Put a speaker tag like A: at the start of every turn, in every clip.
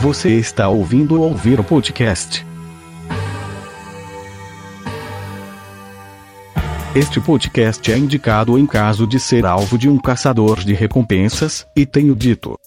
A: Você está ouvindo Ouvir o Podcast. Este podcast é indicado em caso de ser alvo de um caçador de recompensas, e tenho dito.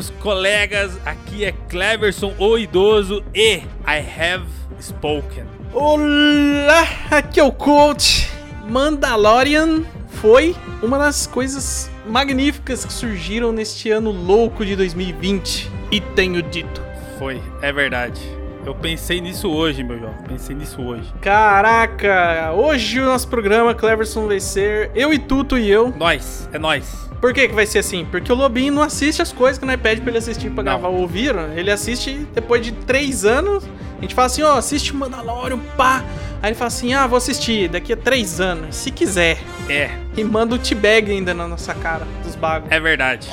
B: Meus colegas, aqui é Cleverson, o idoso, e I have spoken.
C: Olá, aqui é o Coach. Mandalorian foi uma das coisas magníficas que surgiram neste ano louco de 2020. E tenho dito.
B: Foi, é verdade. Eu pensei nisso hoje, meu jovem. Pensei nisso hoje.
C: Caraca, hoje o nosso programa Cleverson vai ser eu e Tuto e eu.
B: Nós, é nós.
C: Por que, que vai ser assim? Porque o Lobinho não assiste as coisas que nós pede pra ele assistir pra
B: Não.
C: gravar o Ouviram. Ele assiste depois de três anos. A gente fala assim, ó, assiste Mandalorian, pá. Aí ele fala assim, ah, vou assistir daqui a três anos, se quiser.
B: É,
C: E manda o T-Bag ainda na nossa cara, dos bagos.
B: é verdade.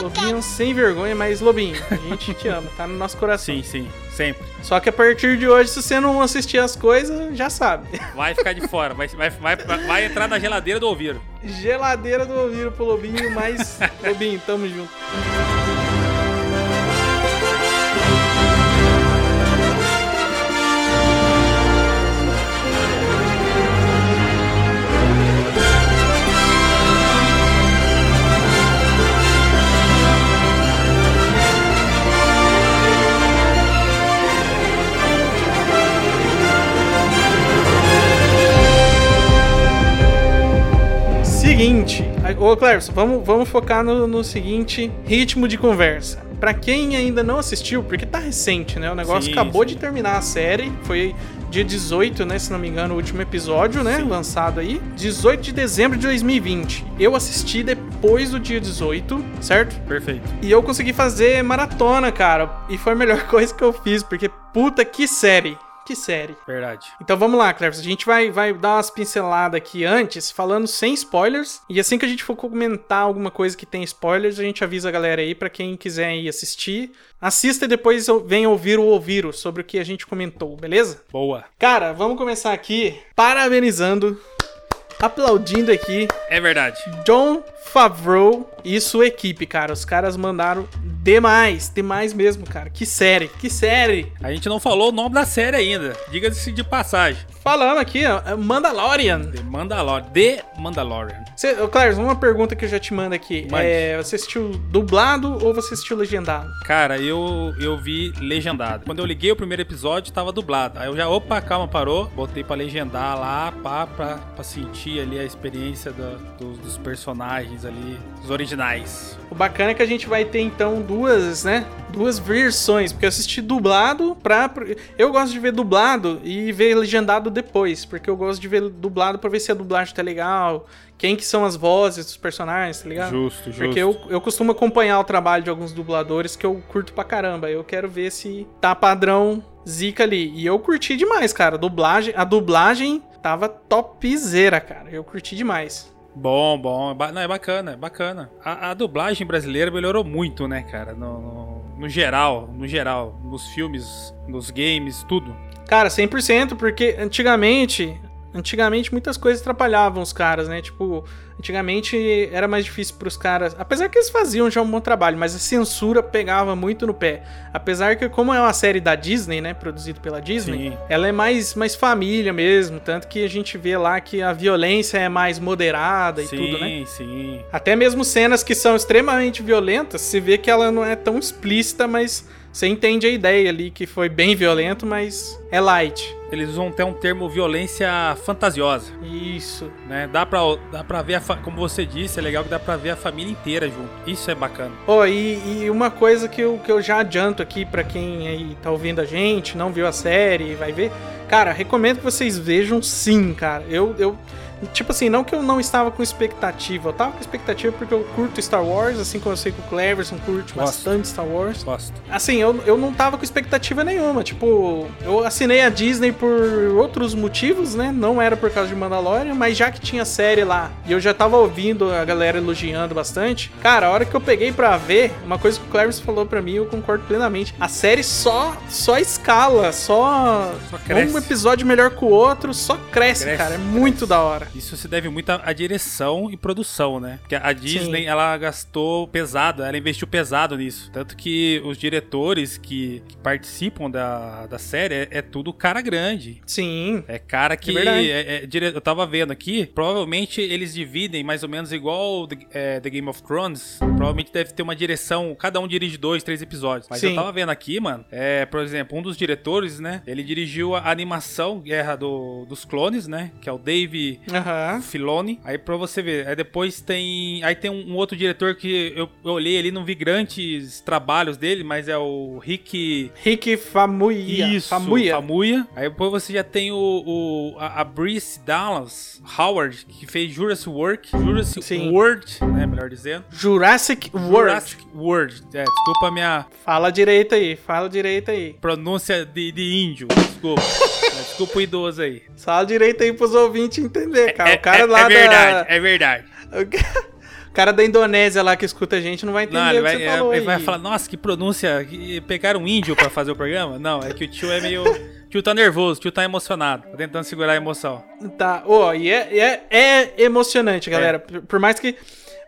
C: Lobinho sem vergonha, mas Lobinho, a gente te ama, tá no nosso coração.
B: Sim, sim, sempre.
C: Só que a partir de hoje, se você não assistir as coisas, já sabe.
B: Vai ficar de fora, vai, vai, vai, vai entrar na geladeira do ouvido.
C: Geladeira do ouvido pro Lobinho, mas Lobinho, tamo junto. Seguinte, ô Cleverson, vamos, vamos focar no, no seguinte ritmo de conversa. Pra quem ainda não assistiu, porque tá recente, né? O negócio
B: Sim,
C: acabou
B: sim.
C: de terminar a série, foi dia 18, né? Se não me engano, o último episódio, né?
B: Sim.
C: Lançado aí. 18 de dezembro de 2020. Eu assisti depois do dia 18, certo?
B: Perfeito.
C: E eu consegui fazer maratona, cara. E foi a melhor coisa que eu fiz, porque puta que série. Que série.
B: Verdade.
C: Então vamos lá, Cleves. A gente vai, vai dar umas pinceladas aqui antes, falando sem spoilers. E assim que a gente for comentar alguma coisa que tem spoilers, a gente avisa a galera aí pra quem quiser ir assistir. Assista e depois venha ouvir o ouviro sobre o que a gente comentou, beleza?
B: Boa.
C: Cara, vamos começar aqui parabenizando, aplaudindo aqui
B: É verdade.
C: John Favreau e sua equipe, cara. Os caras mandaram demais, demais mesmo, cara. Que série, que série.
B: A gente não falou o nome da série ainda. Diga-se de passagem.
C: Falando aqui, ó, é Mandalorian.
B: The Mandalorian. The Mandalorian.
C: Cê, uma pergunta que eu já te mando aqui.
B: Mande.
C: É, você assistiu dublado ou você assistiu legendado?
B: Cara, eu, eu vi legendado. Quando eu liguei o primeiro episódio, tava dublado. Aí eu já, opa, calma, parou. Botei pra legendar lá, pá, pra, pra sentir ali a experiência da- dos, dos personagens ali, os originais.
C: O bacana é que a gente vai ter então duas, né? Duas versões, porque eu assisti dublado pra. Eu gosto de ver dublado e ver legendado depois, porque eu gosto de ver dublado pra ver se a dublagem tá legal, quem que são as vozes dos personagens, tá ligado?
B: Justo, justo.
C: Porque eu, eu costumo acompanhar o trabalho de alguns dubladores que eu curto pra caramba. Eu quero ver se tá padrão zica ali. E eu curti demais, cara. A dublagem, a dublagem tava topzera, cara. Eu curti demais.
B: Bom, bom. Não, é bacana, é bacana. A, a dublagem brasileira melhorou muito, né, cara? No, no, no geral, no geral. Nos filmes, nos games, tudo.
C: Cara, 100%, porque antigamente, antigamente muitas coisas atrapalhavam os caras, né? Tipo, antigamente era mais difícil pros caras, apesar que eles faziam já um bom trabalho, mas a censura pegava muito no pé. Apesar que como é uma série da Disney, né, produzido pela Disney,
B: Sim.
C: ela é mais mais família mesmo, tanto que a gente vê lá que a violência é mais moderada e
B: sim,
C: tudo, né?
B: sim.
C: Até mesmo cenas que são extremamente violentas, se vê que ela não é tão explícita, mas você entende a ideia ali que foi bem violento, mas é light.
B: Eles usam até um termo violência fantasiosa,
C: Isso.
B: né? Dá pra, dá pra ver, a fa- como você disse, é legal que dá pra ver a família inteira junto. Isso é bacana.
C: Ó, e, e uma coisa que eu, que eu já adianto aqui pra quem aí tá ouvindo a gente, não viu a série e vai ver. Cara, recomendo que vocês vejam sim, cara. Eu, eu Tipo assim, não que eu não estava com expectativa. Eu tava com expectativa porque eu curto Star Wars, assim como eu sei que o Cleverson curte
B: Gosto.
C: bastante Star Wars.
B: Gosto.
C: Assim, eu, eu não tava com expectativa nenhuma. Tipo, eu assinei a Disney por outros motivos, né? Não era por causa de Mandalorian, mas já que tinha série lá e eu já tava ouvindo a galera elogiando bastante, cara, a hora que eu peguei pra ver, uma coisa que o Clarence falou pra mim, eu concordo plenamente. A série só, só escala, só.
B: Só cresce.
C: Um episódio melhor que o outro, só cresce,
B: Cresce,
C: cara. É muito da hora.
B: Isso se deve muito à, direção e produção, né? Porque a Disney,
C: Sim.
B: ela gastou pesado, ela investiu pesado nisso. Tanto que os diretores que, que participam da, da série é, é tudo cara grande.
C: Sim.
B: É cara que.
C: É verdade.
B: é- é eu tava vendo aqui, provavelmente eles dividem mais ou menos igual The, é, The Game of Thrones. Provavelmente deve ter uma direção, cada um dirige dois, três episódios. Mas
C: Sim.
B: eu tava vendo aqui, mano, é, por exemplo, um dos diretores, né? Ele dirigiu a animação Guerra do- dos Clones, né? Que é o Dave
C: Aham.
B: Filoni. Aí pra você ver, aí depois tem. Aí tem um, um outro diretor que eu, eu olhei ali, não vi grandes trabalhos dele, mas é o Rick.
C: Rick Famuyiwa.
B: Isso,
C: Famuyiwa.
B: Famuyiwa. Aí depois você já tem o, o- a, a Brice Dallas Howard, que fez Jurassic World, Jurassic
C: Sim.
B: World, né, melhor dizendo.
C: Jurassic World.
B: Jurassic World. É, desculpa a minha
C: Fala direito aí, fala direito aí.
B: pronúncia de, de índio, desculpa. É, desculpa o idoso aí.
C: Fala direito aí pros ouvintes entender, cara.
B: é,
C: o cara
B: é-
C: lá
B: é verdade,
C: da.
B: é verdade.
C: O ca- o cara da Indonésia lá que escuta a gente não vai entender
B: Não, ele vai, é, ele vai falar, nossa, que pronúncia. que- Pegaram um índio pra fazer o programa? Não, é que o tio é meio. O tio tá nervoso, o tio tá emocionado. Tá tentando segurar a emoção.
C: Tá, ó, e é, é, é emocionante, galera. Por, por mais que.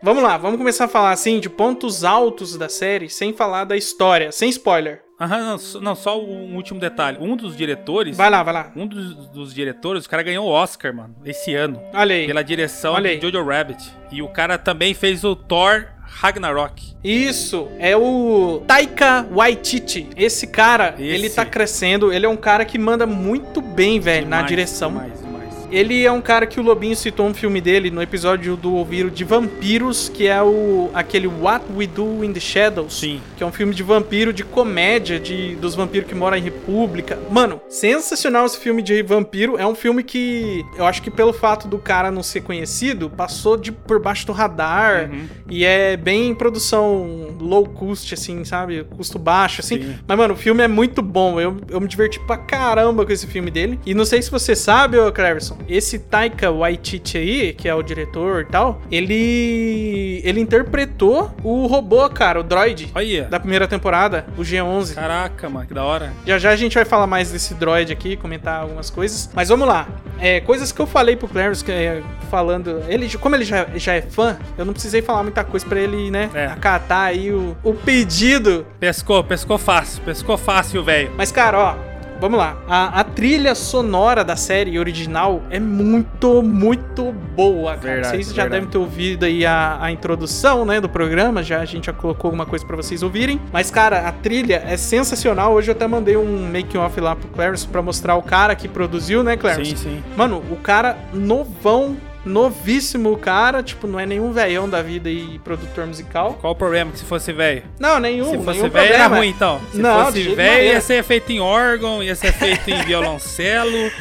C: Vamos lá, vamos começar a falar assim de pontos altos da série, sem falar da história, sem spoiler.
B: Aham, não, só- não, só um último detalhe. Um dos diretores.
C: Vai lá, vai lá.
B: Um dos, dos diretores, o cara ganhou o Oscar, mano, esse ano.
C: Olha aí.
B: Pela direção
C: Olha
B: de
C: aí.
B: Jojo Rabbit. E o cara também fez o Thor Ragnarok.
C: Isso, é o Taika Waititi. Esse cara,
B: Esse.
C: ele tá crescendo, ele é um cara que manda muito bem, velho, na direção.
B: Demais.
C: Ele é um cara que o Lobinho citou um filme dele no episódio do Ouviro de Vampiros, que é o aquele What We Do in the Shadows.
B: Sim.
C: Que é um filme de vampiro, de comédia, de dos vampiros que moram em república. Mano, sensacional esse filme de vampiro. É um filme que eu acho que pelo fato do cara não ser conhecido, passou de por baixo do radar.
B: Uhum.
C: E é bem produção low cost, assim, sabe? Custo baixo, assim.
B: Sim.
C: Mas, mano, o filme é muito bom. Eu, eu me diverti pra caramba com esse filme dele. E não sei se você sabe, ô Cleverson, esse Taika Waititi aí, que é o diretor e tal, ele. Ele interpretou o robô, cara, o droid.
B: Olha.
C: Da primeira temporada, o G11.
B: Caraca, mano, que da hora.
C: Já já a gente vai falar mais desse droid aqui, comentar algumas coisas. Mas vamos lá. É, coisas que eu falei pro Clarence, que é, falando. Ele, como ele já, já é fã, eu não precisei falar muita coisa pra ele, né?
B: É.
C: Acatar aí o, o pedido.
B: Pescou, pescou fácil, pescou fácil, velho.
C: Mas, cara, ó. Vamos lá. A, a trilha sonora da série original é muito, muito boa, cara.
B: Verdade,
C: vocês já
B: verdade.
C: devem ter ouvido aí a, a introdução, né, do programa. Já a gente já colocou alguma coisa pra vocês ouvirem. Mas, cara, a trilha é sensacional. Hoje eu até mandei um making off lá pro Clarence pra mostrar o cara que produziu, né, Clarence?
B: Sim, sim.
C: Mano, o cara novão, novíssimo cara, tipo, não é nenhum velhão da vida e produtor musical.
B: Qual o problema que se fosse velho?
C: Não, nenhum,
B: Se fosse velho era ruim, então. Se
C: Não,
B: fosse velho, ia ser feito em órgão, ia ser feito em violoncelo,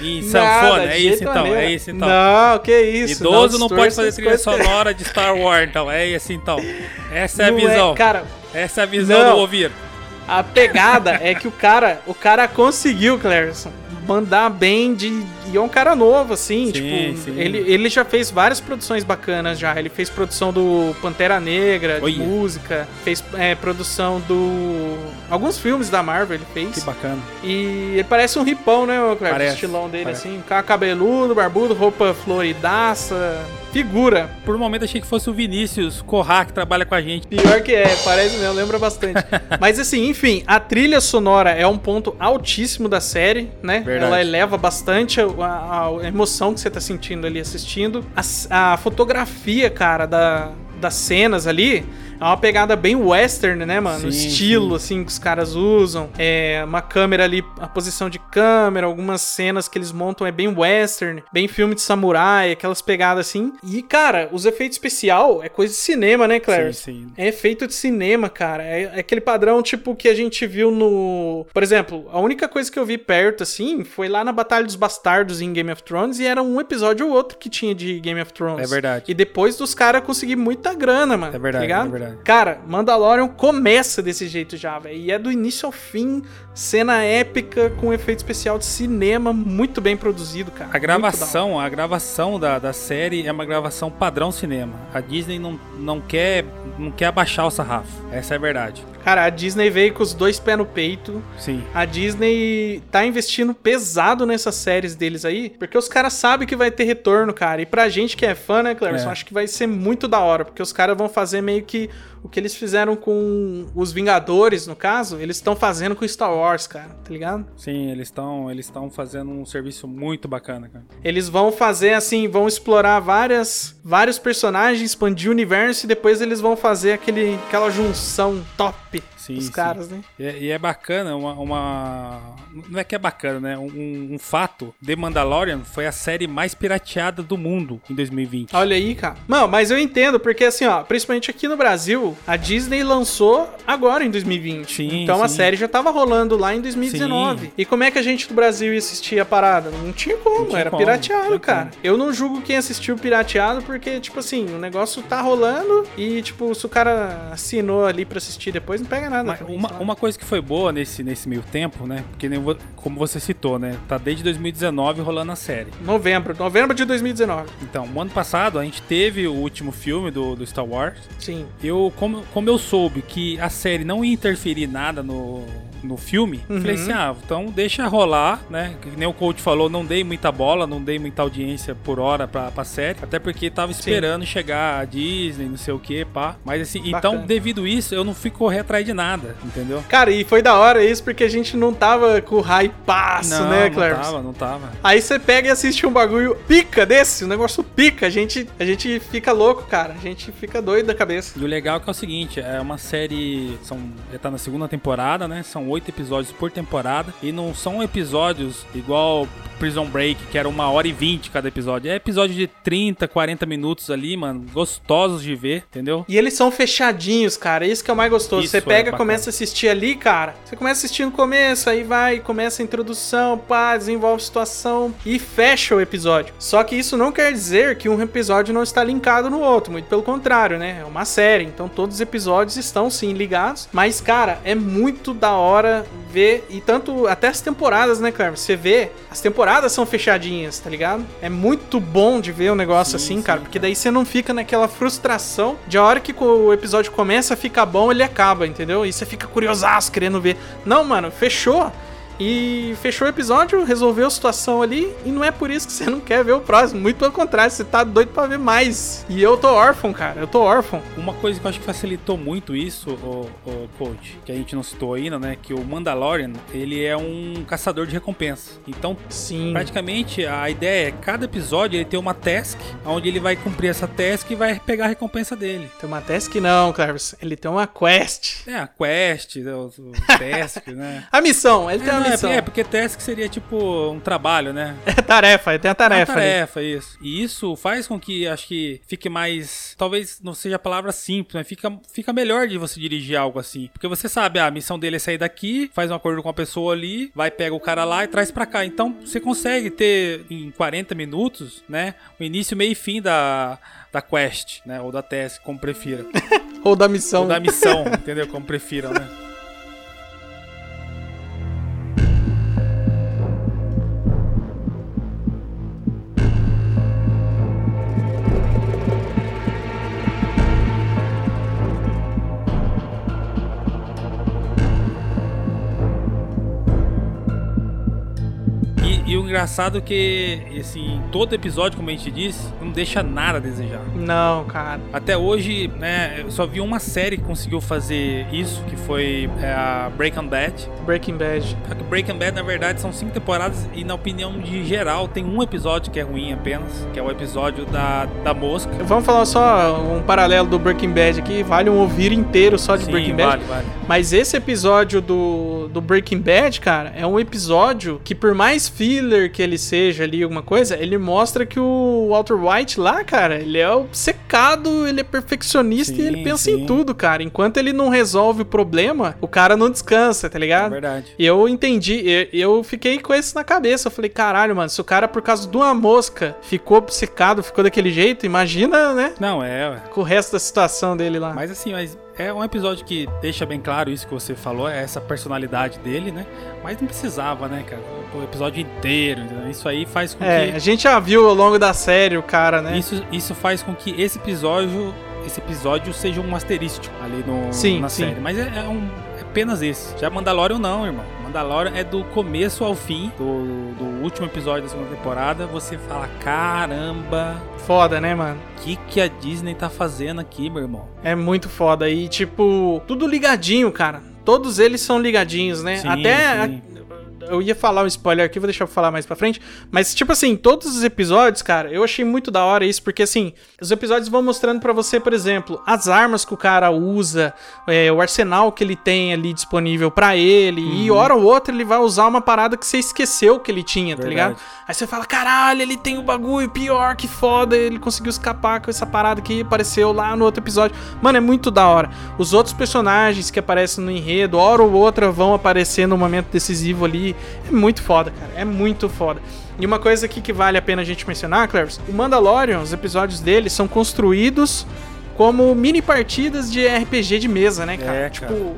B: em
C: Nada,
B: sanfona. É
C: de
B: isso então,
C: maneiro.
B: é isso então.
C: Não, que isso.
B: Idoso não, pode
C: distorça
B: fazer trilha sonora de Star Wars, então. É isso então. Essa é a
C: Não
B: visão.
C: cara,
B: Essa é a visão
C: Não.
B: do ouvir.
C: a pegada é que o cara, o cara conseguiu, Clarison, mandar bem de. E é um cara novo, assim,
B: Sim,
C: tipo,
B: sim.
C: Ele, ele já fez várias produções bacanas já. Ele fez produção do Pantera Negra, de
B: Olha.
C: música, fez é, produção do. Alguns filmes da Marvel ele fez.
B: Que bacana.
C: E ele parece um ripão, né, o Cleber? O
B: Parece,
C: estilão dele,
B: parece.
C: assim. Cara cabeludo, barbudo, roupa floridaça. Figura.
B: Por um momento achei que fosse o Vinícius Corrá que trabalha com a gente.
C: Pior que é, parece mesmo, lembra bastante. Mas assim, enfim, a trilha sonora é um ponto altíssimo da série, né?
B: Verdade.
C: Ela eleva bastante a, a- a emoção que você tá sentindo ali assistindo. A, a fotografia, cara, da, das cenas ali É uma pegada bem western, né, mano?
B: Sim,
C: o estilo, assim, que os caras usam. É uma câmera ali, a posição de câmera, algumas cenas que eles montam é bem western, bem filme de samurai, aquelas pegadas assim. E, cara, os efeitos especial é coisa de cinema, né, Claire?
B: Sim, sim.
C: É efeito de cinema, cara. É, é aquele padrão, tipo, que a gente viu no. Por exemplo, a única coisa que eu vi perto, assim, foi lá na Batalha dos Bastardos em Game of Thrones e era um episódio ou outro que tinha de Game of Thrones.
B: É verdade.
C: E depois dos caras conseguir muita grana, mano.
B: É verdade,
C: tá ligado?
B: é verdade.
C: Cara, Mandalorian começa desse jeito já, velho. E é do início ao fim, cena épica com efeito especial de cinema muito bem produzido, cara.
B: A gravação, a gravação da, da série é uma gravação padrão cinema. A Disney não, não quer não quer abaixar o sarrafo. Essa é a verdade.
C: Cara, a Disney veio com os dois pés no peito.
B: Sim.
C: A Disney tá investindo pesado nessas séries deles aí, porque os caras sabem que vai ter retorno, cara. E pra gente que é fã, né, Cleverson,
B: É.
C: acho que vai ser muito da hora, porque os caras vão fazer meio que o que eles fizeram com os Vingadores, no caso, eles estão fazendo com Star Wars, cara, tá ligado?
B: Sim, eles estão eles estão fazendo um serviço muito bacana, cara.
C: Eles vão fazer assim, vão explorar várias, vários personagens, expandir o universo e depois eles vão fazer aquele, aquela junção top
B: Sim, sim.
C: caras, né?
B: E é, e é bacana, uma, uma- Não é que é bacana, né? Um, um fato: The Mandalorian foi a série mais pirateada do mundo em 2020.
C: Olha aí, cara. Mano, mas eu entendo, porque assim, ó, principalmente aqui no Brasil, a Disney lançou agora em 2020.
B: Sim,
C: então a
B: sim.
C: série já tava rolando lá em 2019.
B: Sim.
C: E como é que a gente do Brasil ia assistir a parada? Não tinha como,
B: Não tinha
C: era
B: como,
C: pirateado, cara.
B: como.
C: Eu não julgo quem assistiu pirateado, porque, tipo assim, o negócio tá rolando e, tipo, se o cara assinou ali pra assistir depois, não pega nada.
B: Mas uma, uma coisa que foi boa nesse, nesse meio tempo, né? Porque nem como você citou, né? Tá desde 2019 rolando a série.
C: Novembro, novembro de 2019.
B: Então, no ano passado a gente teve o último filme do, do Star Wars.
C: Sim.
B: Eu, como, como eu soube que a série não ia interferir nada no, no filme,
C: Uhum.
B: falei assim: ah, então deixa rolar, né? Que nem o coach falou, não dei muita bola, não dei muita audiência por hora pra, pra série, até porque tava esperando chegar a Disney, não sei o que, pá. Mas assim, então,
C: Bacana.
B: devido isso, eu não fui correr atrás de nada, entendeu?
C: Cara, e foi da hora isso, porque a gente não tava com o
B: não,
C: né,
B: não
C: Clarence?
B: tava, não tava.
C: Aí você pega e assiste um bagulho pica desse, um negócio pica, a gente, a gente fica louco, cara. A gente fica doido da cabeça.
B: E o legal é que é o seguinte, é uma série. São, já tá na segunda temporada, né? São oito episódios por temporada. E não são episódios igual Prison Break, que era uma hora e vinte cada episódio. É episódio de 30, 40 minutos ali, mano. Gostosos de ver, entendeu?
C: E eles são fechadinhos, cara. Isso que é o mais gostoso.
B: Isso
C: você
B: é
C: pega,
B: bacana.
C: começa a assistir ali, cara. Você começa a assistir no começo, aí vai, começa a introdução, pá, desenvolve situação e fecha o episódio. Só que isso não quer dizer que um episódio não está linkado no outro. Muito pelo contrário, né? É uma série. Então todos os episódios estão sim ligados. Mas, cara, é muito da hora ver. E tanto até as temporadas, né, Carmen? Você vê, as temporadas são fechadinhas, tá ligado? É muito bom de ver um negócio
B: Sim,
C: assim,
B: sim,
C: cara. Porque daí você não fica naquela frustração de a hora que o episódio começa a ficar bom, ele acaba, entendeu? E você fica curiosaço querendo ver. Não, mano, fechou. E fechou o episódio, resolveu a situação ali, e não é por isso que você não quer ver o próximo. Muito pelo contrário, você tá doido pra ver mais. E eu tô órfão, cara. Eu tô órfão.
B: Uma coisa que eu acho que facilitou muito isso, o, o coach, que a gente não citou ainda, né? Que o Mandalorian, ele é um caçador de recompensa. Então,
C: Sim.
B: praticamente, a ideia é cada episódio ele tem uma task, onde ele vai cumprir essa task e vai pegar a recompensa dele.
C: Tem uma task não, Clarence. Ele tem uma quest.
B: É, a quest, o, o task, né?
C: A missão, ele tem
B: É,
C: uma
B: é, é, porque task seria tipo um trabalho, né?
C: É tarefa, tem a
B: É
C: tarefa. ali.
B: tarefa, isso. E isso faz com que, acho que, fique mais. Talvez não seja a palavra simples, mas fica, fica melhor de você dirigir algo assim. Porque você sabe, ah, a missão dele é sair daqui, faz um acordo com a pessoa ali, vai, pega o cara lá e traz pra cá. Então você consegue ter em 40 minutos, né? O início, meio e fim da, da quest, né? Ou da task, como prefira.
C: Ou da missão.
B: Ou da missão, entendeu? Como prefiram, né? Engraçado que, assim, todo episódio, como a gente disse, não deixa nada a desejar.
C: Não, cara.
B: Até hoje, né, eu só vi uma série que conseguiu fazer isso, que foi é, a Breaking Bad.
C: Breaking Bad.
B: Breaking Bad, na verdade, são cinco temporadas e, na opinião de geral, tem um episódio que é ruim apenas, que é o episódio da, da mosca.
C: Vamos falar só um paralelo do Breaking Bad aqui, vale um ouvir inteiro só de
B: Sim,
C: Breaking Bad.
B: vale, vale.
C: Mas esse episódio do, do Breaking Bad, cara, é um episódio que, por mais filler que ele seja ali, alguma coisa, ele mostra que o Walter White lá, cara, ele é obcecado, ele é perfeccionista
B: Sim,
C: e ele pensa
B: sim.
C: em tudo, cara. Enquanto ele não resolve o problema, o cara não descansa, tá
B: É
C: ligado?
B: verdade.
C: E eu entendi, eu, eu fiquei com isso na cabeça. Eu falei, caralho, mano, se o cara, por causa de uma mosca, ficou obcecado, ficou daquele jeito, imagina, né?
B: Não, é, ué.
C: Com o resto da situação dele lá.
B: Mas assim, mas é um episódio que deixa bem claro isso que você falou, é essa personalidade dele, né? Mas não precisava, né, cara? O episódio inteiro, entendeu? Isso aí faz com
C: É, a
B: que.
C: gente já viu ao longo da série o cara, né?
B: Isso, isso faz com que esse episódio. Esse episódio seja um asterístico ali no,
C: Sim,
B: na
C: sim.
B: série. Mas é, é um, é apenas esse. Já Mandalorian não, irmão. Mandalorian é do começo ao fim, do, do último episódio da segunda temporada. Você fala, caramba,
C: Foda, né, mano?
B: o que, que a Disney tá fazendo aqui, meu irmão?
C: É muito foda. E, tipo, tudo ligadinho, cara. Todos eles são ligadinhos, né?
B: Sim,
C: Até.
B: sim.
C: a- eu ia falar um spoiler aqui, vou deixar eu falar mais pra frente. Mas, tipo assim, todos os episódios, cara, eu achei muito da hora isso, porque assim, os episódios vão mostrando pra você, por exemplo, as armas que o cara usa, é, o arsenal que ele tem ali disponível pra ele, e
B: Uhum.
C: hora ou outra ele vai usar uma parada que você esqueceu que ele tinha, tá
B: Verdade.
C: ligado? Aí você fala, caralho, ele tem o bagulho, pior, que foda, ele conseguiu escapar com essa parada que apareceu lá no outro episódio. Mano, é muito da hora. Os outros personagens que aparecem no enredo, hora ou outra, vão aparecer no momento decisivo ali. É muito foda, cara. É muito foda. E uma coisa aqui que vale a pena a gente mencionar, Cleves, o Mandalorian, os episódios dele são construídos como mini partidas de RPG de mesa, né, cara?
B: É,
C: tipo,
B: cara.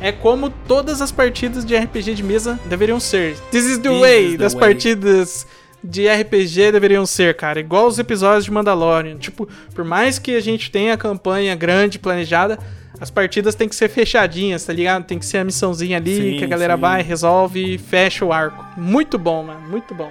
C: é como todas as partidas de RPG de mesa deveriam ser. This is the
B: This
C: way
B: is the
C: das
B: way.
C: partidas de RPG deveriam ser, cara. Igual os episódios de Mandalorian. Tipo, por mais que a gente tenha a campanha grande planejada, as partidas têm que ser fechadinhas, tá ligado? Tem que ser a missãozinha ali
B: Sim,
C: que a galera
B: sim.
C: vai, resolve e fecha o arco. Muito bom, mano. Muito bom.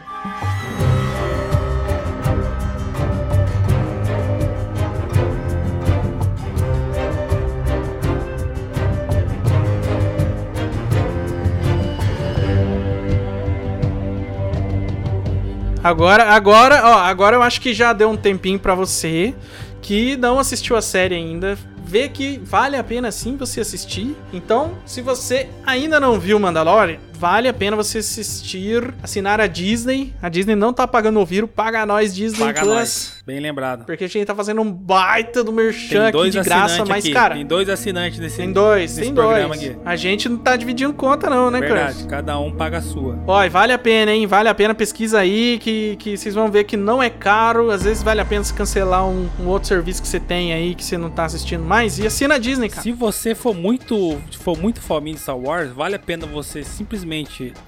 C: Agora, agora, ó, agora eu acho que já deu um tempinho pra você que não assistiu a série ainda, ver que vale a pena sim você assistir. Então, se você ainda não viu Mandalorian, vale a pena você assistir, assinar a Disney. A Disney não tá pagando o viro, paga nós Disney
B: Paga
C: Plus.
B: nós. Bem lembrado.
C: Porque a gente tá fazendo um baita do merchan aqui de graça, mas
B: aqui.
C: cara,
B: Tem dois assinantes nesse
C: tem dois,
B: nesse
C: tem
B: programa
C: dois.
B: aqui.
C: A gente não tá dividindo conta não, né,
B: Verdade, cada um paga a sua.
C: Ó, e vale a pena, hein? Vale a pena, pesquisa aí, que, que vocês vão ver que não é caro. Às vezes vale a pena você cancelar um, um outro serviço que você tem aí, que você não tá assistindo mais. E assina a Disney, cara.
B: Se você for muito, for muito fominha de Star Wars, vale a pena você simplesmente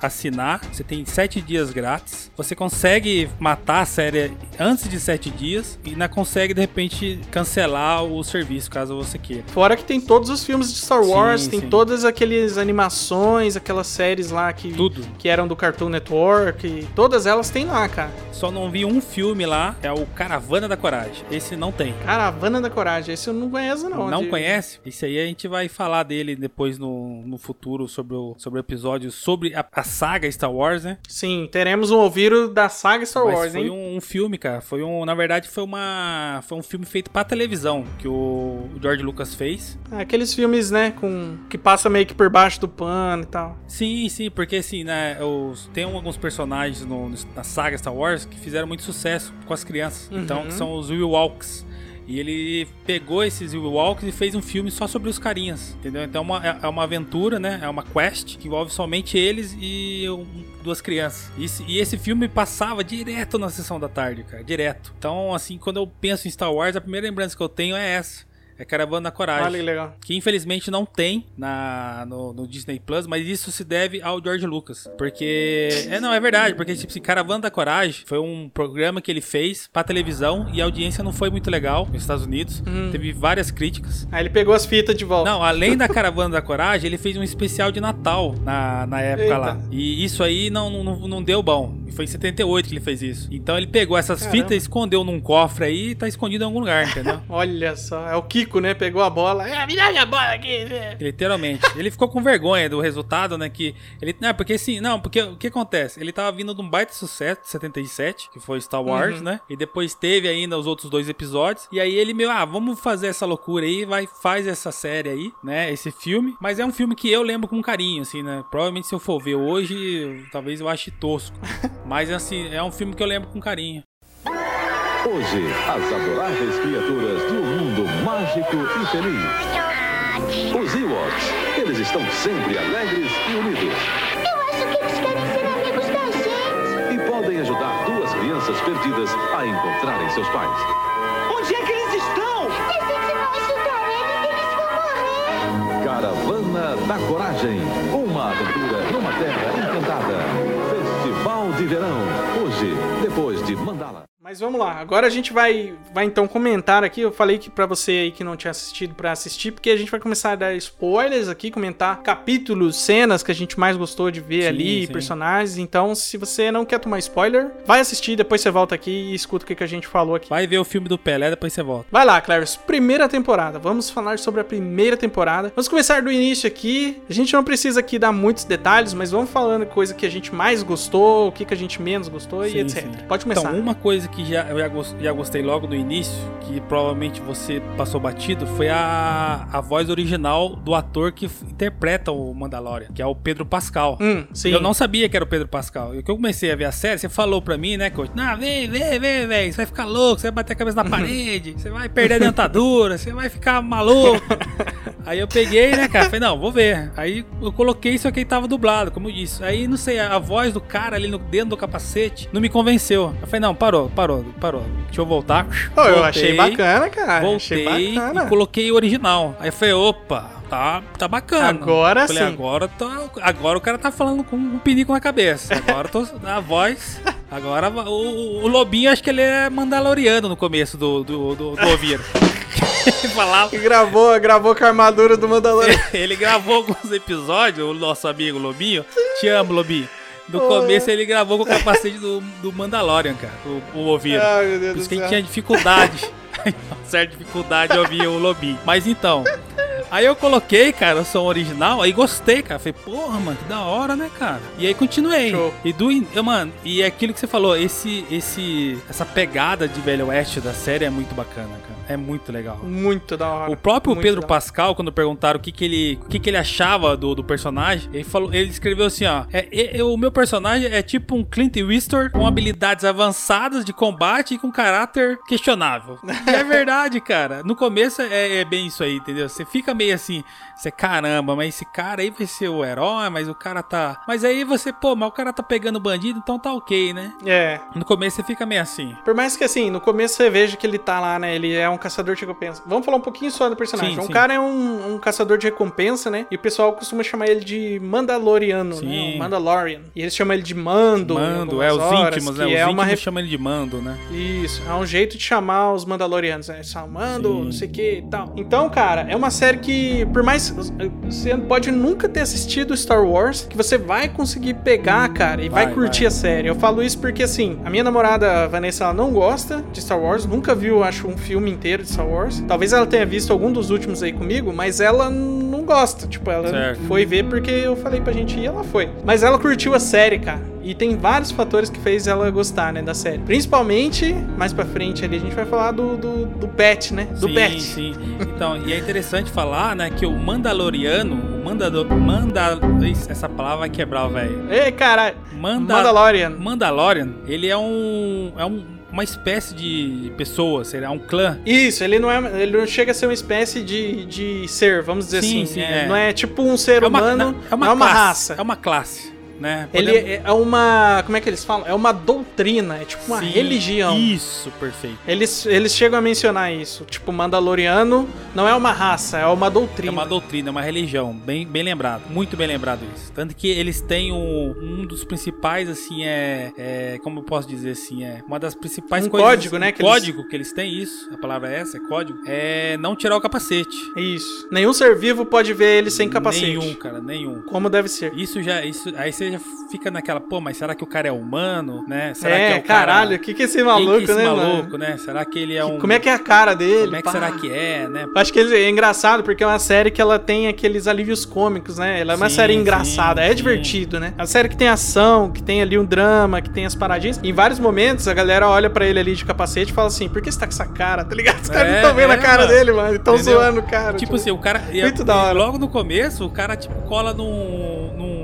B: assinar. Você tem sete dias grátis. Você consegue matar a série antes de sete dias e ainda consegue de repente cancelar o serviço caso você queira.
C: Fora que tem todos os filmes de Star
B: Sim,
C: Wars, tem
B: sim.
C: todas aquelas animações, aquelas séries lá que,
B: Tudo.
C: que eram do Cartoon Network. e todas elas tem lá, cara.
B: Só não vi um filme lá, é o Caravana da Coragem. Esse não tem.
C: Caravana da Coragem. Esse eu não conheço, não.
B: Não
C: De-
B: conhece? Esse aí a gente vai falar dele depois no, no futuro sobre o, sobre o episódio sobre a, a saga Star Wars, né?
C: Sim, teremos um ouviro da saga Star
B: Mas
C: Wars,
B: foi
C: hein?
B: um, um filme, cara. Foi um, na verdade, foi uma, foi um filme feito pra televisão que o George Lucas fez.
C: Aqueles filmes, né, com que passa meio que por baixo do pano e tal.
B: Sim, sim, porque assim, né, os, tem alguns personagens no- na saga Star Wars que fizeram muito sucesso com as crianças.
C: Uhum.
B: Então, que são os Walks. E ele pegou esses Walks e fez um filme só sobre os carinhas, entendeu? Então é uma, é- é uma aventura, né? É uma quest que envolve somente eles e duas crianças. E e esse filme passava direto na sessão da tarde, cara, direto. Então, assim, quando eu penso em Star Wars, a primeira lembrança que eu tenho é essa. É Caravana da Coragem.
C: Olha que legal.
B: Que infelizmente não tem na, no, no Disney Plus, mas isso se deve ao George Lucas. Porque. É, não, é verdade. Porque, tipo assim, Caravana da Coragem foi um programa que ele fez pra televisão e a audiência não foi muito legal nos Estados Unidos.
C: Hum.
B: Teve várias críticas.
C: Aí ele pegou as fitas de volta.
B: Não, além da Caravana da Coragem, ele fez um especial de Natal na, na época
C: Eita.
B: lá. E isso aí não, não, não deu bom. E foi em 78 que ele fez isso. Então ele pegou essas
C: Caramba.
B: fitas, escondeu num cofre aí e tá escondido em algum lugar, entendeu?
C: Olha só, é o Kiko, né? Pegou a bola. É, me dá minha bola aqui. né?
B: Literalmente. Ele ficou com vergonha do resultado, né? Que ele. Não, porque assim, não, porque o que acontece? Ele tava vindo de um baita sucesso de 77, que foi Star Wars,
C: Uhum.
B: né? E depois teve ainda os outros dois episódios. E aí ele, meu, ah, vamos fazer essa loucura aí, vai, faz essa série aí, né? Esse filme. Mas é um filme que eu lembro com carinho, assim, né? Provavelmente se eu for ver hoje, talvez eu ache tosco. Mas assim, é um filme que eu lembro com carinho.
D: Hoje, as adoráveis criaturas mundo mágico e feliz. Os Ewoks, eles estão sempre alegres e unidos.
E: Eu acho que eles querem ser amigos da gente.
D: E podem ajudar duas crianças perdidas a encontrarem seus pais.
F: Onde é que eles estão?
E: Se a gente não ajudar eles, eles vão morrer.
D: Caravana da Coragem. Uma aventura numa terra encantada. Festival de verão. Hoje, depois de Mandala.
C: Mas vamos lá, agora a gente vai, vai então comentar aqui. Eu falei que pra você aí que não tinha assistido pra assistir, porque a gente vai começar a dar spoilers aqui, comentar capítulos, cenas que a gente mais gostou de ver
B: Sim,
C: ali,
B: sim.
C: personagens. Então, se você não quer tomar spoiler, vai assistir, depois você volta aqui e escuta o que, que a gente falou aqui.
B: Vai ver o filme do Pelé, depois você volta.
C: Vai lá, Clarence. Primeira temporada. Vamos falar sobre a primeira temporada. Vamos começar do início aqui. A gente não precisa aqui dar muitos detalhes, mas vamos falando coisa que a gente mais gostou, o que, que a gente menos gostou e
B: Sim,
C: etc.
B: sim.
C: Pode começar.
B: Então, uma coisa que já, eu já, gos- já gostei logo no início, que provavelmente você passou batido, foi a, a voz original do ator que interpreta o Mandalorian, que é o Pedro Pascal.
C: Hum.
B: Eu não sabia que era o Pedro Pascal. E que eu comecei a ver a série, você falou pra mim, né, coach? Não, vem, vem, vem, vem. Você vai ficar louco, você vai bater a cabeça na parede, você vai perder a dentadura, você vai ficar maluco. Aí eu peguei, né, cara? Falei, não, vou ver. Aí eu coloquei, que ele tava dublado, como eu disse. Aí, não sei, a voz do cara ali no, dentro do capacete não me convenceu. Eu falei, não, parou, parou, parou. Deixa eu voltar.
C: Eu
B: Voltei,
C: achei bacana, cara.
B: Voltei
C: achei bacana.
B: e coloquei o original. Aí eu falei, opa, tá, tá bacana.
C: Agora
B: falei,
C: sim.
B: Agora, tá, agora o cara tá falando com um pinico na cabeça. Agora eu tô, a voz. Agora o, o Lobinho, acho que ele é mandaloriano no começo do, do, do, do ele falava.
C: Gravou, gravou com a armadura do Mandalorian.
B: Ele gravou alguns episódios, o nosso amigo Lobinho. Te amo, Lobinho. No começo ele gravou com o capacete do, do Mandalorian, cara. O, o Oviro.
C: Ai, meu Deus
B: Por isso que a gente tinha dificuldade. certa dificuldade de ouvir o Lobinho. Mas então. Aí eu coloquei, cara, o som original, aí gostei, cara. Falei, porra, mano, que da hora, né, cara? E aí continuei.
C: Show.
B: E do. Mano, e é aquilo que você falou, esse, esse, essa pegada de Velho Oeste da série é muito bacana, cara. É muito legal.
C: Muito da hora.
B: O próprio
C: Muito
B: Pedro. Pascal, quando perguntaram o que, que, ele, o que, que ele achava do, do personagem, ele falou, ele escreveu assim, ó. É, é- é- o meu personagem é tipo um Clint Eastwood com habilidades avançadas de combate e com caráter questionável. E é verdade, cara. No começo é, é bem isso aí, entendeu? Você fica meio assim, você caramba, mas esse cara aí vai ser o herói, mas o cara tá. Mas aí você, pô, mas o cara tá pegando bandido, então tá ok, né?
C: É.
B: No começo você fica meio assim.
C: Por mais que assim, no começo você veja que ele tá lá, né? Ele é um caçador de recompensa. Vamos falar um pouquinho só do personagem.
B: Sim,
C: um
B: sim.
C: cara é um, um caçador de recompensa, né? E o pessoal costuma chamar ele de Mandaloriano, né?
B: Sim.
C: O Mandalorian. E eles chamam ele de Mando.
B: Mando, é os
C: horas,
B: íntimos, né? Os
C: é
B: íntimos
C: uma
B: chamam ele de mando, né?
C: Isso, é um jeito de chamar os Mandalorianos, né? Só Mando,
B: Sim.
C: não sei o que e tal. Então, cara, é uma série que, por mais. Você pode nunca ter assistido Star Wars, que você vai conseguir pegar, cara, e vai,
B: Vai,
C: curtir
B: vai.
C: a série. Eu falo isso porque, assim, a minha namorada Vanessa, ela não gosta de Star Wars, nunca viu, acho, um filme inteiro de Star Wars. Talvez ela tenha visto algum dos últimos aí comigo, mas ela não gosta. Tipo, ela
B: Certo.
C: foi ver porque eu falei pra gente ir e ela foi. Mas ela curtiu a série, cara. E tem vários fatores que fez ela gostar, né, da série. Principalmente, mais pra frente ali, a gente vai falar do, do, do Pet, né? Do
B: sim,
C: Pet.
B: sim. Então, e é interessante falar, né, que o Mandaloriano, o Mandador, Manda, essa palavra vai quebrar, velho.
C: Ei, caralho.
B: Manda,
C: Mandalorian.
B: Mandalorian, ele é um é um, uma espécie de pessoa, será um clã.
C: Isso, ele não é. Ele não chega a ser uma espécie de, de ser, vamos dizer
B: Sim,
C: assim.
B: sim, é.
C: Não é tipo um ser humano,
B: é uma,
C: é uma
B: classe,
C: raça.
B: É uma classe. Né?
C: Ele
B: Podemos-
C: é é uma. Como é que eles falam? É uma doutrina, é tipo uma
B: Sim,
C: religião.
B: Isso, perfeito.
C: Eles, eles chegam a mencionar isso. Tipo, Mandaloriano não é uma raça, é uma
B: É
C: doutrina.
B: uma doutrina, é uma religião, bem, bem lembrado, muito bem lembrado isso. Tanto que eles têm um, um dos principais, assim, é, é, como eu posso dizer assim, é uma das principais
C: Um
B: coisas,
C: código, né, que eles-
B: código que eles têm isso, a palavra é essa, é código, é não tirar o capacete.
C: Isso. Nenhum ser vivo pode ver ele sem capacete.
B: Nenhum, cara, nenhum.
C: Como deve ser.
B: Isso já, isso, aí você já fica naquela, pô, mas será que o cara é humano, né? Será
C: é,
B: que é o cara-
C: caralho, o que, que é esse
B: Quem
C: maluco,
B: que é esse
C: né,
B: maluco, né? Será que ele é um
C: Como é que é a cara dele?
B: Como é que
C: pá?
B: será que é, né?
C: Acho que é engraçado porque é uma série que ela tem aqueles alívios cômicos, né? Ela é uma
B: Sim,
C: série engraçada,
B: sim,
C: é
B: sim.
C: divertido, né? É uma série que tem ação, que tem ali um drama, que tem as paradinhas. Em vários momentos a galera olha pra ele ali de capacete e fala assim: por que você tá com essa cara? Tá ligado? Os caras não
B: É,
C: estão vendo
B: é,
C: a cara
B: mano.
C: dele, mano. Estão zoando o cara.
B: Tipo assim, o cara.
C: Muito
B: e
C: da hora.
B: logo no começo, o cara, tipo, cola num-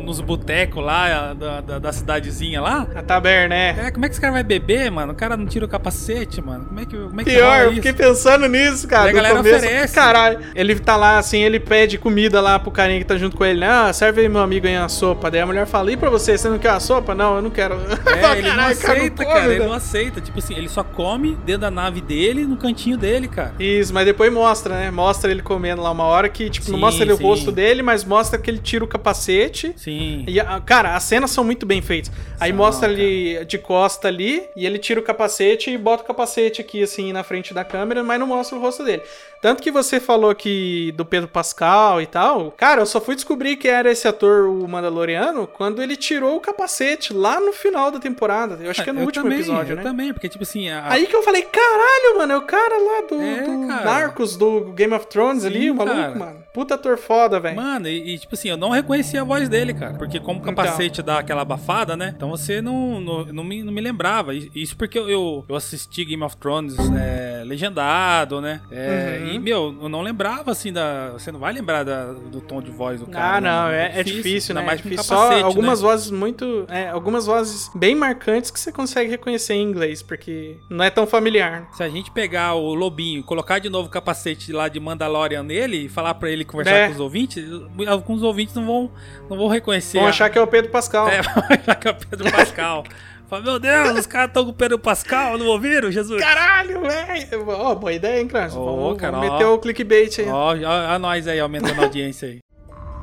B: nos botecos lá da, da, da cidadezinha lá.
C: A taberna, né?
B: É, como é que esse cara vai beber, mano? O cara não tira o capacete, mano. Como é que, como é que
C: Pior, eu fiquei pensando nisso, cara.
B: E a galera
C: começo.
B: oferece.
C: Caralho. Ele tá lá, assim, ele pede comida lá pro carinha que tá junto com ele, né? Ah, serve aí meu amigo aí uma sopa. Daí a mulher fala, e pra você, você não quer uma sopa? Não, eu não quero.
B: É, ele não
C: Caralho, cara,
B: aceita,
C: come,
B: cara. Ele não aceita. Tipo assim, ele só come dentro da nave dele, no cantinho dele, cara.
C: Isso, mas depois mostra, né? Mostra ele comendo lá uma hora que, tipo, não
B: Sim,
C: mostra ele o
B: sim.
C: rosto dele, mas mostra que ele tira o capacete.
B: Sim.
C: E, a- cara, as cenas são muito bem feitas. Aí mostra ele de costa ali, e ele tira o capacete e bota o capacete aqui, assim, na frente da câmera, mas não mostra o rosto dele. Tanto que você falou que do Pedro Pascal e tal. Cara, eu só fui descobrir que era esse ator, o Mandaloriano, quando ele tirou o capacete lá no final da temporada. Eu acho que é no
B: eu
C: último
B: também,
C: episódio,
B: eu
C: né?
B: também, porque, tipo assim, a,
C: Aí que eu falei, caralho, mano, é o cara lá do,
B: É,
C: do
B: cara.
C: Narcos, do Game of Thrones ali,
B: Sim,
C: o maluco,
B: cara.
C: mano. Puta ator foda, velho.
B: Mano, e, e, tipo assim, eu não reconheci a voz dele, cara. Porque como o
C: Então.
B: capacete dá aquela abafada, né? Então você não, não, não, me, não me lembrava. Isso porque eu, eu, eu assisti Game of Thrones é, legendado, né? É,
C: Uhum.
B: E, meu, eu não lembrava, assim, da... Você não vai lembrar da- do tom de voz do cara.
C: Ah, não,
B: né?
C: é, é difícil,
B: ainda
C: né?
B: mais
C: é difícil.
B: capacete,
C: Só algumas
B: né?
C: vozes muito. É, algumas vozes bem marcantes que você consegue reconhecer em inglês, porque não é tão familiar.
B: Se a gente pegar o Lobinho colocar de novo o capacete lá de Mandalorian nele e falar pra ele conversar
C: É.
B: com os ouvintes, alguns ouvintes não vão, não vão reconhecer.
C: Vão
B: a-
C: achar que é o Pedro Pascal.
B: É, vai achar que é o Pedro Pascal. Fala, meu Deus, os caras estão com o Pedro Pascal, não ouviram, Jesus?
C: Caralho, velho! Ó, boa ideia, hein, Crash?
B: Ô,
C: vamos,
B: cara,
C: vamos
B: ó.
C: meter o clickbait aí.
B: Ó, ó nós aí, aumentando a audiência aí.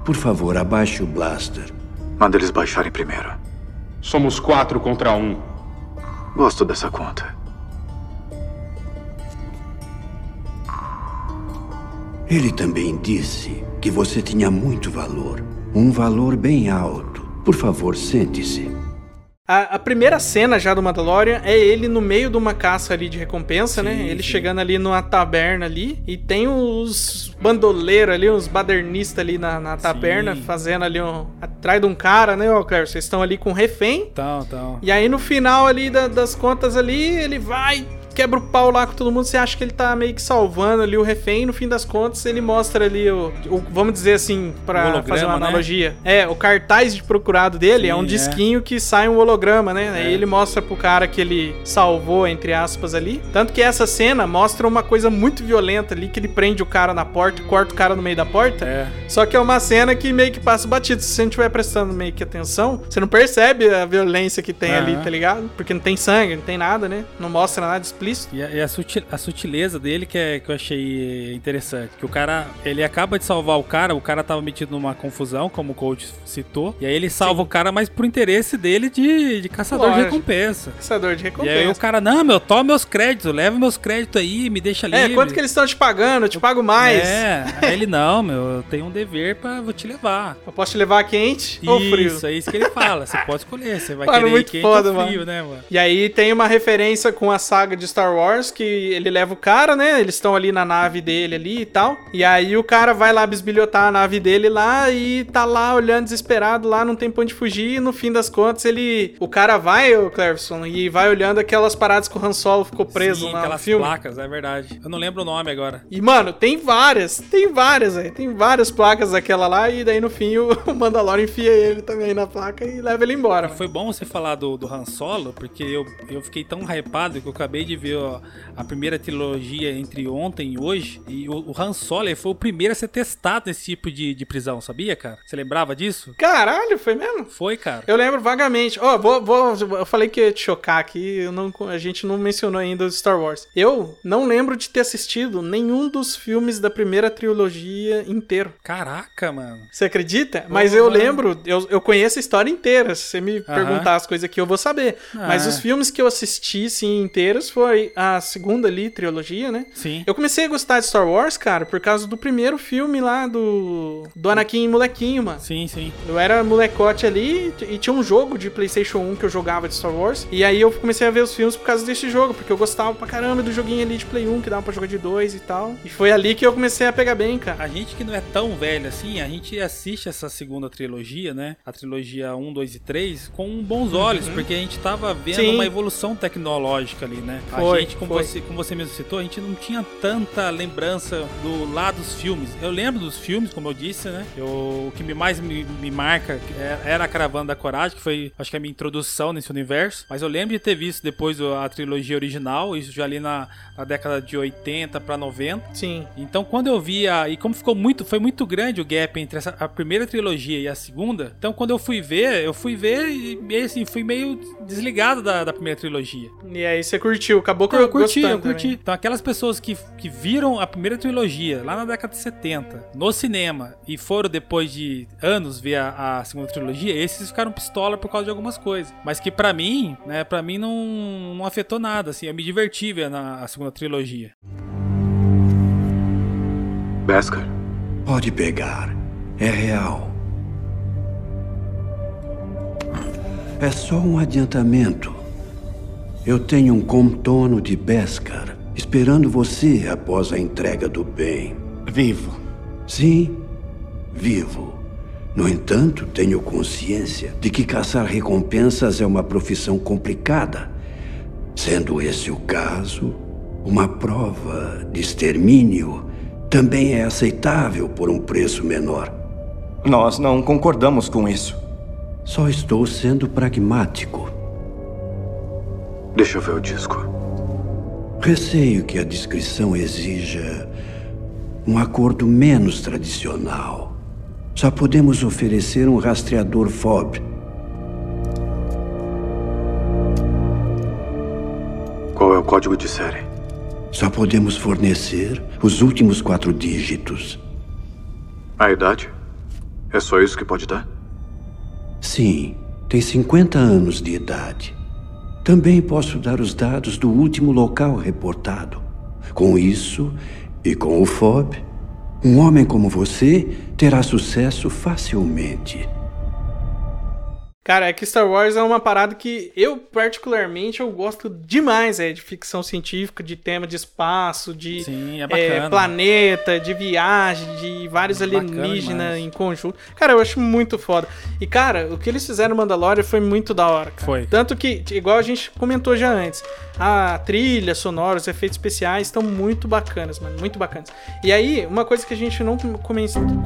G: Por favor, abaixe o blaster.
A: Manda eles baixarem primeiro.
H: Somos quatro contra um.
A: Gosto dessa conta.
G: Ele também disse que você tinha muito valor. Um valor bem alto. Por favor, sente-se.
C: A, a primeira cena já do Mandalorian é ele no meio de uma caça ali de recompensa, né?
B: Sim,
C: Ele
B: sim.
C: chegando ali numa taberna ali e tem os bandoleiros ali, uns badernistas ali na, na taberna,
B: Sim.
C: fazendo ali um. atrás de um cara, né, ó, Claire? Vocês estão ali com um refém.
B: Então, então.
C: E aí no final ali da- das contas ali, ele vai, quebra o pau lá com todo mundo, você acha que ele tá meio que salvando ali o refém, no fim das contas ele mostra ali o, o- vamos dizer assim,
B: holograma,
C: fazer uma
B: né?
C: analogia. É, o cartaz de procurado dele é
B: Sim,
C: um
B: é.
C: disquinho que sai um holograma, né? Aí
B: É.
C: ele mostra pro cara que ele salvou, entre aspas, ali. Tanto que essa cena mostra uma coisa muito violenta ali, que ele prende o cara na porta, corta o cara no meio da porta.
B: É.
C: Só que é uma cena que meio que passa batido. Se você não estiver prestando meio que atenção, você não percebe a violência que tem ali,
B: Aham.
C: tá ligado? Porque não tem sangue, não tem nada, né? Não mostra nada explícito.
B: E a, e a sutil- a sutileza dele que, é, que eu achei interessante. Que o cara, ele acaba de salvar o cara, o cara tava metido numa confusão, como o coach citou. E aí ele salva o cara, mas pro interesse dele de, de caçador
C: Lógico.
B: de recompensa.
C: Caçador de
B: E aí o
C: recompensa.
B: cara, não, meu, toma meus créditos, leva meus créditos aí, me deixa
C: É,
B: livre.
C: quanto que eles estão te pagando? Eu te pago mais.
B: É, aí ele, não, meu, eu tenho um dever pra vou te levar.
C: Eu posso te levar quente ou frio?
B: Isso, é isso que ele fala. Você pode escolher, você vai
C: Mano,
B: querer
C: muito
B: quente
C: foda,
B: ou frio, né, mano?
C: E aí tem uma referência com a saga de Star Wars, que ele leva o cara, né? Eles estão ali na nave dele ali e tal. E aí o cara vai lá bisbilhotar a nave dele lá e tá lá olhando desesperado lá, não tem pra onde fugir. E no fim das contas, ele. O cara vai, o Cleverson, e vai olhando aquelas paradas que o Han Solo ficou preso
B: Sim,
C: lá no
B: aquelas
C: filme.
B: placas, é verdade. Eu não lembro o nome agora.
C: E, mano, tem várias, tem várias, aí. Tem várias placas placas daquela lá e daí no fim o Mandalorian enfia ele também na placa e leva ele embora.
B: Foi bom você falar do, do Han Solo, porque eu, eu fiquei tão hypado que eu acabei de ó, a primeira trilogia entre ontem e hoje. E o, o Han Solo foi o primeiro a ser testado nesse tipo de, de prisão, sabia, cara? Você lembrava disso?
C: Caralho, foi mesmo?
B: Foi, cara.
C: Eu lembro vagamente. Ó, vou, vou, eu falei que ia te chocar aqui, eu não, a gente não mencionou ainda os Star Wars. Eu não lembro de ter assistido nenhum dos filmes da primeira trilogia inteiro.
B: Caraca, mano.
C: Você acredita? Mas eu lembro, eu, eu conheço a história inteira. Se você me perguntar as coisas aqui, eu vou saber.
B: Ah.
C: Mas os filmes que eu assisti, sim, inteiros, foi a segunda ali, trilogia, né?
B: Sim.
C: Eu comecei a gostar de Star Wars, cara, por causa do primeiro filme lá do, do Anakin molequinho, mano.
B: Sim, sim.
C: Eu era molecote ali e tinha um jogo de PlayStation 1 que eu jogava de Star Wars. E aí eu comecei a ver os filmes por causa desse jogo, porque eu gostava pra caramba do joguinho ali de Play 1 que dava pra jogar de dois e tal. E foi ali que eu comecei a pegar bem, cara.
B: A gente que não é tão velho assim, a gente assiste essa segunda trilogia, né? A trilogia 1, 2 e 3 com bons olhos, porque a gente tava vendo
C: Sim.
B: uma evolução tecnológica ali, né?
C: Foi,
B: a gente, como
C: foi.
B: você, como você mesmo citou, a gente não tinha tanta lembrança do lado dos filmes. Eu lembro dos filmes, como eu disse, né? Eu, o que mais me, me marca é- era a Caravana da Coragem, que foi, acho que a minha introdução nesse universo. Mas eu lembro de ter visto depois o- a trilogia original, isso já ali na, na década de 80 pra 90.
C: Sim.
B: Então, quando eu via, e como ficou muito, foi muito grande o gap entre essa, a primeira trilogia e a segunda, então quando eu fui ver, eu fui ver e meio assim, fui meio desligado da, da primeira trilogia.
C: E aí você curtiu, acabou
B: Então, eu curti,
C: gostando
B: eu curti.
C: também.
B: Então, aquelas pessoas que, que viram a primeira trilogia lá na década de 70 no cinema e foram depois de anos ver a, a segunda trilogia, esses ficaram pistola por causa de algumas coisas. Mas que pra mim, né, pra mim não, não afetou nada, assim, eu me diverti vendo a, a segunda trilogia.
H: Beskar,
G: Pode pegar. É real. É só um adiantamento. Eu tenho um contorno de Beskar esperando você após a entrega do bem.
I: Vivo.
G: Sim, vivo. No entanto, tenho consciência de que caçar recompensas é uma profissão complicada. Sendo esse o caso, uma prova de extermínio também é aceitável por um preço menor.
I: Nós não concordamos com isso.
G: Só estou sendo pragmático.
H: Deixa eu ver o disco.
G: Receio que a descrição exija um acordo menos tradicional. Só podemos oferecer um rastreador FOB.
H: Qual é o código de série?
G: Só podemos fornecer os últimos quatro dígitos.
H: A idade? É só isso que pode dar?
G: Sim, tem 50 anos de idade. Também posso dar os dados do último local reportado. Com isso e com o FOB, um homem como você terá sucesso facilmente.
C: Cara, é que Star Wars é uma parada que eu, particularmente, eu gosto demais, é, de ficção científica, de tema de espaço, de
B: Sim, é
C: é, planeta, de viagem, de vários
B: É
C: alienígenas em conjunto. Cara, eu acho muito foda. E, cara, o que eles fizeram no Mandalorian foi muito da hora, cara.
B: Foi.
C: Tanto que, igual a gente comentou já antes, a trilha sonora, os efeitos especiais estão muito bacanas, mano, muito bacanas. E aí, uma coisa que a gente não come-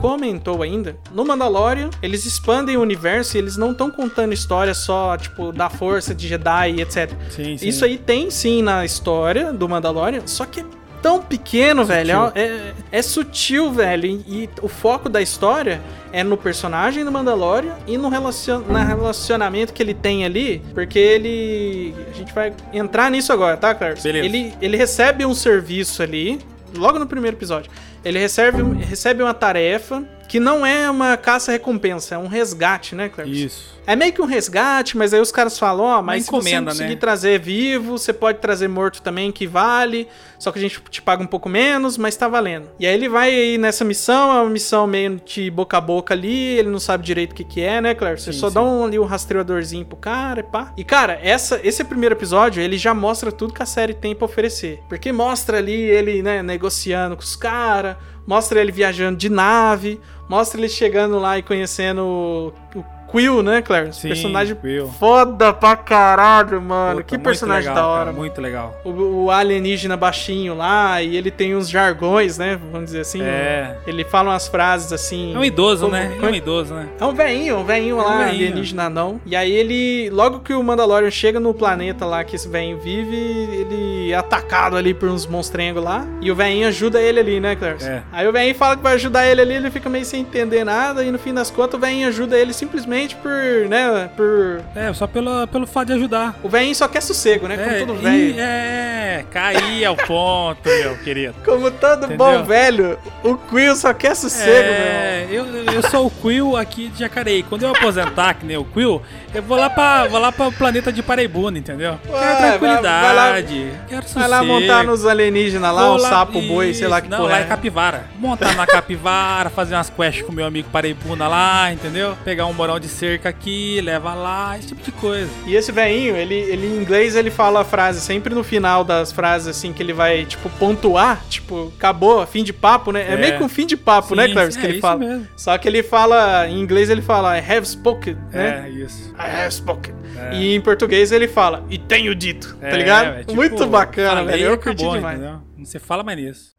C: comentou ainda, no Mandalorian, eles expandem o universo e eles não estão contando história só, tipo, da força de Jedi e etc.
B: Sim, sim.
C: Isso aí tem sim na história do Mandalorian, só que é tão pequeno, velho. É, é- é sutil, velho. E, e o foco da história é no personagem do Mandalorian e no relacion, na relacionamento que ele tem ali. Porque ele. A gente vai entrar nisso agora, tá, Carlos?
B: Beleza.
C: Ele, ele recebe um serviço ali, logo no primeiro episódio. Ele recebe, recebe uma tarefa que não é uma caça-recompensa, é um resgate, né, Cleber?
B: Isso.
C: É meio que um resgate, mas aí os caras falam, ó, mas se você
B: encomenda,
C: conseguir
B: né?
C: trazer vivo, você pode trazer morto também, que vale, só que a gente te paga um pouco menos, mas tá valendo. E aí ele vai aí nessa missão, é uma missão meio de boca a boca ali, ele não sabe direito o que que é, né, Claire? Você
B: Sim,
C: só
B: sim.
C: dá um, ali um rastreadorzinho pro cara e pá. E cara, essa, esse primeiro episódio, ele já mostra tudo que a série tem pra oferecer. Porque mostra ali ele, né, negociando com os caras, mostra ele viajando de nave, mostra ele chegando lá e conhecendo o, o Quill, né, Clarence?
B: Sim,
C: personagem
B: Quill.
C: foda pra caralho, mano.
B: Puta,
C: que personagem
B: legal,
C: da
B: cara,
C: hora. mano.
B: Muito legal.
C: O, o alienígena baixinho lá, e ele tem uns jargões, né? Vamos dizer assim.
B: É.
C: Ele fala umas frases assim.
B: É um idoso,
C: como-
B: né? É um idoso, né?
C: É um veinho, um veinho
B: É um
C: lá,
B: veinho.
C: alienígena não. E aí ele, logo que o Mandalorian chega no planeta lá que esse veinho vive, ele é atacado ali por uns monstrengos lá. E o veinho ajuda ele ali, né, Clarence?
B: É.
C: Aí o veinho fala que vai ajudar ele ali, ele fica meio sem entender nada. E no fim das contas, o veinho ajuda ele simplesmente por, né, por...
B: É, só pelo, pelo fato de ajudar.
C: O veinho só quer sossego, né? Como
B: É,
C: todo
B: e-
C: velho.
B: É, caí ao ponto, meu querido.
C: Como todo
B: Entendeu?
C: bom velho, o Quill só quer sossego, meu.
B: É, eu, eu sou o Quill aqui de Jacareí. Quando eu aposentar, que nem o Quill, eu vou lá pra, vou lá pra planeta de Paraibuna, entendeu?
C: Ué,
B: quero
C: vai-
B: tranquilidade, quero sossego.
C: Vai lá montar nos alienígenas lá,
B: Vou
C: um
B: lá-
C: sapo, boi, sei lá que
B: Não, lá
C: é.
B: é capivara. Montar na capivara, fazer umas quests com meu amigo Paraibuna lá, entendeu? Pegar um morão de cerca aqui, leva lá, esse tipo de coisa.
C: E esse velhinho, ele, ele em inglês ele fala a frase sempre no final das frases assim que ele vai tipo pontuar, tipo, acabou, fim de papo, né? É,
B: É.
C: meio que um fim de papo, né,
B: Sim,
C: Clarence,
B: é
C: que ele
B: isso
C: fala.
B: mesmo.
C: Só que ele fala em inglês ele fala I have spoken, né?
B: É, isso.
C: I have spoken.
B: É.
C: E em português ele fala e tenho dito, tá
B: É,
C: ligado?
B: é tipo,
C: Muito bacana, velho.
B: e
C: Eu curti demais.
B: entendeu? Não se fala mais nisso.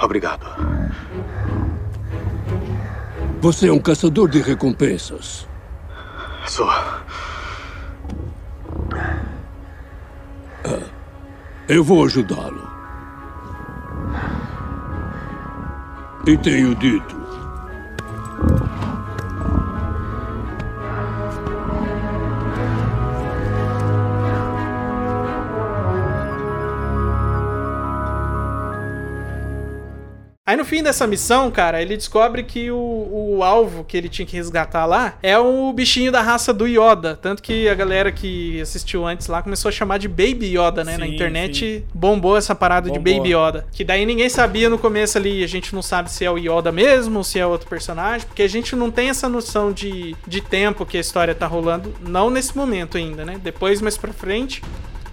H: Obrigado.
G: Você é um caçador de recompensas.
H: Sou.
G: Eu vou ajudá-lo. E tenho dito.
C: Aí no fim dessa missão, cara, ele descobre que o, o alvo que ele tinha que resgatar lá é o bichinho da raça do Yoda. Tanto que a galera que assistiu antes lá começou a chamar de Baby Yoda, né? Na
B: Sim,
C: internet bombou essa parada de
B: Bombou.
C: Baby Yoda. Que daí ninguém sabia no começo ali, a gente não sabe se é o Yoda mesmo se é outro personagem, porque a gente não tem essa noção de, de tempo que a história tá rolando, não nesse momento ainda, né? Depois, mais pra frente,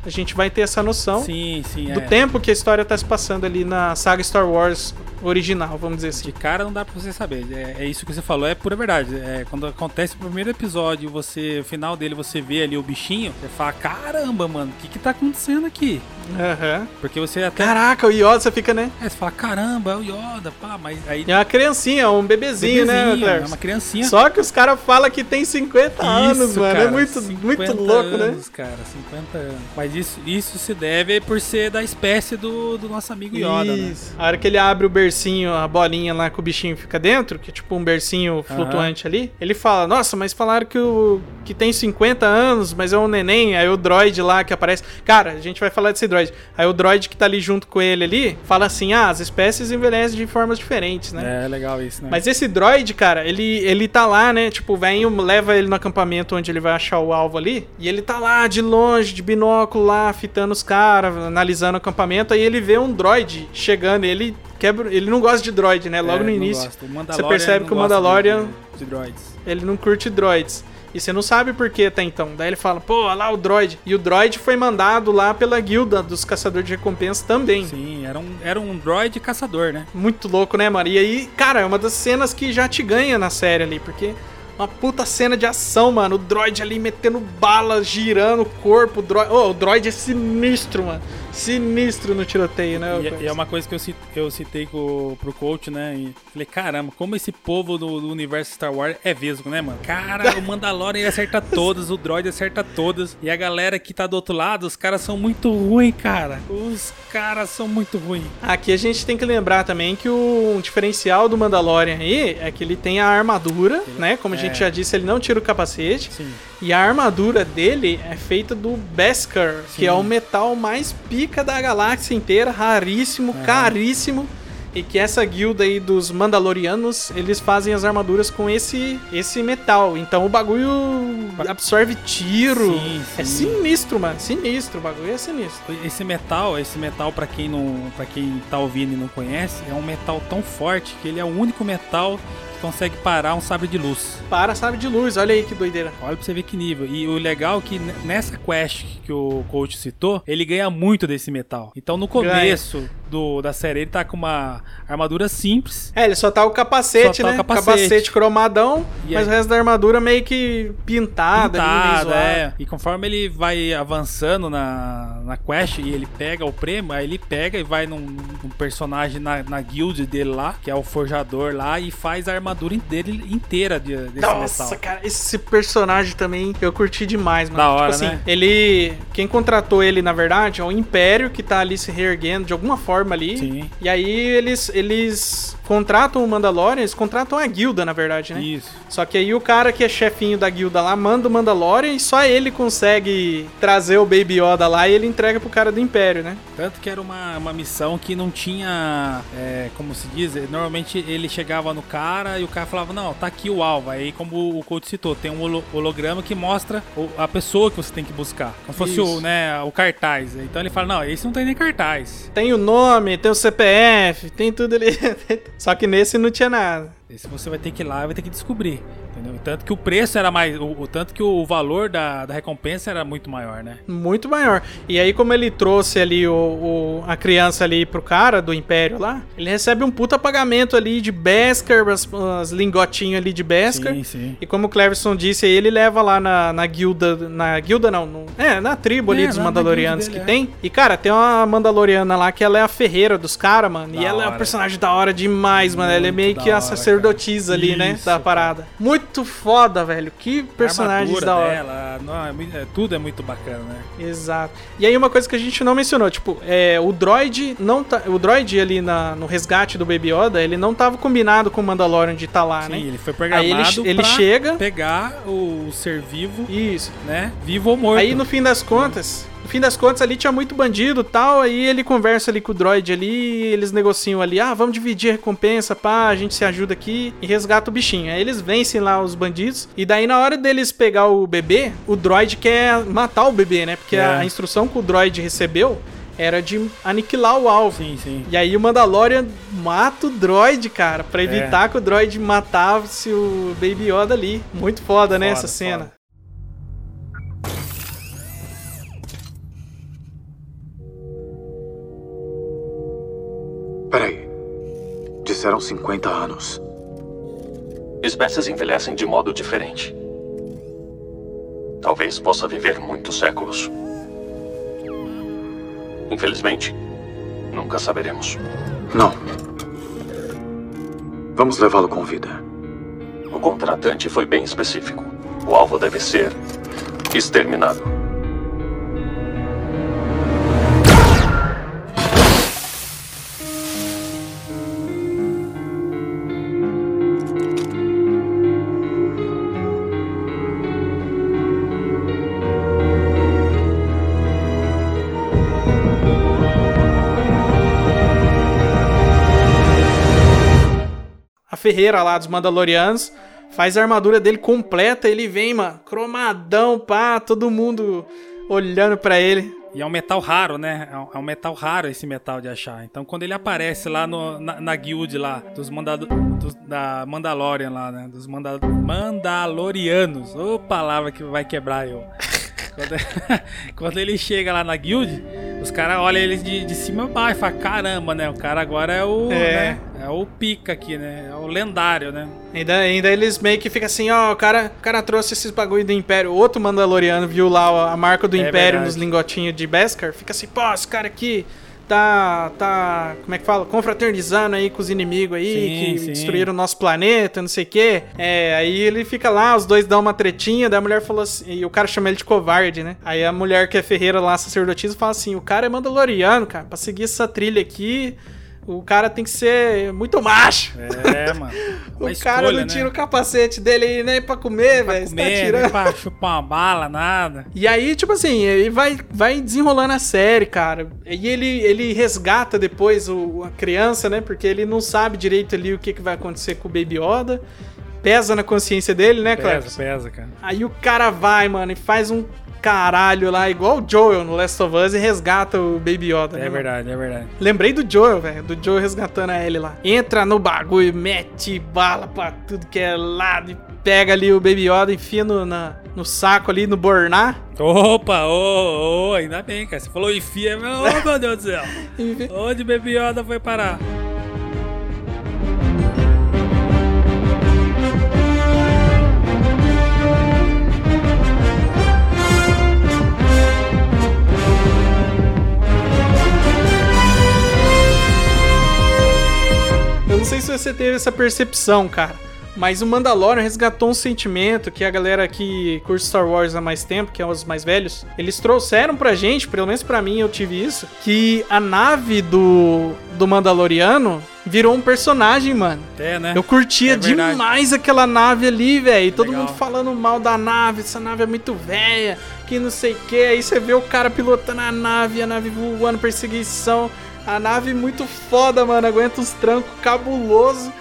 C: a gente vai ter essa noção
B: Sim, sim,
C: do
B: é.
C: tempo que a história tá se passando ali na saga Star Wars original, vamos dizer assim.
B: De cara não dá pra você saber. É, é isso que você falou, é pura verdade. É, quando acontece o primeiro episódio, você, o final dele, você vê ali o bichinho, você fala, caramba, mano, o que que tá acontecendo aqui?
C: Aham.
B: Porque você até.
C: Caraca, o Yoda, você fica, né?
B: É, você fala, caramba, é o Yoda, pá, mas aí.
C: É uma criancinha, um bebezinho, né,
B: bebezinho,
C: Claire?
B: É uma criancinha.
C: Só que os caras falam que tem 50 anos,
B: Isso,
C: mano. é muito,
B: 50
C: muito louco, né?
B: anos, cara, 50 anos. Mas isso, isso se deve por ser da espécie do, do nosso amigo Yoda, né?
C: Isso. A hora que ele abre o bercinho, a bolinha lá que o bichinho fica dentro, que é tipo um bercinho flutuante ali, ele fala: Nossa, mas falaram que, o, que tem 50 anos, mas é um neném. Aí o droid lá que aparece. Cara, a gente vai falar desse droid. Aí o droid que tá ali junto com ele ali fala assim: Ah, as espécies envelhecem de formas diferentes, né?
B: É legal isso, né?
C: Mas esse droid, cara, ele, ele tá lá, né? Tipo, o velho leva ele no acampamento onde ele vai achar o alvo ali. E ele tá lá de longe, de binóculo lá, fitando os caras, analisando o acampamento. Aí ele vê um droid chegando. Ele quebra. Ele não gosta de droid, né? Logo
B: É,
C: no início. Você percebe que o Mandalorian,
B: De, de
C: ele não curte droids. E você não sabe por que até então. Daí ele fala, pô, olha lá o droid. E o droid foi mandado lá pela guilda dos caçadores de recompensa também.
B: Sim, era um, era um droid caçador, né?
C: Muito louco, né, mano? E aí, cara, é uma das cenas que já te ganha na série ali, porque uma puta cena de ação, mano. O droid ali metendo bala, girando o corpo. O droid, oh, o droid é sinistro, mano. Sinistro no tiroteio, né?
B: E, e é uma coisa que eu, cit- eu citei co- pro coach, né? E falei, caramba, como esse povo do, do universo Star Wars é vesgo, né, mano? Cara, o Mandalorian ele acerta todas, o droid acerta todas. E a galera que tá do outro lado, os caras são muito ruins, cara. Os caras são muito ruins.
C: Aqui a gente tem que lembrar também que o diferencial do Mandalorian aí é que ele tem a armadura, né? Como a gente
B: é.
C: já disse, ele não tira o capacete.
B: Sim.
C: E a armadura dele é feita do Beskar, que
B: Sim.
C: é o metal mais pica da galáxia inteira, raríssimo, caríssimo. E que essa guilda aí dos Mandalorianos, eles fazem as armaduras com esse esse metal. Então o bagulho absorve tiro.
B: Sim,
C: É
B: sim.
C: sinistro, mano. Sinistro, o bagulho é sinistro.
B: Esse metal, esse metal para quem não, para quem tá ouvindo e não conhece, é um metal tão forte que ele é o único metal consegue parar um sabre de luz.
C: Para, sabe, de luz. Olha aí que doideira.
B: Olha pra você ver que nível. E o legal é que nessa quest que o coach citou, ele ganha muito desse metal. Então no começo, do, da série ele tá com uma armadura simples.
C: É, ele só tá o capacete,
B: tá o
C: né?
B: capacete.
C: cromadão,
B: E
C: mas
B: aí-
C: o resto da armadura meio que pintada,
B: Pintada, é. E conforme ele vai avançando na, na quest e ele pega o prêmio, aí ele pega e vai num, num personagem na, na guild dele lá, que é o forjador lá, e faz a armadura dele inteira de, desse
C: Nossa,
B: metal.
C: cara, esse personagem também eu curti demais, mano.
B: Da hora,
C: tipo assim,
B: né?
C: ele. Quem contratou ele, na verdade, é o Império que tá ali se reerguendo de alguma forma ali.
B: Sim.
C: E aí eles, eles contratam o Mandalorian, eles contratam a guilda, na verdade, né?
B: Isso.
C: Só que aí o cara que é chefinho da guilda lá manda o Mandalorian e só ele consegue trazer o Baby Yoda lá e ele entrega pro cara do Império, né?
B: Tanto que era uma, uma missão que não tinha, é, como se diz, normalmente ele chegava no cara e o cara falava, não, tá aqui o alvo. Aí, como o coach citou, tem um holo- holograma que mostra a pessoa que você tem que buscar. Como se fosse o, né, o cartaz. Então ele fala, não, esse não tem nem cartaz.
C: Tem o nome, tem o CPF, tem tudo ali. Só que nesse não tinha nada.
B: Esse você vai ter que ir lá e vai ter que descobrir. Entendeu? Tanto que o preço era mais. O, o tanto que o valor da, da recompensa era muito maior, né?
C: Muito maior. E aí, como ele trouxe ali o, o- a criança ali pro cara do Império lá, ele recebe um puta pagamento ali de Beskar, as, as lingotinhos ali de Beskar.
B: Sim, sim.
C: E como o Cleverson disse, aí ele leva lá na, na guilda. Na guilda não, no- é, na tribo ali
B: É,
C: dos Mandalorianos
B: guilda
C: que
B: dele, é.
C: tem. E cara, tem uma Mandaloriana lá que ela é a ferreira dos caras, mano. e
B: Da
C: ela é um
B: hora.
C: personagem da hora demais, mano. Ela é
B: Muito
C: meio que a
B: hora,
C: sacerdotisa ali, né?
B: Isso,
C: Da
B: cara.
C: parada. Muito foda, velho. Que personagens da hora.
B: dela, não, é é- tudo é muito bacana, né?
C: Exato. E aí uma coisa que a gente não mencionou, tipo, é, o droid não tá, o droid ali na, no resgate do Baby Yoda, ele não tava combinado com o Mandalorian de estar lá,
B: Sim,
C: né?
B: ele foi
C: Aí ele,
B: programado
C: ele chega,
B: pegar o ser vivo,
C: isso.
B: né? Vivo ou morto.
C: Aí no fim das contas, no fim das contas ali tinha muito bandido, tal, aí ele conversa ali com o droid ali, eles negociam ali, ah, vamos dividir a recompensa, pá, a gente se ajuda aqui e resgata o bichinho. Aí eles vencem lá os bandidos e daí na hora deles pegar o bebê, o droid quer matar o bebê, né? Porque
B: É.
C: a instrução que o droid recebeu era de aniquilar o alvo.
B: Sim, sim.
C: E aí o Mandalorian mata o droid, cara, pra evitar que o droid matasse o Baby Yoda ali. Muito foda, né,
B: Foda,
C: essa cena.
B: foda.
H: Peraí. Disseram 50 anos.
J: Espécies envelhecem de modo diferente. Talvez possa viver muitos séculos. Infelizmente, nunca saberemos.
H: Não. Vamos levá-lo com vida.
J: O contratante foi bem específico. O alvo deve ser exterminado.
C: Ferreira lá dos Mandalorianos, faz a armadura dele completa, ele vem, mano, cromadão, pá, todo mundo olhando pra ele.
B: E é um metal raro, né? É um, é um metal raro esse metal de achar. Então quando ele aparece lá no, na, na guild lá, dos, mandado, dos- da Mandalorian lá, né? Dos manda, Mandalorianos. Ô palavra que vai quebrar eu. Quando, quando ele chega lá na guild, os caras olham ele de, de cima a baixo e falam, caramba, né? O cara agora é o.
C: É.
B: né, é o pica aqui, né? É o lendário, né?
C: Ainda, ainda eles meio que ficam assim, ó, o cara, o cara trouxe esses bagulho do Império. Outro Mandaloriano viu lá a marca do
B: É
C: Império
B: verdade.
C: nos lingotinhos de Beskar, fica assim, pô, esse cara aqui tá, tá, como é que fala? Confraternizando aí com os inimigos aí,
B: Sim,
C: que
B: sim.
C: destruíram o nosso planeta, não sei o quê. É, aí ele fica lá, os dois dão uma tretinha, daí a mulher falou assim, e o cara chama ele de covarde, né? Aí a mulher que é ferreira lá, sacerdotisa, fala assim, o cara é Mandaloriano, cara, pra seguir essa trilha aqui... O cara tem que ser muito macho.
B: É, mano.
C: O
B: Uma
C: cara
B: escolha,
C: não tira
B: né?
C: o capacete dele nem pra comer, velho. Tá tirando.
B: nem pra chupar uma bala, nada.
C: E aí, tipo assim, ele vai, vai desenrolando a série, cara. E ele, ele resgata depois o, a criança, né? Porque ele não sabe direito ali o que, que vai acontecer com o Baby Yoda. Pesa na consciência dele, né,
B: Pesa,
C: Cleves?
B: pesa, cara.
C: Aí o cara vai, mano, e faz um caralho lá, igual o Joel no Last of Us, e resgata o Baby Yoda. né,
B: É
C: mano?
B: verdade, é verdade.
C: Lembrei do Joel, velho. Do Joel resgatando a Ellie lá. Entra no bagulho, mete bala pra tudo que é lado. E pega ali o Baby Yoda, enfia no, na, no saco ali, no borná.
B: Opa, ô, ô, ainda bem, cara. Você falou enfia, meu, oh, meu Deus do céu. Onde Baby Yoda foi parar?
C: Você teve essa percepção, cara. Mas o Mandalorian resgatou um sentimento que a galera que curte Star Wars há mais tempo, que é os mais velhos, eles trouxeram pra gente, pelo menos pra mim eu tive isso, que a nave do, do Mandaloriano virou um personagem, mano.
B: É, né?
C: Eu curtia
B: É
C: demais aquela nave ali, velho. Todo
B: Legal.
C: mundo falando mal da nave, essa nave é muito velha, que não sei o que. Aí você vê o cara pilotando a nave, a nave voando, perseguição. A nave muito foda, mano. Aguenta uns trancos cabuloso.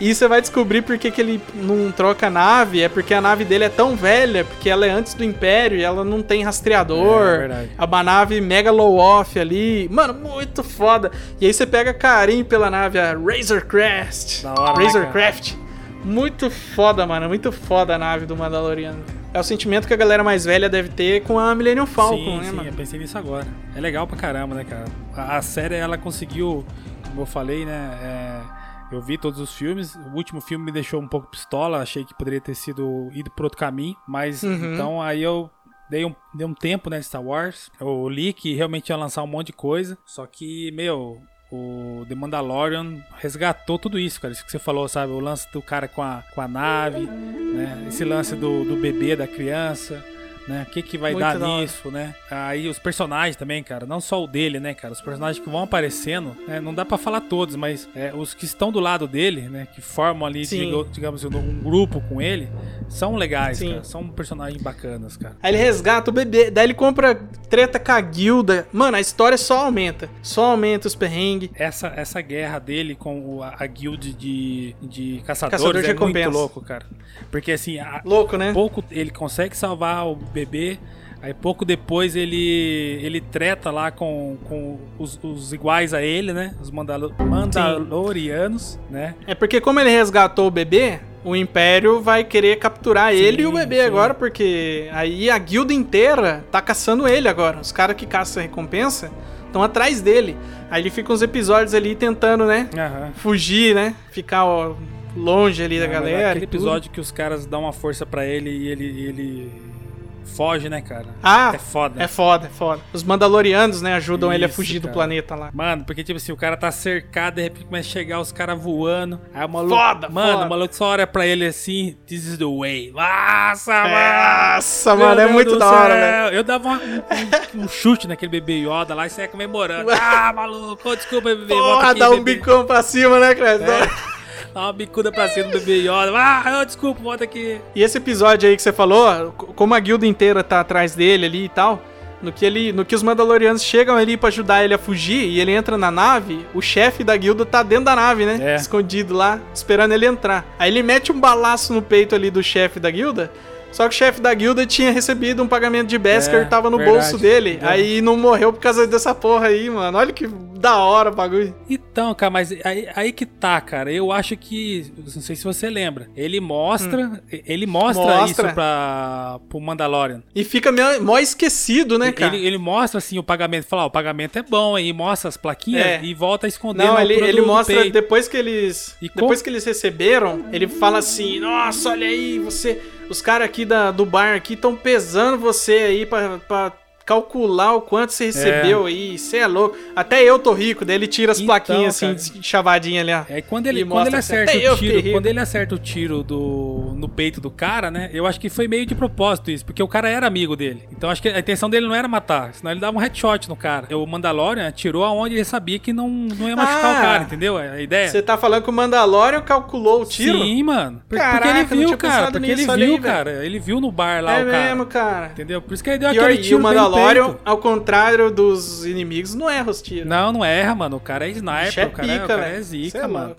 C: E você vai descobrir por que, que ele não troca a nave. É porque a nave dele é tão velha, porque ela é antes do Império e ela não tem rastreador.
B: É, verdade.
C: É uma nave mega low off ali. Mano, muito foda. E aí você pega carinho pela nave, a Razor Crest.
B: Da hora, né,
C: Razor
B: cara?
C: Craft. Muito foda, mano. Muito foda a nave do Mandaloriano. É o sentimento que a galera mais velha deve ter com a Millennium Falcon,
B: sim,
C: né,
B: sim,
C: mano?
B: eu pensei nisso agora. É legal pra caramba, né, cara? A, a série, ela conseguiu, como eu falei, né? é, eu vi todos os filmes. O último filme me deixou um pouco pistola. Achei que poderia ter sido ido por outro caminho. Mas
C: Uhum.
B: então aí eu dei um, dei um tempo, né, Star Wars. Eu li que realmente ia lançar um monte de coisa. Só que, meu. O The Mandalorian resgatou tudo isso, cara. Isso que você falou, sabe? O lance do cara com a, com a nave, né? Esse lance do, do bebê, da criança, né? O que, que vai
C: Muito
B: dar
C: hora.
B: nisso, né? Aí os personagens também, cara. Não só o dele, né, cara? Os personagens que vão aparecendo, né? não dá pra falar todos, mas é, os que estão do lado dele, né? Que formam ali, digo- digamos, um grupo com ele, são legais,
C: Sim.
B: cara. São personagens bacanas, cara.
C: Aí ele resgata o bebê, daí ele compra treta com a guilda. Mano, a história só aumenta. Só aumenta os perrengues.
B: Essa, essa guerra dele com a, a guild de, de caçadores
C: Caçador de
B: é muito louco, cara. Porque assim, a-
C: Louco, né?
B: pouco ele consegue salvar o bebê. Aí pouco depois ele ele treta lá com, com os, os iguais a ele, né? Os Mandalo Mandalorianos, né?
C: É porque como ele resgatou o bebê, o Império vai querer capturar ele e o bebê
B: sim.
C: agora, porque aí a guilda inteira tá caçando ele agora. Os caras que caçam a recompensa estão atrás dele. Aí ele fica uns episódios ali tentando, né? Fugir, né? Ficar ó, longe ali da
B: Não, mas
C: galera.
B: Aquele episódio que os caras dão uma força pra ele e ele, ele foge, né, cara?
C: Ah,
B: é foda.
C: É foda, é foda. Os Mandalorianos, né, ajudam ele a
B: Isso,
C: fugir do
B: cara.
C: planeta lá.
B: Mano, porque tipo assim, o cara tá cercado, de repente começa a chegar os caras voando. Aí o maluco.
C: Foda,
B: mano,
C: foda.
B: o maluco só olha pra ele assim, this is the way. Nossa, mano!
C: Nossa, mano, é muito
B: do
C: da hora, velho.
B: Eu dava uma- um, um chute naquele bebê Yoda lá e saia comemorando. Ah, maluco, desculpa, bebê.
C: Porra,
B: aqui,
C: dá um bicão pra cima, né, Cresce?
B: É. Dá uma bicuda pra cima do bebê Yoda. Ah, ô, desculpa, volta aqui.
C: E esse episódio aí que você falou, co- como a guilda inteira tá atrás dele ali e tal, no que ele, no que os Mandalorianos chegam ali pra ajudar ele a fugir e ele entra na nave, o chefe da guilda tá dentro da nave, né?
B: É.
C: Escondido lá, esperando ele entrar. Aí ele mete um balaço no peito ali do chefe da guilda. Só que o chefe da guilda tinha recebido um pagamento de Beskar,
B: É,
C: tava no
B: verdade.
C: bolso dele.
B: É.
C: Aí não morreu por causa dessa porra aí, mano. Olha que da hora o bagulho.
B: Então, cara, mas aí, aí que tá, cara. Eu acho que. Não sei se você lembra. Ele mostra. Ele mostra,
C: Hum. Mostra.
B: isso pra, pro Mandalorian.
C: E fica meio- mó esquecido, né, cara?
B: Ele, ele mostra assim o pagamento. Fala, ó, o pagamento é bom aí. Mostra as plaquinhas
C: É.
B: e volta a esconder
C: Não, ele, ele
B: do- do
C: mostra
B: peito.
C: depois que eles.
B: E
C: depois
B: com-
C: que eles receberam, ele fala assim: Nossa, olha aí, você. Os caras aqui da, do bar aqui estão pesando você aí pra, pra calcular o quanto você recebeu aí. Você é louco. Até eu tô rico. Daí ele tira as
B: Então,
C: plaquinhas
B: cara.
C: assim, de chavadinha ali, ó.
B: É, quando ele, quando ele acerta o tiro, quando ele acerta o tiro do, no peito do cara, né? Eu acho que foi meio de propósito isso, porque o cara era amigo dele. Então acho que a intenção dele não era matar, senão ele dava um headshot no cara. O Mandalorian atirou aonde ele sabia que não, não ia machucar
C: Ah,
B: o cara, entendeu? É A ideia.
C: Você tá falando que o Mandalorian calculou o tiro?
B: Sim, mano.
C: Caraca,
B: porque ele viu, cara. Porque ele viu,
C: aí,
B: cara. Ele viu no bar lá
C: É
B: o cara.
C: mesmo, cara.
B: Entendeu? Por isso que ele deu
C: E,
B: aquele
C: e
B: tiro
C: Mandalorian, ao contrário dos inimigos, não erra os tiros.
B: Não, não erra, mano. O cara é sniper,
C: é
B: o cara, é, o
C: pica,
B: cara é
C: Cê
B: zica,
C: é
B: mano.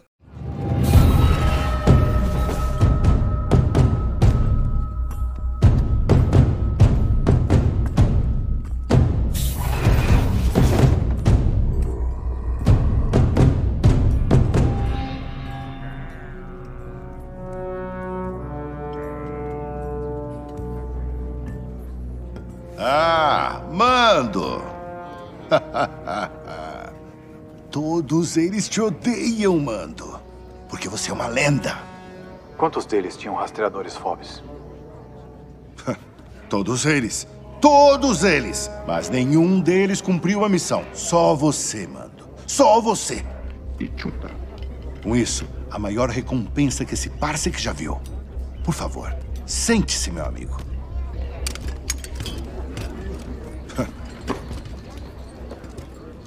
C: Louco.
K: Mando! Todos eles te odeiam, Mando. Porque você é uma lenda.
H: Quantos deles tinham rastreadores FOBs?
K: Todos eles. Todos eles. Mas nenhum deles cumpriu a missão. Só você, Mando. Só você. Com isso, a maior recompensa que esse Parsec já viu. Por favor, sente-se, meu amigo.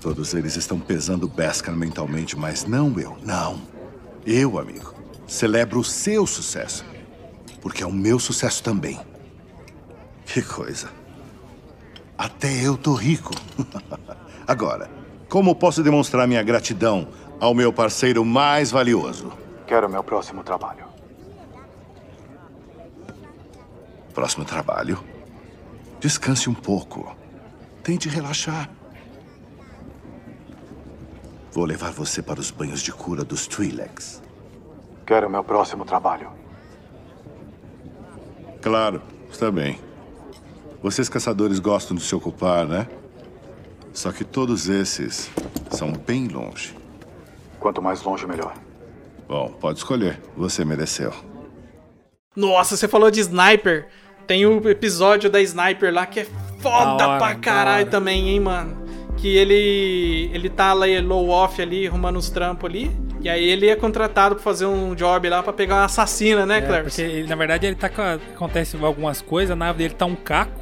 K: Todos eles estão pesando Beskar mentalmente, mas não eu, não. Eu, amigo, celebro o seu sucesso. Porque é o meu sucesso também. Que coisa. Até eu tô rico. Agora, como posso demonstrar minha gratidão ao meu parceiro mais valioso?
H: Quero meu próximo trabalho.
K: Próximo trabalho? Descanse um pouco. Tente relaxar. Vou levar você para os banhos de cura dos Twi'leks.
H: Quero meu próximo trabalho.
K: Claro, está bem. Vocês caçadores gostam de se ocupar, né? Só que todos esses são bem longe.
H: Quanto mais longe, melhor.
K: Bom, pode escolher. Você mereceu.
C: Nossa, você falou de sniper. Tem o episódio da sniper lá que é foda
B: Da hora,
C: pra caralho também, hein, mano. Que ele ele tá lá low off ali, arrumando os trampos ali. E aí ele é contratado pra fazer um job lá pra pegar uma assassina, né,
B: É,
C: Claire?
B: porque ele, na verdade ele tá com. a- Acontece algumas coisas, a nave dele tá um caco.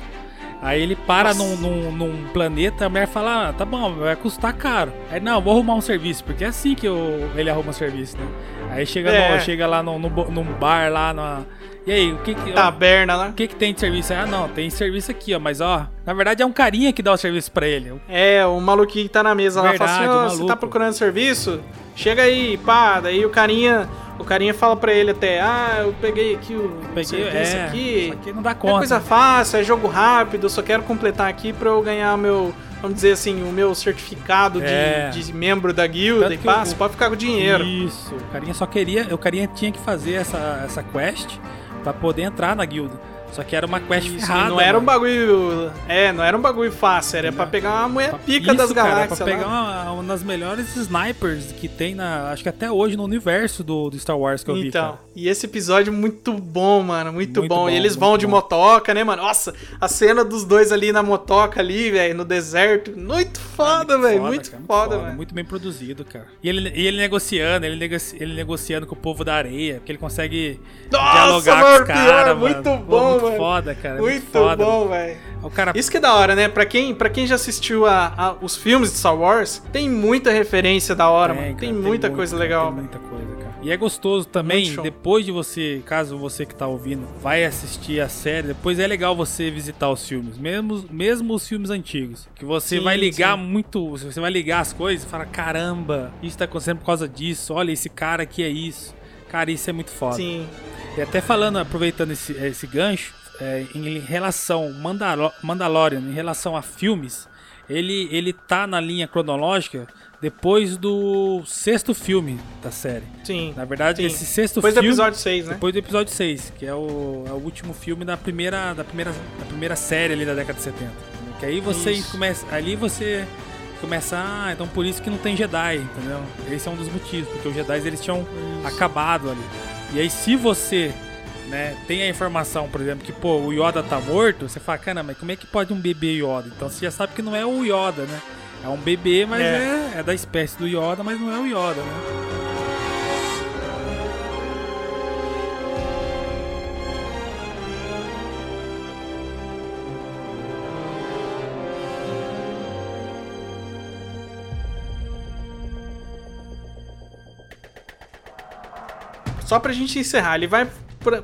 B: Aí ele para num, num- num planeta, a mulher fala, ah, tá bom, vai custar caro. Aí, não, vou arrumar um serviço, porque é assim que o- ele arruma um serviço, né? Aí chega,
C: É.
B: no- chega lá no, no num bar lá, na... E aí, o que que...
C: Taberna lá.
B: O que que tem de serviço? Ah, não, tem serviço aqui, ó, mas ó, na verdade é um carinha que dá o serviço pra ele.
C: É, o maluquinho que tá na mesa lá fala assim,
B: Verdade,
C: "Ô,
B: o
C: você tá
B: maluco."
C: procurando serviço? Chega aí, pá. Daí o carinha, o carinha fala pra ele até, ah, eu peguei aqui o
B: Peguei,
C: serviço
B: é,
C: aqui.
B: isso aqui não dá
C: É
B: conta.
C: coisa fácil, é jogo rápido, eu só quero completar aqui pra eu ganhar meu, vamos dizer assim, o meu certificado de,
B: É.
C: de membro da guilda
B: Tanto
C: e
B: o-
C: você pode ficar com dinheiro.
B: Isso, o carinha só queria, o carinha tinha que fazer essa, essa quest pra poder entrar na guilda. Só que era uma quest ferrada.
C: não era um
B: mano.
C: bagulho. É, não era um bagulho fácil, era pra pegar uma mulher pica
B: Isso,
C: das
B: cara,
C: galáxias.
B: pra pegar uma, uma das melhores snipers que tem na. Acho que até hoje no universo do, do Star Wars que eu vi.
C: Então,
B: cara.
C: e esse episódio é muito bom, mano, muito,
B: Muito
C: bom.
B: bom,
C: E eles
B: muito
C: vão de
B: bom.
C: motoca, né, mano? Nossa, a cena dos dois ali na motoca ali, velho, no deserto, muito foda, velho, muito
B: cara,
C: foda, velho.
B: Muito bem produzido, cara. E ele, e ele negociando, ele, negoci- ele negociando com o povo da areia, porque ele consegue
C: Nossa,
B: dialogar
C: mano,
B: com os caras,
C: muito
B: mano. Pô,
C: bom,
B: muito
C: mano.
B: foda, cara.
C: Muito
B: foda.
C: bom, velho.
B: Cara
C: Isso que é da hora, né? Pra quem, pra quem já assistiu a, a- os filmes de Star Wars, tem muita referência da hora, mano.
B: cara,
C: Tem muita
B: muito,
C: coisa legal,
B: Tem muita coisa, cara. E é gostoso também,
C: Muito
B: depois de você, caso você que tá ouvindo, vai assistir a série, depois é legal você visitar os filmes, mesmo, mesmo os filmes antigos. Que você
C: Sim,
B: vai ligar
C: sim.
B: muito, você vai ligar as coisas e fala, caramba, isso tá acontecendo por causa disso, olha, esse cara aqui é isso. Cara, isso é muito foda.
C: Sim.
B: E até falando, aproveitando esse, esse gancho, é, em relação Mandalo Mandalorian, em relação a filmes, ele, ele tá na linha cronológica depois do sexto filme da série.
C: Sim.
B: Na verdade,
C: sim.
B: esse sexto
C: Depois do
B: filme.
C: episódio 6, né?
B: Depois do episódio 6, que é o, é o último filme da primeira, da, primeira, da primeira série ali da década de 70. Que aí você
C: Isso.
B: começa. Ali você começa. Ah, então por isso que não tem Jedi, entendeu? Esse é um dos motivos, porque os Jedi eles tinham acabado ali. E aí, se você. Né, tem a informação, por exemplo, que pô, o Yoda tá morto, você fala, caramba, mas como é que pode um bebê Yoda? Então você já sabe que não é o Yoda, né? É um bebê, mas
C: É.
B: é, é da espécie do Yoda, mas não é o Yoda, né?
C: Só pra gente encerrar, ele vai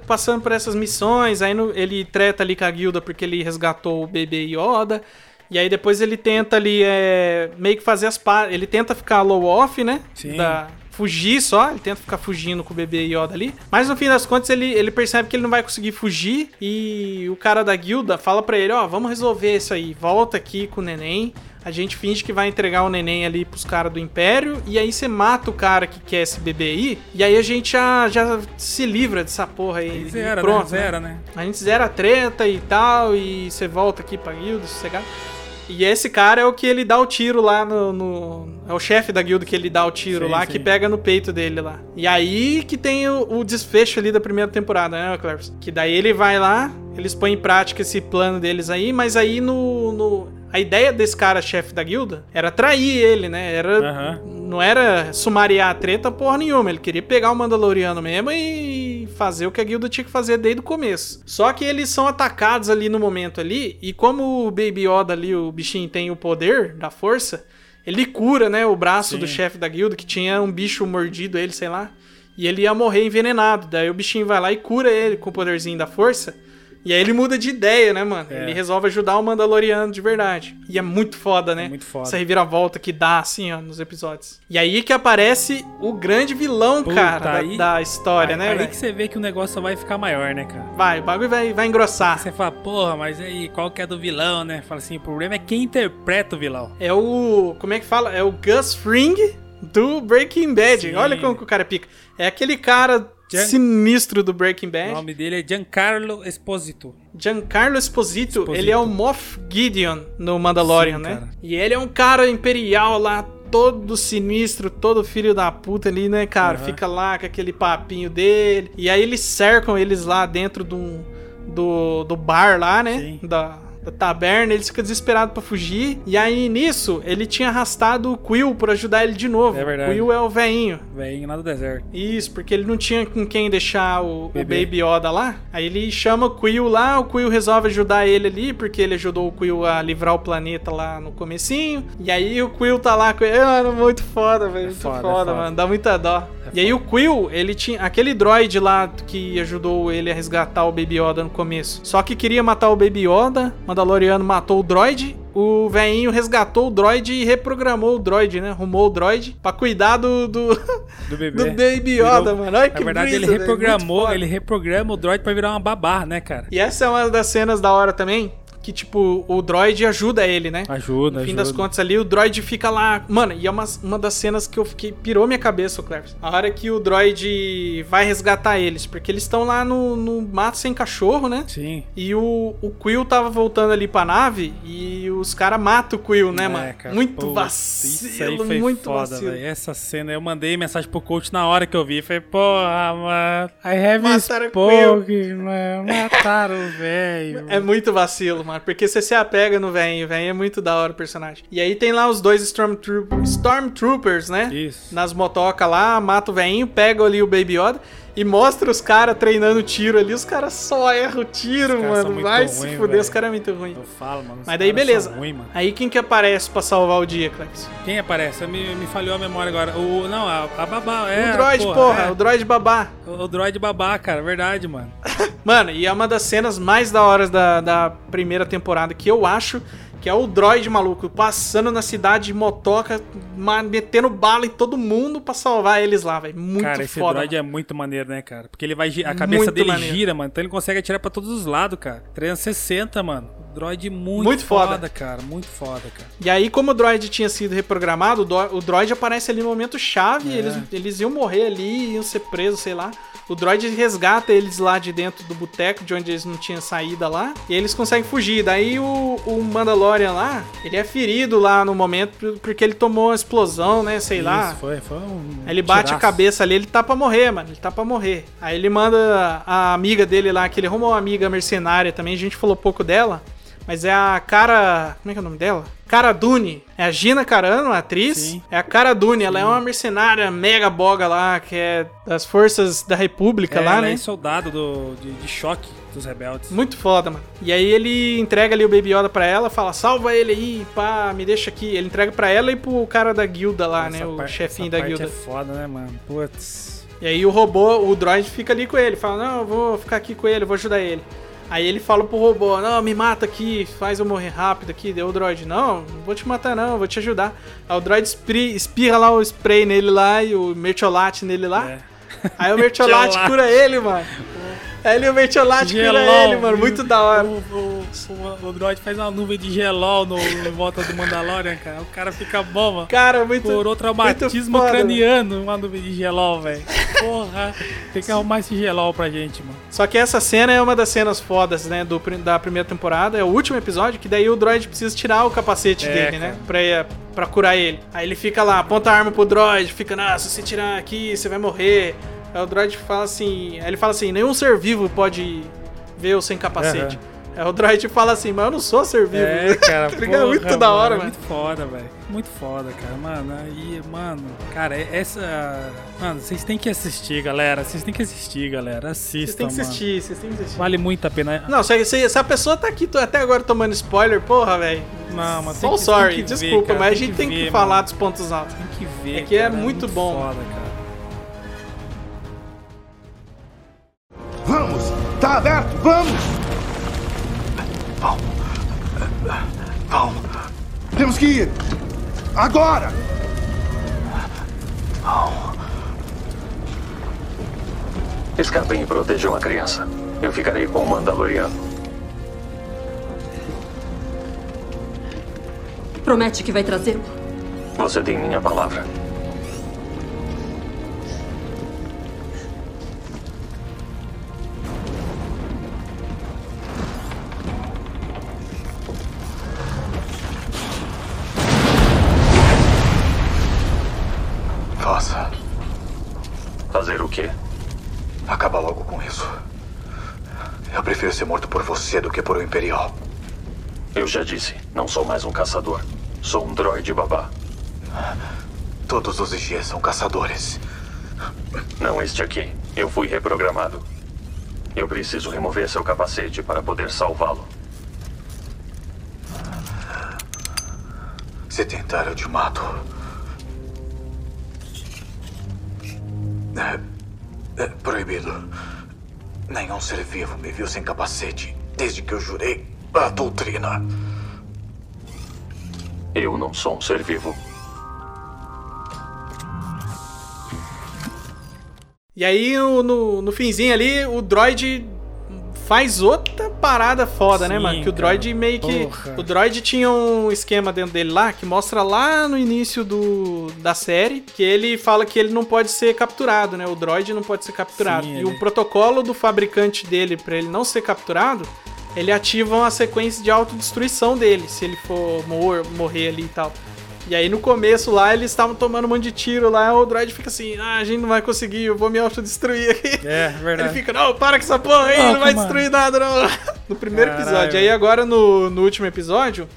C: passando por essas missões, aí no- ele treta ali com a guilda porque ele resgatou o bebê Yoda. E aí depois ele tenta ali é, meio que fazer as par... Ele tenta ficar low off, né?
B: Sim.
C: Da... fugir só, ele tenta ficar fugindo com o bebê Yoda ali. Mas no fim das contas, ele, ele percebe que ele não vai conseguir fugir. E o cara da guilda fala pra ele: Ó, vamos resolver isso aí. Volta aqui com o neném. A gente finge que vai entregar o neném ali pros caras do Império. E aí você mata o cara que quer esse bebê aí. E aí a gente já, já se livra dessa porra aí.
B: Aí zera,
C: E pronto,
B: né? Zera, né?
C: A gente zera a treta e tal. E você volta aqui pra guilda, sossegado. E esse cara é o que ele dá o tiro lá no. no- é o chefe da guilda que ele dá o tiro
B: Sim,
C: lá,
B: sim.
C: que pega no peito dele lá. E aí que tem o, o desfecho ali da primeira temporada, né, Cleves? Que daí ele vai lá, eles põem em prática esse plano deles aí, mas aí no. no- a ideia desse cara, chefe da guilda, era trair ele, né? Era.
B: Aham.
C: Não era sumariar a treta porra nenhuma. Ele queria pegar o Mandaloriano mesmo e fazer o que a guilda tinha que fazer desde o começo. Só que eles são atacados ali no momento ali, e como o Baby Yoda ali, o bichinho, tem o poder da força, ele cura, né, o braço
B: Sim.
C: do chefe da guilda, que tinha um bicho mordido ele, sei lá, e ele ia morrer envenenado. Daí o bichinho vai lá e cura ele com o poderzinho da força. E aí ele muda de ideia, né, mano?
B: É.
C: Ele resolve ajudar o Mandaloriano de verdade. E é muito foda, né?
B: muito foda.
C: Essa reviravolta que dá, assim, ó, nos episódios. E aí que aparece o grande vilão,
B: Puta,
C: cara, da-
B: aí-
C: da, história,
B: aí,
C: né,
B: Aí
C: velho?
B: que você vê que o negócio só vai ficar maior, né, cara?
C: Vai, o bagulho vai, vai engrossar.
B: Você fala, porra, mas aí, qual que é do vilão, né? Fala assim, o problema é quem interpreta o vilão.
C: É o. Como é que fala? É o Gus Fring do Breaking Bad.
B: Sim.
C: Olha como que o cara pica. É aquele cara
B: Jan-
C: sinistro do Breaking
B: O
C: Bad.
B: nome dele é Giancarlo Esposito.
C: Giancarlo Esposito,
B: Esposito.
C: ele é o Moff Gideon no Mandalorian,
B: Sim,
C: né?
B: cara.
C: E ele é um cara imperial lá, todo sinistro, todo filho da puta ali, né, cara?
B: Aham.
C: Fica lá com aquele papinho dele. E aí eles cercam eles lá dentro do, do, do bar lá, né?
B: Sim.
C: Da, da taberna, eles ficam desesperados pra fugir. E aí, nisso, ele tinha arrastado o Quill pra ajudar ele de novo.
B: É verdade.
C: O Quill é o veinho.
B: Vem lá do deserto.
C: Isso, porque ele não tinha com quem deixar o, o. Baby Yoda lá. Aí ele chama o Quill lá, o Quill resolve ajudar ele ali, porque ele ajudou o Quill a livrar o planeta lá no comecinho. E aí o Quill tá lá com ele. Mano, muito foda, velho. muito
B: foda,
C: foda,
B: é foda.
C: mano. Dá muita dó. e aí o Quill, ele tinha aquele droid lá que ajudou ele a resgatar o Baby Yoda no começo. Só que queria matar o Baby Yoda, Mandaloriano matou o droid. O velhinho resgatou o droid e reprogramou o droid, né? Arrumou o droid pra cuidar do, do,
B: Do bebê.
C: do Baby Yoda, mano. Olha que
B: Na verdade,
C: brisa,
B: ele
C: velho.
B: reprogramou, ele reprograma o droid pra virar uma babá, né, cara?
C: E essa é uma das cenas da hora também. Que, tipo, o droid ajuda ele, né?
B: Ajuda,
C: No fim
B: ajuda.
C: das contas ali, o droid fica lá. Mano, e é uma, uma das cenas que eu fiquei. Pirou minha cabeça, o Cleves. A hora que o droid vai resgatar eles. Porque eles estão lá no, no mato sem cachorro, né?
B: Sim.
C: E o, o Quill tava voltando ali pra nave. E os caras matam o Quill, né,
B: É,
C: mano?
B: cara,
C: muito
B: aí
C: vacilo, muito
B: foda,
C: vacilo.
B: velho. Essa cena, eu mandei mensagem pro coach na hora que eu vi. Falei, porra, mano. I have
C: Mataram o
B: spoken, mano. Mataram o velho.
C: É muito vacilo, mano. Porque você se apega no velho. O velho é muito da hora o personagem. E aí tem lá os dois Stormtroop- Stormtroopers, né?
B: Isso.
C: Nas motocas lá, mata o velhinho, pega ali o Baby Yoda e mostra os caras treinando tiro ali. Os caras só erram o tiro, mano. Vai se
B: ruim,
C: fuder,
B: velho.
C: os caras é muito ruim.
B: Eu falo, mano.
C: Mas daí beleza.
B: ruim.
C: Aí quem que aparece pra salvar o dia, Clex?
B: Quem aparece? Me, me falhou a memória agora. O, não, a, a babá. É,
C: o droid, porra,
B: é.
C: o droid babá.
B: O, o droid babá, cara. Verdade, mano.
C: Mano, e é uma das cenas mais da hora da, da primeira temporada que eu acho que é o droid maluco passando na cidade de motoca, metendo bala em todo mundo pra salvar eles lá, velho. Muito
B: cara, esse
C: foda.
B: droid é muito maneiro, né, cara? Porque ele vai. A cabeça
C: Muito
B: dele
C: maneiro.
B: gira, mano. Então ele consegue atirar pra todos os lados, cara. 360, mano. Droid muito,
C: Muito foda.
B: cara. Muito foda, cara.
C: E aí, como o droid tinha sido reprogramado, o, droid aparece ali no momento chave,
B: É.
C: eles, eles iam morrer ali, iam ser presos, sei lá. O droid resgata eles lá de dentro do boteco, de onde eles não tinham saída lá, e eles conseguem fugir. Daí o, o Mandalorian lá, ele é ferido lá no momento por- porque ele tomou uma explosão, né, sei lá.
B: Isso, foi, foi um.
C: Aí ele bate a
B: tiraço.
C: cabeça ali, ele tá pra morrer, mano. Ele tá pra morrer. Aí ele manda a amiga dele lá, que ele arrumou uma amiga mercenária também, a gente falou pouco dela. Mas é a cara. Como é que é o nome dela? Cara Dune. É a Gina Carano, a atriz.
B: Sim.
C: É a Cara Dune. Ela é uma mercenária mega boga lá, que é das forças da República
B: É,
C: lá,
B: ela
C: né?
B: é soldado do, de, de choque dos rebeldes.
C: Muito foda, mano. E aí ele entrega ali o Baby Yoda pra ela, fala, salva ele aí, pá, me deixa aqui. Ele entrega pra ela e pro cara da guilda lá,
B: Essa
C: né? O chefinho da
B: parte
C: guilda.
B: é foda, né, mano? Putz.
C: E aí o robô, o droid fica ali com ele, fala, não, eu vou ficar aqui com ele, eu vou ajudar ele. Aí ele fala pro robô, não, me mata aqui, faz eu morrer rápido aqui. Deu o droid, não, não vou te matar não, vou te ajudar. Aí o droid espirra lá o spray nele lá e o mertiolate nele lá.
B: É.
C: Aí o mertiolate
B: Mertiolate.
C: cura ele, mano. Aí ele, o mertiolate cura ele, mano, muito da hora.
B: O, o, o, o droid faz uma nuvem de gelol no, em volta do Mandalorian, cara. O cara fica bom, mano.
C: Cara, muito
B: Curou traumatismo
C: muito foda,
B: craniano, uma nuvem de gelol, velho. Porra, tem que arrumar esse gelol pra gente, mano.
C: Só que essa cena é uma das cenas fodas, né, do, da primeira temporada. É o último episódio, que daí o droid precisa tirar o capacete
B: É,
C: dele, né?
B: cara.
C: Pra, ir- pra curar ele. Aí ele fica lá, aponta a arma pro droid, fica, ah, se você tirar aqui, você vai morrer. Aí o droid fala assim. Aí ele fala assim: nenhum ser vivo pode ver eu sem capacete. Aí o droid fala assim, mas eu não sou ser vivo.
B: É, cara,
C: Tá
B: porra,
C: muito da hora, mano.
B: Muito foda, velho. Muito foda, cara. Mano, aí, mano, cara, essa. Mano, vocês têm que assistir, galera. Vocês têm que assistir, galera. Assistam.
C: Vocês têm que
B: mano.
C: assistir, vocês têm que assistir.
B: Vale muito a pena.
C: Não, se, se, se a pessoa tá aqui até agora tomando spoiler, porra, velho.
B: Não, mas
C: So
B: tem que-
C: sorry,
B: tem que ver,
C: desculpa,
B: cara,
C: mas a gente
B: que
C: tem que
B: ver,
C: falar
B: mano.
C: dos pontos altos.
B: Tem que ver.
C: É que é
B: cara,
C: muito bom.
B: Foda, cara.
K: Vamos! Tá aberto! Vamos!
J: Vão.
K: Temos que ir! Agora!
J: Escapem e protejam a criança. Eu ficarei com o Mandaloriano.
L: Promete que vai trazê-lo?
J: Você tem minha palavra.
I: Do que por o Imperial.
J: Eu já disse, não sou mais um caçador. Sou um droide babá.
I: Todos os IGs são caçadores.
J: Não este aqui. Eu fui reprogramado. Eu preciso remover seu capacete para poder salvá-lo.
I: Se tentar, eu te mato. É, é proibido. Nenhum ser vivo me viu sem capacete desde que eu jurei a doutrina.
J: Eu não sou um ser vivo.
C: E aí, no, no, finzinho ali, o droid faz outra parada foda, né,
B: Sim,
C: mano? Que o
B: cara.
C: droid meio que.
B: Porra.
C: O droid tinha um esquema dentro dele lá que mostra lá no início do, da série que ele fala que ele não pode ser capturado, né? O droid não pode ser capturado.
B: Sim,
C: e
B: ele-
C: o protocolo do fabricante dele pra ele não ser capturado. Ele ativa uma sequência de autodestruição dele, se ele for mor morrer ali e tal. E aí no começo lá eles estavam tomando um monte de tiro lá, o droid fica assim, ah, a gente não vai conseguir, eu vou me autodestruir aqui.
B: É,
C: Ele
B: verdade.
C: fica, não, para com essa porra aí,
B: Não,
C: não vai
B: mano.
C: destruir nada, não. No primeiro
B: Caralho.
C: episódio. Aí agora no, no último episódio,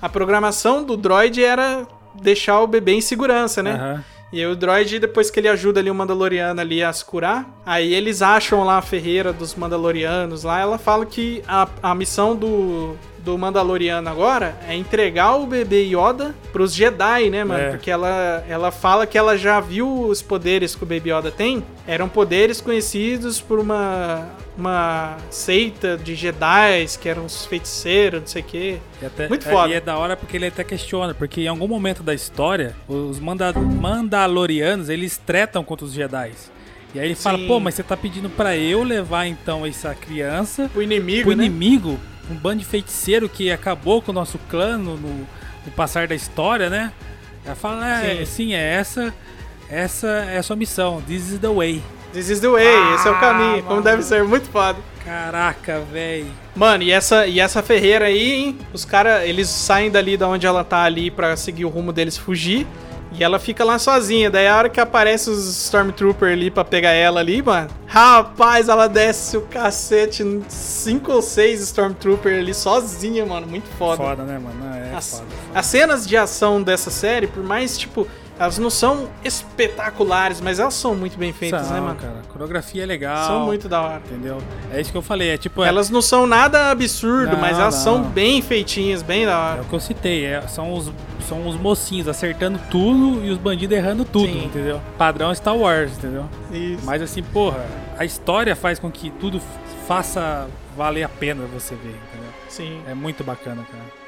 C: a programação do droid era deixar o bebê em segurança, né?
B: Aham.
C: E aí o droid, depois que ele ajuda ali o Mandaloriano ali a se curar, aí eles acham lá a ferreira dos Mandalorianos lá, ela fala que a, a missão do, do Mandaloriano agora é entregar o bebê Yoda pros Jedi, né, mano?
B: É.
C: Porque ela, ela fala que ela já viu os poderes que o Baby Yoda tem. Eram poderes conhecidos por uma, uma seita de Jedi, que eram os feiticeiros, não sei o quê.
B: Até-
C: Muito
B: é-
C: foda.
B: E é da hora porque ele até questiona, porque em algum momento da história, os manda Mandalorianos, eles tretam contra os Jedi. E aí ele fala,
C: Sim.
B: pô, mas você tá pedindo pra eu levar então essa criança
C: O inimigo,
B: pro
C: né?
B: inimigo, um bando de feiticeiro que acabou com o nosso clã no, no- no passar da história, né? Ela fala, é,
C: Sim.
B: sim, é essa, essa é a sua missão, this is the way.
C: This is the way, esse é o
B: Ah,
C: caminho, como
B: mano.
C: deve ser, muito foda.
B: Caraca, velho.
C: Mano, e essa, e essa ferreira aí, hein? Os caras, eles saem dali da onde ela tá ali pra seguir o rumo deles fugir. E ela fica lá sozinha. Daí a hora que aparece os Stormtrooper ali pra pegar ela ali, mano. Rapaz, ela desce o cacete. Cinco ou seis Stormtrooper ali sozinha, mano. Muito foda.
B: Foda, né, mano? Não, É
C: As,
B: foda.
C: as cenas de ação dessa série, por mais, tipo, elas não são espetaculares, mas elas são muito bem feitas,
B: São,
C: né, mano?
B: cara. Coreografia é legal.
C: São muito da hora.
B: Entendeu? É isso que eu falei. É tipo. é-
C: Elas não são nada absurdo,
B: Não,
C: mas elas
B: não.
C: são bem feitinhas, bem da
B: É
C: hora.
B: o que eu citei, é, são, os, são os mocinhos acertando tudo e os bandidos errando tudo,
C: Sim.
B: entendeu? Padrão Star Wars, entendeu?
C: Isso.
B: Mas assim, porra, a história faz com que tudo faça valer a pena você ver, entendeu?
C: Sim.
B: É muito bacana, cara.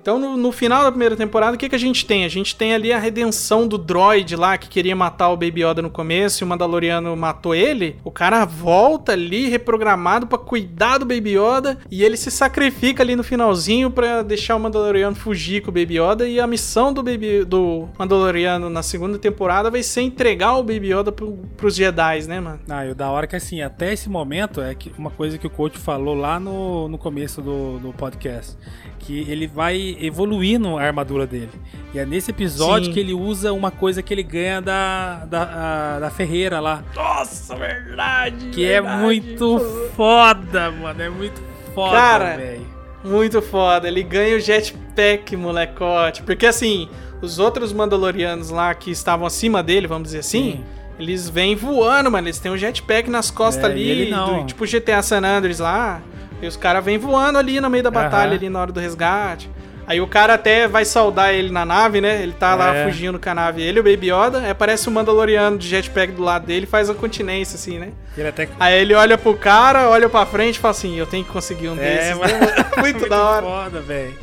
C: Então, no, no final da primeira temporada, o que, que a gente tem? A gente tem ali a redenção do droid lá que queria matar o Baby Yoda no começo e o Mandaloriano matou ele. O cara volta ali reprogramado pra cuidar do Baby Yoda e ele se sacrifica ali no finalzinho pra deixar o Mandaloriano fugir com o Baby Yoda. E a missão do, Baby, do Mandaloriano na segunda temporada vai ser entregar o Baby Yoda pro, pros Jedi, né, mano?
B: Ah, e o da hora é que assim, até esse momento, é que uma coisa que o coach falou lá no, no começo do, do podcast. Que ele vai evoluindo a armadura dele. E é nesse episódio
C: Sim.
B: que ele usa uma coisa que ele ganha da, da, a- da Ferreira lá.
C: Nossa, verdade!
B: Que é
C: verdade.
B: muito foda, mano. É muito foda,
C: Cara,
B: velho.
C: Muito foda. Ele ganha o jetpack, molecote. Porque assim, os outros Mandalorianos lá que estavam acima dele, vamos dizer assim,
B: Sim.
C: eles vêm voando, mano. Eles têm um jetpack nas costas
B: É,
C: ali. do- tipo GTA San Andreas lá. E os caras vêm voando ali no meio da batalha,
B: Aham.
C: ali na hora do resgate. Aí o cara até vai saudar ele na nave, né? Ele tá lá
B: É.
C: fugindo com a nave. Ele e o Baby Yoda. Aí aparece o Mandaloriano de jetpack do lado dele e faz a continência, assim, né?
B: Ele até.
C: Aí ele olha pro cara, olha pra frente e fala assim: Eu tenho que conseguir um
B: É,
C: desses.
B: mano.
C: né? muito, da hora.
B: foda, velho.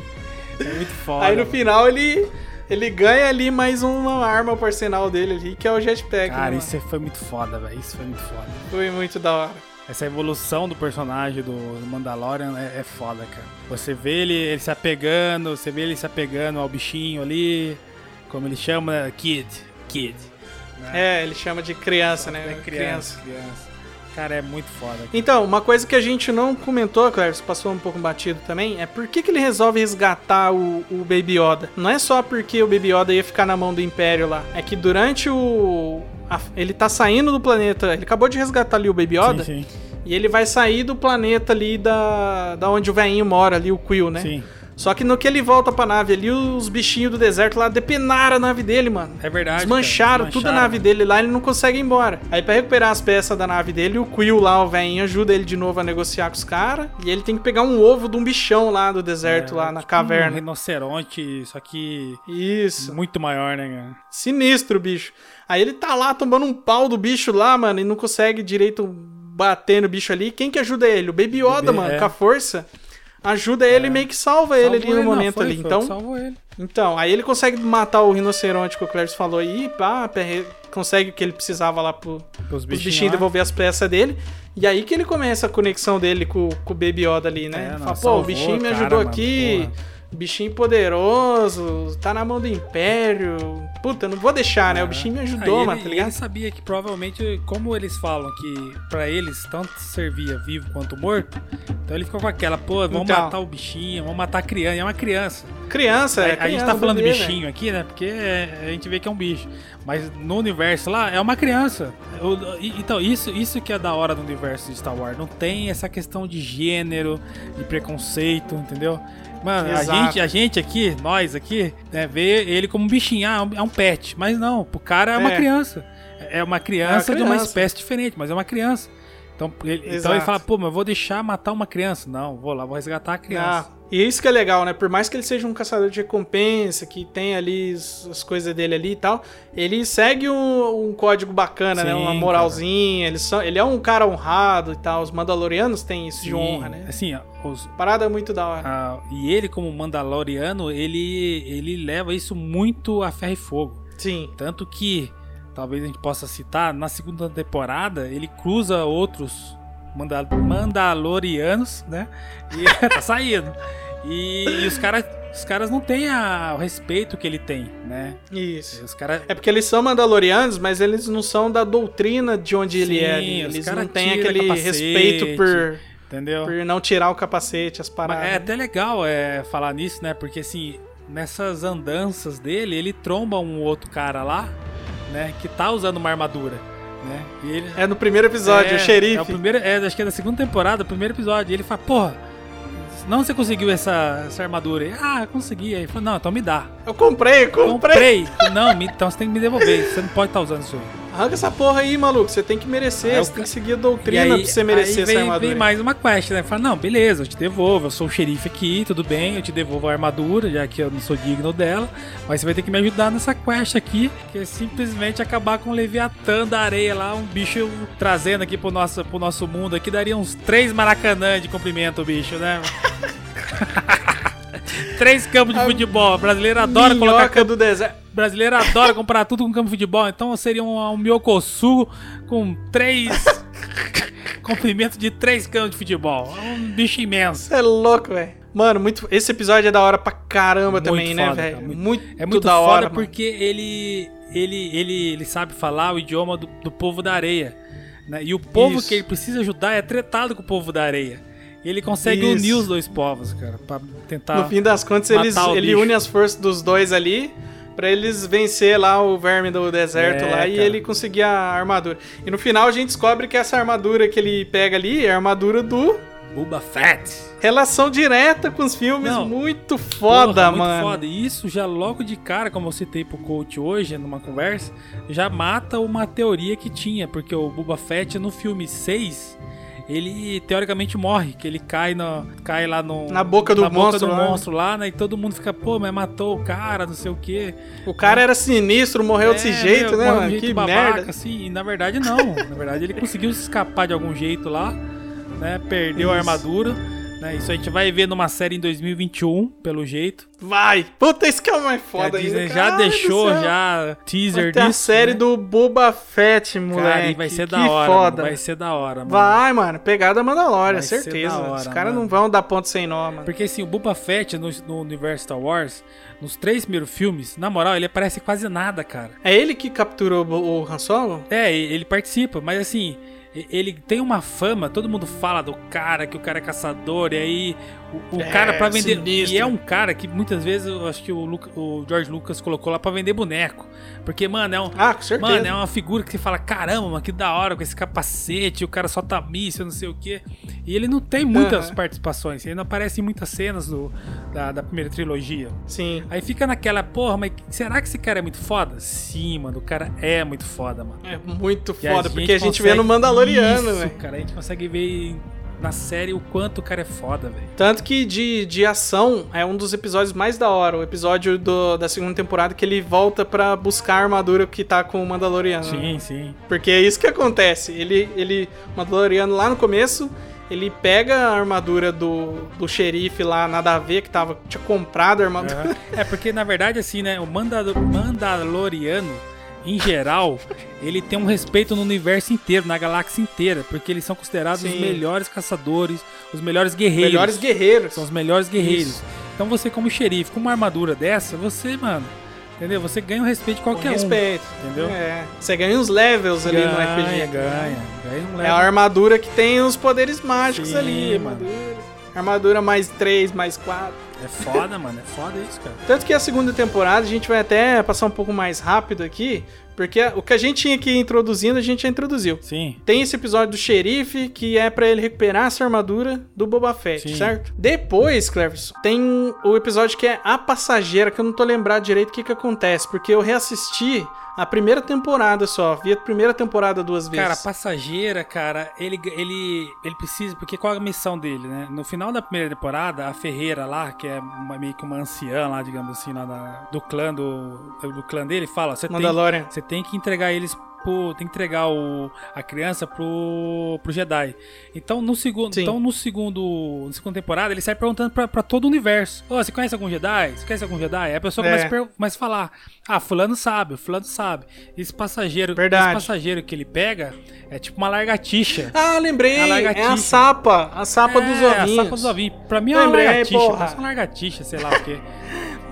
B: É muito foda.
C: Aí no final ele, ele ganha ali mais uma arma pro arsenal dele ali, que é o jetpack.
B: Cara,
C: né,
B: isso foi muito foda, velho. Isso foi muito foda.
C: mano? foi muito da hora.
B: Essa evolução do personagem do Mandalorian é, é foda, cara. Você vê ele, ele se apegando, você vê ele se apegando ao bichinho ali, como ele chama, né? Kid. Kid.
C: É, ele chama de criança, né?
B: É criança, criança. Cara, é muito foda. cara.
C: Então, uma coisa que a gente não comentou, Cleves, passou um pouco batido também, é por que, que ele resolve resgatar o, o Baby Yoda. Não é só porque o Baby Yoda ia ficar na mão do Império lá. É que durante o. a- ele tá saindo do planeta. Ele acabou de resgatar ali o Baby Yoda.
B: Sim, sim.
C: E ele vai sair do planeta ali da, da onde o velhinho mora, ali, o Quill, né?
B: Sim.
C: Só que no que ele volta pra nave ali, os bichinhos do deserto lá depenaram a nave dele, mano.
B: É verdade.
C: Desmancharam
B: cara,
C: tudo a
B: desmancharam.
C: nave dele lá, ele não consegue ir embora. Aí pra recuperar as peças da nave dele, o Quill lá, o velhinho, ajuda ele de novo a negociar com os caras. E ele tem que pegar um ovo de um bichão lá do deserto,
B: É,
C: lá na
B: tipo Um
C: caverna.
B: rinoceronte, só que
C: Isso.
B: muito maior, né, cara?
C: Sinistro, bicho. Aí ele tá lá tomando um pau do bicho lá, mano, e não consegue direito bater no bicho ali. Quem que ajuda ele? O Baby Yoda,
B: Bebê,
C: mano,
B: é.
C: com a força. Ajuda ele e meio que salva ele ali no momento ali. Então,
B: Salvou ele.
C: então, aí ele consegue matar o rinoceronte que o Cleves falou aí, pá, consegue o que ele precisava lá pro,
B: Os
C: os
B: bichinhos
C: devolver as peças dele. E aí que ele começa a conexão dele com, com o Baby Yoda ali, né?
B: É, não,
C: Fala, pô,
B: salvou
C: o bichinho me
B: cara,
C: ajudou
B: mano,
C: aqui, bichinho poderoso, tá na mão do Império. Puta, não vou deixar, né? O bichinho me ajudou,
B: Aí
C: mano,
B: ele,
C: tá
B: e
C: ligado?
B: ele sabia que provavelmente, como eles falam que pra eles tanto servia vivo quanto morto, então ele ficou com aquela, pô, vamos
C: Então.
B: matar o bichinho, vamos matar a criança, é uma criança.
C: Criança, é
B: a, a gente
C: criança,
B: tá falando
C: bebê,
B: de bichinho aqui, né? Porque é- a gente vê que é um bicho. Mas no universo lá, é uma criança. E- então, isso, isso que é da hora do universo de Star Wars. Não tem essa questão de gênero, de preconceito, entendeu? Mano, a gente, a gente aqui, nós aqui, né, vê ele como um bichinho, ah, é um- é pet. Mas não, pro cara é uma
C: É.
B: criança. É uma criança de uma
C: criança.
B: espécie diferente, mas é uma criança. Então ele, então ele fala, pô, mas eu vou deixar matar uma criança. Não, vou lá, vou resgatar a criança.
C: Ah, e isso que é legal, né? Por mais que ele seja um caçador de recompensa, que tem ali as, as coisas dele ali e tal, ele segue um, um código bacana, né?
B: Sim,
C: Uma moralzinha. Ele, ele é um cara honrado e tal. Os Mandalorianos têm isso de
B: Sim,
C: honra, né?
B: Assim, os,
C: Parada muito da hora.
B: Ah, e ele, como Mandaloriano, ele, ele leva isso muito a ferro e fogo.
C: Sim.
B: Tanto que, talvez a gente possa citar, na segunda temporada, ele cruza outros Manda- Mandalorianos, né? E tá saindo. E, e os caras os caras não têm a- o respeito que ele tem, né?
C: Isso.
B: Os caras
C: É porque eles são mandalorianos, mas eles não são da doutrina de onde ele é.
B: Sim,
C: ali.
B: os
C: Eles
B: cara
C: não têm aquele
B: capacete,
C: respeito por,
B: Entendeu?
C: por não tirar o capacete, as
B: Mas
C: paradas.
B: é até legal é, falar nisso, né? Porque assim, nessas andanças dele, ele tromba um outro cara lá, né? Que tá usando uma armadura, né? E ele,
C: É no primeiro episódio,
B: é,
C: o xerife.
B: É o primeiro, é, acho que é da segunda temporada, o primeiro episódio. E ele fala, porra, não você conseguiu essa, essa armadura? Ele, ah, consegui. Aí ele falou, não, então me dá.
C: Eu comprei, comprei.
B: Comprei. não, então você tem que me devolver. Você não pode estar usando isso aí.
C: Arranca essa porra aí, maluco. Você tem que merecer,
B: Aí
C: você
B: o
C: tem que seguir a doutrina pra você merecer
B: aí
C: essa
B: vem,
C: armadura.
B: vem mais uma quest, né? Fala, não, beleza, eu te devolvo, eu sou o xerife aqui, tudo bem, eu te devolvo a armadura, já que eu não sou digno dela, mas você vai ter que me ajudar nessa quest aqui, que é simplesmente acabar com o Leviatã da areia lá, um bicho trazendo aqui pro nosso, pro nosso mundo aqui, daria uns três maracanã de comprimento o bicho, né? Três campos de futebol. O brasileiro adora colocar
C: Minhoca do deserto.
B: brasileiro adora comprar tudo com campo de futebol, então seria um, um Miocosu com três. comprimento de três campos de futebol. É Um bicho imenso.
C: Você é louco, velho. Mano, muito... esse episódio é da hora pra caramba
B: Muito
C: também, né,
B: foda,
C: velho?
B: cara,
C: Muito,
B: muito- É muito
C: da
B: foda
C: hora,
B: porque ele, ele, ele, ele sabe falar o idioma do, do povo da areia. né? E o povo
C: Isso.
B: que ele precisa ajudar é tretado com o povo da areia. E ele consegue
C: Isso.
B: unir os dois povos, cara, pra tentar.
C: No fim das contas, eles, ele
B: bicho.
C: une as forças dos dois ali pra eles vencer lá o verme do deserto
B: É,
C: lá e
B: cara.
C: ele conseguir a armadura. E no final a gente descobre que essa armadura que ele pega ali é a armadura do
B: Boba Fett.
C: relação direta com os filmes,
B: Não.
C: muito foda,
B: Porra, muito
C: mano.
B: foda. E isso já logo de cara, como eu citei pro coach hoje, numa conversa, já mata uma teoria que tinha, porque o Boba Fett no filme 6, ele teoricamente morre, que ele cai, no, cai lá no,
C: Na boca do
B: na boca
C: monstro
B: do
C: lá.
B: monstro lá, né? E todo mundo fica, pô, mas matou o cara, não sei o quê.
C: O cara era sinistro, morreu desse
B: É,
C: jeito,
B: meu,
C: né,
B: um
C: mano?
B: jeito
C: Que
B: babaca,
C: merda.
B: assim, e na verdade não. na verdade ele conseguiu se escapar de algum jeito lá, né? Perdeu a
C: Isso.
B: armadura. Né? Isso a gente vai ver numa série em 2021, pelo jeito.
C: Vai! Puta, isso que é o mais foda
B: a Disney
C: ainda.
B: já deixou já teaser
C: Vai ter a
B: disso.
C: série
B: né?
C: do Boba Fett, moleque.
B: Cara, vai ser
C: que
B: da hora,
C: foda.
B: mano. Vai ser da hora, mano.
C: Vai, mano. Pegada Mandalorian, certeza.
B: da hora,
C: Os caras não vão dar ponto sem nó, mano.
B: Porque assim, o Boba Fett no, no universo Star Wars, nos três primeiros filmes, na moral, ele aparece quase nada, cara.
C: É ele que capturou o Han Solo?
B: É, ele participa, mas assim, ele tem uma fama, todo mundo fala do cara, que o cara é caçador, e aí o, o
C: É,
B: cara pra vender.
C: sinistro.
B: E é um cara que muitas vezes eu acho que o, Luca- o George Lucas colocou lá pra vender boneco. Porque, mano, é um.
C: Ah, com certeza.
B: Mano, é uma figura que você fala, caramba, mano, que da hora com esse capacete, o cara solta míssil, não sei o quê. E ele não tem muitas participações, ele não aparece em muitas cenas do, da, da primeira trilogia.
C: Sim.
B: Aí fica naquela, porra, mas será que esse cara é muito foda? Sim, mano, o cara é muito foda, mano.
C: É muito
B: E
C: foda, porque a gente vê no Mandaloriano, velho.
B: cara, a gente consegue ver na série o quanto o cara é foda, velho.
C: Tanto que de, de ação é um dos episódios mais da hora. O episódio do- da segunda temporada que ele volta pra buscar a armadura que tá com o Mandaloriano.
B: Sim, sim.
C: Porque é isso que acontece. Ele, ele, o Mandaloriano lá no começo, ele pega a armadura do, do xerife lá, nada a ver, que tava, tinha comprado a armadura.
B: Aham. É porque, na verdade, assim, né? O Mandal- Mandaloriano, em geral, ele tem um respeito no universo inteiro, na galáxia inteira, porque eles são considerados os
C: Sim.
B: melhores caçadores, os melhores guerreiros.
C: Melhores guerreiros.
B: São os melhores guerreiros.
C: Isso.
B: Então você, como xerife, com uma armadura dessa, você, mano, entendeu? Você ganha o respeito de
C: Com
B: qualquer
C: respeito.
B: um. Entendeu?
C: É. Você ganha uns levels ali no
B: Ganha,
C: RPG.
B: ganha. Ganha um
C: É
B: level.
C: a armadura que tem os poderes mágicos
B: Sim,
C: ali.
B: mano.
C: Armadura. armadura mais 3, mais 4.
B: É foda, mano. É foda isso, cara.
C: Tanto que a segunda temporada a gente vai até passar um pouco mais rápido aqui, porque o que a gente tinha que ir introduzindo, a gente já introduziu.
B: Sim.
C: Tem esse episódio do xerife, que é pra ele recuperar essa armadura do Boba Fett,
B: Sim.
C: certo? Depois, Cleverson, tem o episódio que é A Passageira, que eu não tô lembrado direito o que que acontece, porque eu reassisti a primeira temporada só, vi a primeira temporada duas vezes.
B: Cara, a passageira, cara, ele, ele, ele precisa. Porque qual é a missão dele, né? No final da primeira temporada, a Ferreira lá, que é uma- meio que uma anciã lá, digamos assim, lá da- do clã do, do clã dele, fala: você tem, tem que entregar eles. Pro, tem que entregar o, a criança pro, pro Jedi. Então no segundo,
C: Sim.
B: então no segundo, na segunda temporada ele sai perguntando pra, pra todo o universo: Ô, você conhece algum Jedi? Você conhece algum Jedi? Aí a pessoa
C: É.
B: começa, a começa a falar: Ah, fulano sabe, fulano sabe. Esse passageiro,
C: Verdade.
B: esse passageiro que ele pega é tipo uma largatixa.
C: Ah, lembrei,
B: A
C: é a sapa, a sapa dos
B: É,
C: ovinhos.
B: a sapa dos ovinhos. Pra mim é uma
C: Lembrei,
B: largatixa.
C: porra.
B: Uma largatixa, sei lá o quê.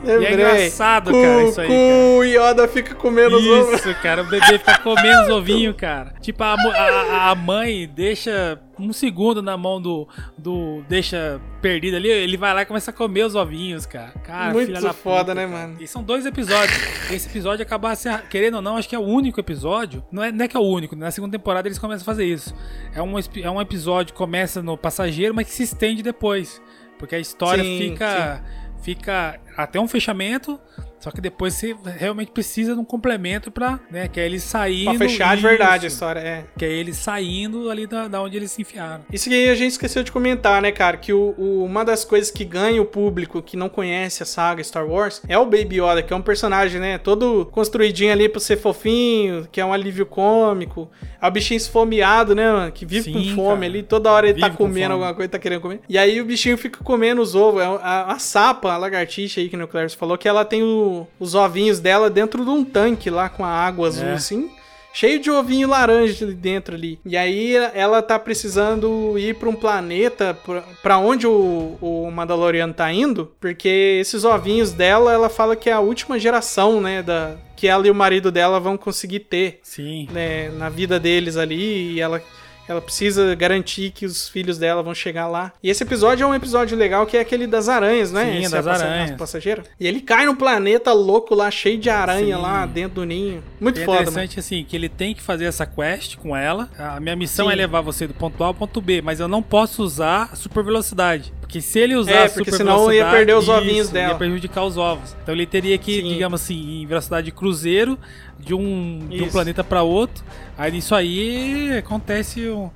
B: E é
C: Lembrei.
B: engraçado,
C: Cu-
B: cara, isso aí,
C: O Yoda fica comendo os ovos.
B: Isso, cara, o bebê fica comendo os ovinhos, cara. Tipo, a, a, a mãe deixa um segundo na mão do. do deixa perdido ali, ele vai lá e começa a comer os ovinhos, cara. Cara,
C: Muito
B: filha da
C: foda,
B: puta,
C: né,
B: cara.
C: mano?
B: E são dois episódios. Esse episódio acabar se. Querendo ou não, acho que é o único episódio. Não é, não é que é o único, na segunda temporada eles começam a fazer isso. É um, é um episódio que começa no passageiro, mas que se estende depois. Porque a história
C: Sim,
B: fica. Fica até um fechamento. Só que depois você realmente precisa de um complemento pra, né, que é ele saindo.
C: Pra fechar de verdade a história, é.
B: Que é ele saindo ali da, da onde eles se enfiaram.
C: Isso que a gente esqueceu de comentar, né, cara? Que o, o- uma das coisas que ganha o público que não conhece a saga Star Wars é o Baby Yoda, que é um personagem, né? Todo construidinho ali pra ser fofinho, que é um alívio cômico. É o bichinho esfomeado, né, mano? Que vive
B: Sim,
C: com fome
B: cara.
C: ali, toda hora ele tá
B: Vive com
C: comendo
B: fome.
C: alguma coisa, tá querendo comer. E aí o bichinho fica comendo os ovos. É A, a sapa, a lagartixa aí que o Clarice falou, que ela tem o- os ovinhos dela dentro de um tanque lá com a água azul,
B: É.
C: assim. Cheio de ovinho laranja ali dentro ali. E aí ela tá precisando ir pra um planeta pra- pra onde o, o Mandaloriano tá indo, porque esses ovinhos dela, ela fala que é a última geração, né, da que ela e o marido dela vão conseguir ter,
B: Sim.
C: né, na vida deles ali, e ela ela precisa garantir que os filhos dela vão chegar lá. E esse episódio é um episódio legal que é aquele das aranhas, né?
B: Sim,
C: Esse
B: das
C: é
B: aranhas.
C: a passageira. E ele cai num planeta louco lá, cheio de aranha
B: Sim.
C: lá dentro do ninho. Muito
B: é
C: foda, mano.
B: interessante assim, que ele tem que fazer essa quest com ela. A minha missão
C: Sim.
B: é levar você do ponto A ao ponto B, mas eu não posso usar a super velocidade. Porque se ele usar
C: É, porque
B: super
C: senão ia perder os ovinhos
B: isso,
C: dela.
B: Ia prejudicar os ovos. Então ele teria que,
C: Sim.
B: digamos assim, em velocidade de cruzeiro de um, de um
C: Isso.
B: planeta para outro. Aí nisso aí acontece um.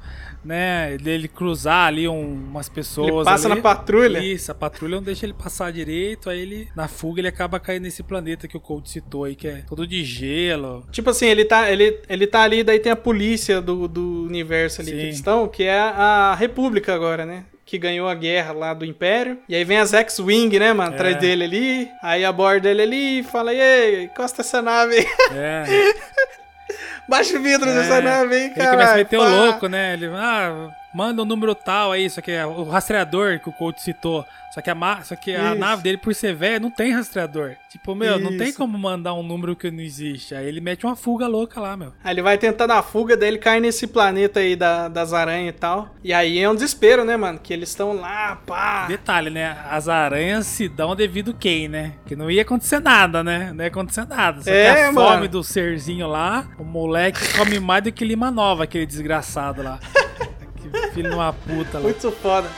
B: Né, dele cruzar ali um- umas pessoas.
C: Ele passa
B: ali.
C: na patrulha?
B: Isso, a patrulha não deixa ele passar direito. Aí ele, na fuga, ele acaba caindo nesse planeta que o Cold citou aí, que é todo de gelo.
C: Tipo assim, ele tá, ele, ele tá ali, daí tem a polícia do, do universo ali
B: Sim.
C: que eles estão, que é a República agora, né? Que ganhou a guerra lá do Império. E aí vem as X-Wing, né, mano?
B: É.
C: Atrás dele ali. Aí aborda ele ali e fala: E aí, encosta essa nave.
B: É.
C: Baixa o vidro
B: É.
C: dessa nave
B: Ele
C: cara.
B: começa a meter o louco, né? Ele, ah, manda um número tal aí, isso aqui é o rastreador que o coach citou. Só que a, só que a
C: Isso.
B: nave dele, por ser velha, não tem rastreador. Tipo, meu, não tem
C: Isso.
B: como mandar um número que não existe. Aí ele mete uma fuga louca lá, meu.
C: Aí ele vai tentar dar fuga, daí ele cai nesse planeta aí da- das aranhas e tal. E aí é um desespero, né, mano? Que eles estão lá, pá.
B: Detalhe, né? As aranhas se dão devido quem, né? Que não ia acontecer nada, né? Não ia acontecer nada. Só
C: É,
B: que a
C: mano.
B: fome do serzinho lá, o moleque come mais do que Lima Nova, aquele desgraçado lá. que filho de uma puta lá.
C: Muito foda.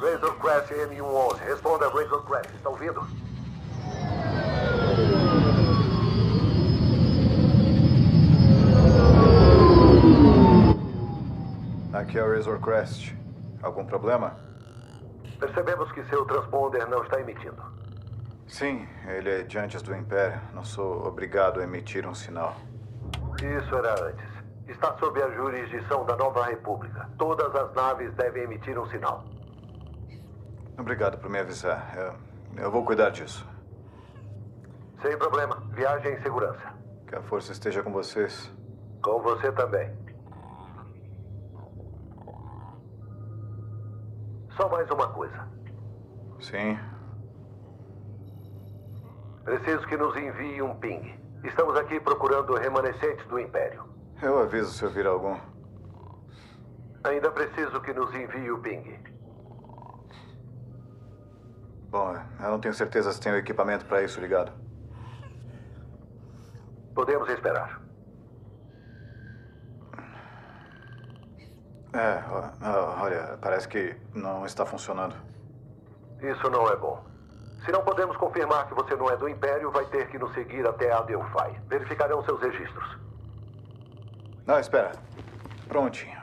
M: Razor Crest M111. Responda, Razor Crest. Está ouvindo?
N: Aqui é o Razor Crest. Algum problema?
M: Percebemos que seu transponder não está emitindo.
N: Sim, ele é de antes do Império. Não sou obrigado a emitir um sinal.
M: Isso era antes. Está sob a jurisdição da Nova República. Todas as naves devem emitir um sinal.
N: Obrigado por me avisar. Eu, eu vou cuidar disso.
M: Sem problema. Viagem em segurança.
N: Que a força esteja com vocês.
M: Com você também. Só mais uma coisa.
N: Sim.
M: Preciso que nos envie um ping. Estamos aqui procurando remanescentes do Império.
N: Eu aviso se eu vir algum.
M: Ainda preciso que nos envie o ping.
N: Bom, eu não tenho certeza se tenho equipamento para isso ligado.
M: Podemos esperar.
N: É, olha, parece que não está funcionando.
M: Isso não é bom. Se não podemos confirmar que você não é do Império, vai ter que nos seguir até a Delphi. Verificarão seus registros.
N: Não, espera. Prontinho.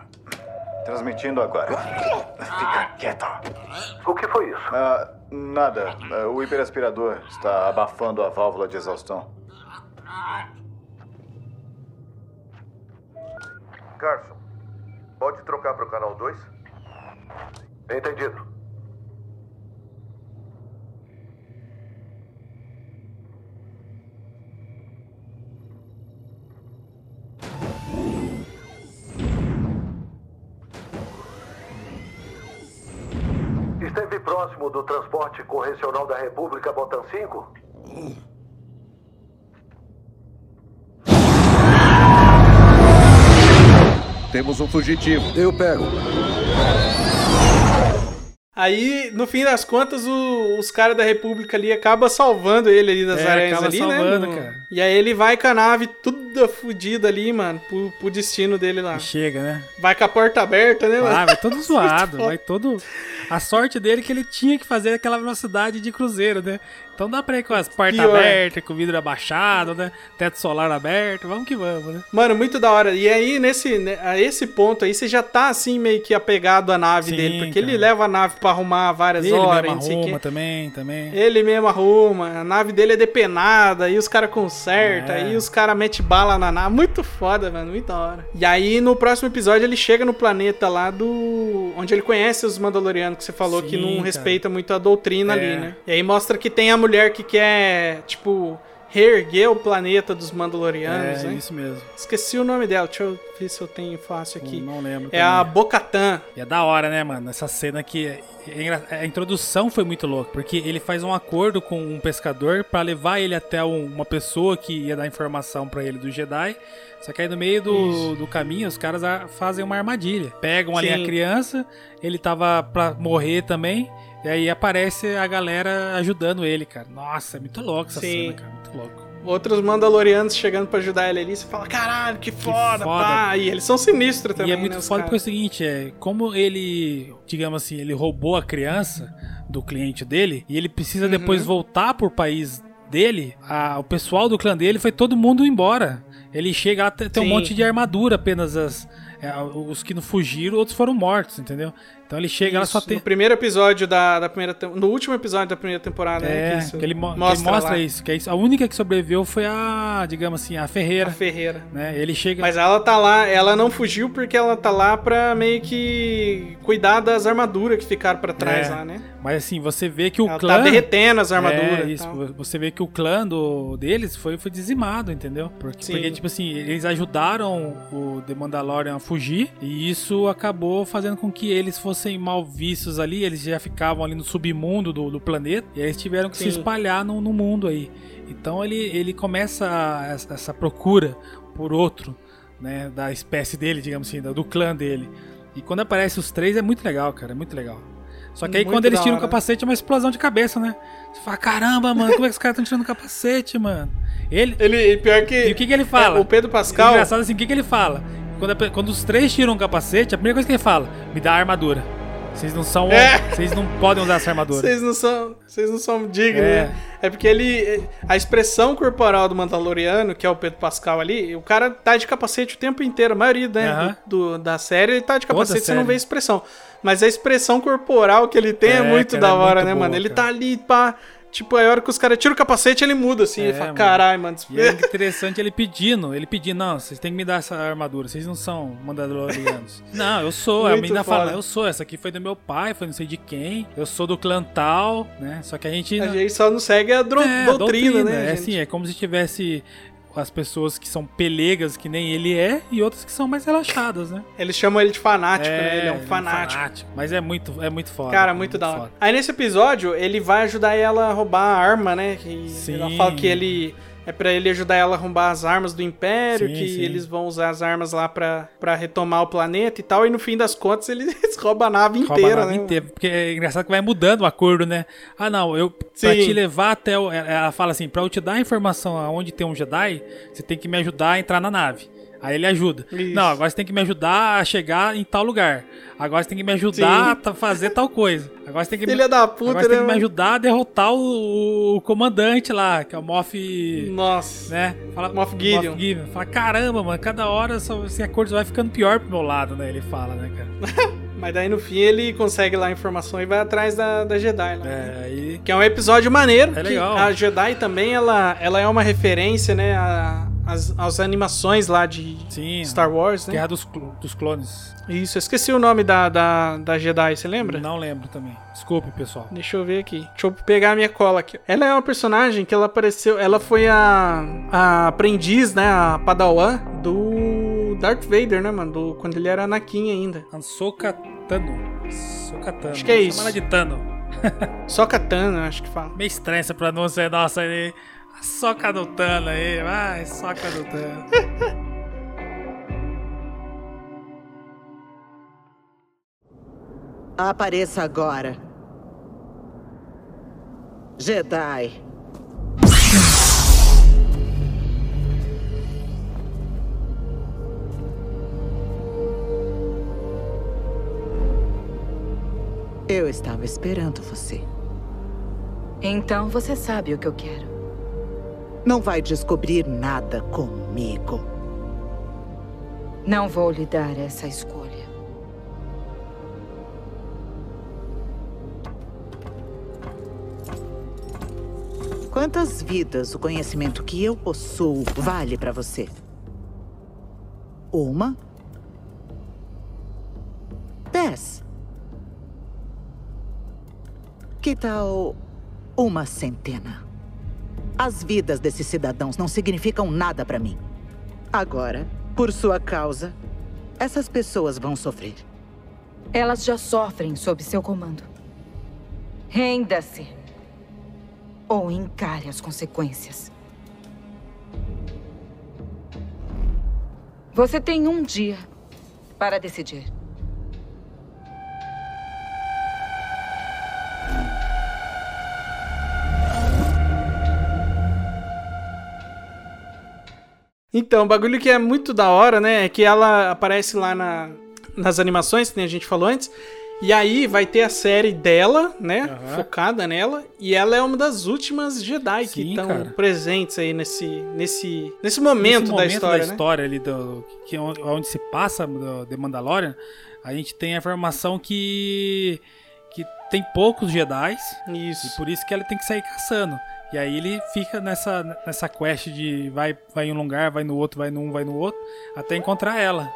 N: Transmitindo agora. Fica quieto.
M: O que foi isso?
N: Ah, nada. Ah, O hiperaspirador está abafando a válvula de exaustão.
M: Carson, pode trocar para o canal 2? Entendido. Esteve próximo do transporte correcional da República Botan 5?
O: Temos um fugitivo.
G: Eu pego.
C: Aí, no fim das contas, o- os caras da República ali acabam salvando ele ali das
B: É,
C: aranhas
B: acaba
C: ali,
B: salvando,
C: né?
B: cara.
C: E aí ele vai com a nave toda fudida ali, mano, pro, pro destino dele lá.
B: Chega, né?
C: Vai com a porta aberta, né, mano?
B: Ah, vai todo zoado, vai todo. A sorte dele é que ele tinha que fazer aquela velocidade de cruzeiro, né? Então dá pra ir com as portas abertas, com o vidro abaixado, né? Teto solar aberto, vamos que vamos, né?
C: Mano, muito da hora. E aí, nesse, né, a esse ponto aí, você já tá assim, meio que apegado à nave
B: Sim,
C: dele. Porque ele leva a nave pra arrumar várias
B: Ele
C: horas,
B: mesmo
C: não sei o
B: arruma também, também.
C: Ele mesmo arruma, a nave dele é depenada, aí os caras consertam,
B: É.
C: aí os caras metem bala na nave. Muito foda, mano, muito da hora. E aí, no próximo episódio, ele chega no planeta lá do. onde ele conhece os Mandalorianos, que você falou que
B: Sim,
C: não
B: cara.
C: respeita muito a doutrina
B: É.
C: ali, né? E aí mostra que tem a mulher que quer, tipo. Reerguer o planeta dos Mandalorianos,
B: É,
C: né?
B: isso mesmo.
C: Esqueci o nome dela, deixa eu ver se eu tenho fácil aqui.
B: Não lembro.
C: É a
B: também.
C: Bocatan.
B: E é da hora, né, mano? Essa cena que. é A introdução foi muito louca, porque ele faz um acordo com um pescador pra levar ele até um- uma pessoa que ia dar informação pra ele do Jedi. Só que aí no meio do, do caminho os caras fazem uma armadilha. Pegam ali
C: Sim.
B: a criança, ele tava pra morrer também. E aí aparece a galera ajudando ele, cara. Nossa, é muito louco essa
C: Sim.
B: cena, cara. Muito louco.
C: Outros Mandalorianos chegando pra ajudar ele ali, você fala, caralho, que foda,
B: foda.
C: pá. E eles são sinistros também,
B: E é muito
C: né,
B: foda porque é o seguinte, é como ele, digamos assim, ele roubou a criança do cliente dele e ele precisa
C: Uhum.
B: depois voltar pro país dele, a- o pessoal do clã dele foi todo mundo embora. Ele chega lá, tem tem um
C: Sim.
B: monte de armadura, apenas as, é, os que não fugiram, outros foram mortos, entendeu? Então ele chega lá só
C: Isso,
B: tem.
C: No primeiro episódio da, da primeira No último episódio da primeira temporada, né?
B: É,
C: Que, isso
B: que ele, mo- que ele
C: mostra,
B: mostra isso, que é isso. A única que sobreviveu foi a, digamos assim, a Ferreira.
C: A Ferreira.
B: Né? Ele chega.
C: Mas ela tá lá, ela não fugiu porque ela tá lá pra meio que cuidar das armaduras que ficaram pra trás
B: É,
C: lá, né?
B: Mas assim, você vê que o
C: Ela
B: clã.
C: tá derretendo as armaduras
B: É, isso. Você vê que o clã do, deles foi, foi dizimado, entendeu? Porque,
C: Sim.
B: porque, tipo assim, eles ajudaram o The Mandalorian a fugir. E isso acabou fazendo com que eles fossem mal vistos ali. Eles já ficavam ali no submundo do, do planeta. E aí eles tiveram que se
C: Sim.
B: espalhar no, no mundo aí. Então ele, ele começa a- essa, procura por outro, né? Da espécie dele, digamos assim, do clã dele. E quando aparece os três é muito legal, cara. É muito legal. Só que aí
C: Muito
B: quando eles tiram o capacete é uma explosão de cabeça, né? Você fala, caramba, mano, como é que os caras estão tirando o capacete, mano? Ele.
C: Ele, pior que.
B: E o que, que ele fala?
C: É, o Pedro Pascal-
B: Engraçado assim, o que, que ele fala? Quando, a- quando os três tiram o capacete, a primeira coisa que ele fala, me dá a armadura. Vocês não são.
C: É.
B: Vocês não podem usar essa armadura.
C: Vocês não são, vocês não são dignos,
B: É.
C: né? É porque ele a expressão corporal do Mandaloriano, que é o Pedro Pascal ali, o cara tá de capacete o tempo inteiro, a maioria, né, do, do- da série, ele tá de capacete, você não vê expressão. Mas a expressão corporal que ele tem é,
B: É,
C: muito
B: cara,
C: da
B: é
C: hora,
B: muito
C: né,
B: boa,
C: mano? Ele
B: cara.
C: tá ali, pá, tipo, a hora que os caras tiram o capacete, ele muda assim, ele
B: É,
C: fala,
B: mano.
C: caralho, mano.
B: E é interessante ele pedindo, ele pedindo, não, vocês têm que me dar essa armadura, vocês não são mandalorianos. não, eu sou, a
C: Muito
B: menina fala,
C: foda.
B: eu sou, essa aqui foi do meu pai, foi não sei de quem, eu sou do clã tal, né? Só que a gente...
C: A gente só não segue a
B: É,
C: doutrina, né,
B: É assim, é como se tivesse as pessoas que são pelegas, que nem ele é, e outras que são mais relaxadas, né?
C: Eles chamam ele de fanático,
B: É,
C: né? Ele é um
B: ele é um
C: fanático.
B: Mas é muito, é muito foda.
C: Cara, muito da hora. Aí nesse episódio, ele vai ajudar ela a roubar a arma, né? Que
B: Sim.
C: Ela fala que ele. É pra ele ajudar ela a arrombar as armas do Império,
B: Sim,
C: que
B: sim.
C: eles vão usar as armas lá pra, pra retomar o planeta e tal. E no fim das contas, eles roubam a nave
B: Rouba a
C: inteira,
B: nave
C: né?
B: inteira, Porque é engraçado que vai mudando o acordo, né? Ah, não, eu pra
C: Sim.
B: te levar até o. Ela fala assim: pra eu te dar a informação aonde tem um Jedi, você tem que me ajudar a entrar na nave. Aí ele ajuda.
C: Isso.
B: Não, agora você tem que me ajudar a chegar em tal lugar. Agora você tem que me ajudar
C: Sim.
B: a fazer tal coisa. Agora você tem que
C: Filha da puta,
B: agora você tem
C: né,
B: que me ajudar a derrotar o, o comandante lá, que é o Moff.
C: Nossa.
B: Né? Fala,
C: Moff Gideon.
B: Moff Gideon. Fala, caramba, mano, cada hora só, esse acordo vai ficando pior pro meu lado, né? Ele fala, né, cara?
C: Mas daí no fim ele consegue lá a informação e vai atrás da, da Jedi lá.
B: É, aí.
C: Que é um episódio maneiro.
B: É
C: que
B: legal.
C: A Jedi também, ela, ela é uma referência, né? A, as, as animações lá de
B: Sim,
C: Star Wars, né?
B: Guerra dos, dos Clones.
C: Isso, eu esqueci o nome da, da, da Jedi, você lembra?
B: Não lembro também. Desculpe, pessoal.
C: Deixa eu ver aqui. Deixa eu pegar a minha cola aqui. Ela é uma personagem que ela apareceu. Ela foi a, a aprendiz, né? A Padawan do Darth Vader, né, mano? Do, quando ele era Anakin ainda.
B: Ahsoka Tano. Ahsoka Tano.
C: Acho que é
B: Chama
C: isso.
B: ela de Tano.
C: Só Katana, acho que fala.
B: Meio estranha essa pronúncia nossa aí. Soca do Tano aí. Vai, soca do Tano.
P: Apareça agora. Jedi. Eu estava esperando você.
Q: Então você sabe o que eu quero.
P: Não vai descobrir nada comigo.
Q: Não vou lhe dar essa escolha.
P: Quantas vidas o conhecimento que eu possuo vale pra você? Uma? Dez? Que tal uma centena? As vidas desses cidadãos não significam nada pra mim. Agora, por sua causa, essas pessoas vão sofrer.
Q: Elas já sofrem sob seu comando. Renda-se. Ou encare as consequências. Você tem um dia para decidir.
C: Então, o bagulho que é muito da hora, né? É que ela aparece lá na, nas animações, que nem a gente falou antes. E aí vai ter a série dela, né? Focada nela. E ela é uma das últimas Jedi que
B: Sim,
C: estão
B: cara.
C: presentes aí nesse, nesse, nesse momento,
B: Nesse
C: da história,
B: da
C: né?
B: história ali, do, que, é onde, onde se passa do The Mandalorian, a gente tem a informação que, que tem poucos Jedi.
C: Isso.
B: E por isso que ela tem que sair caçando. E aí ele fica nessa, nessa quest de vai, vai em um lugar, vai no outro, vai num, vai no outro, até encontrar ela.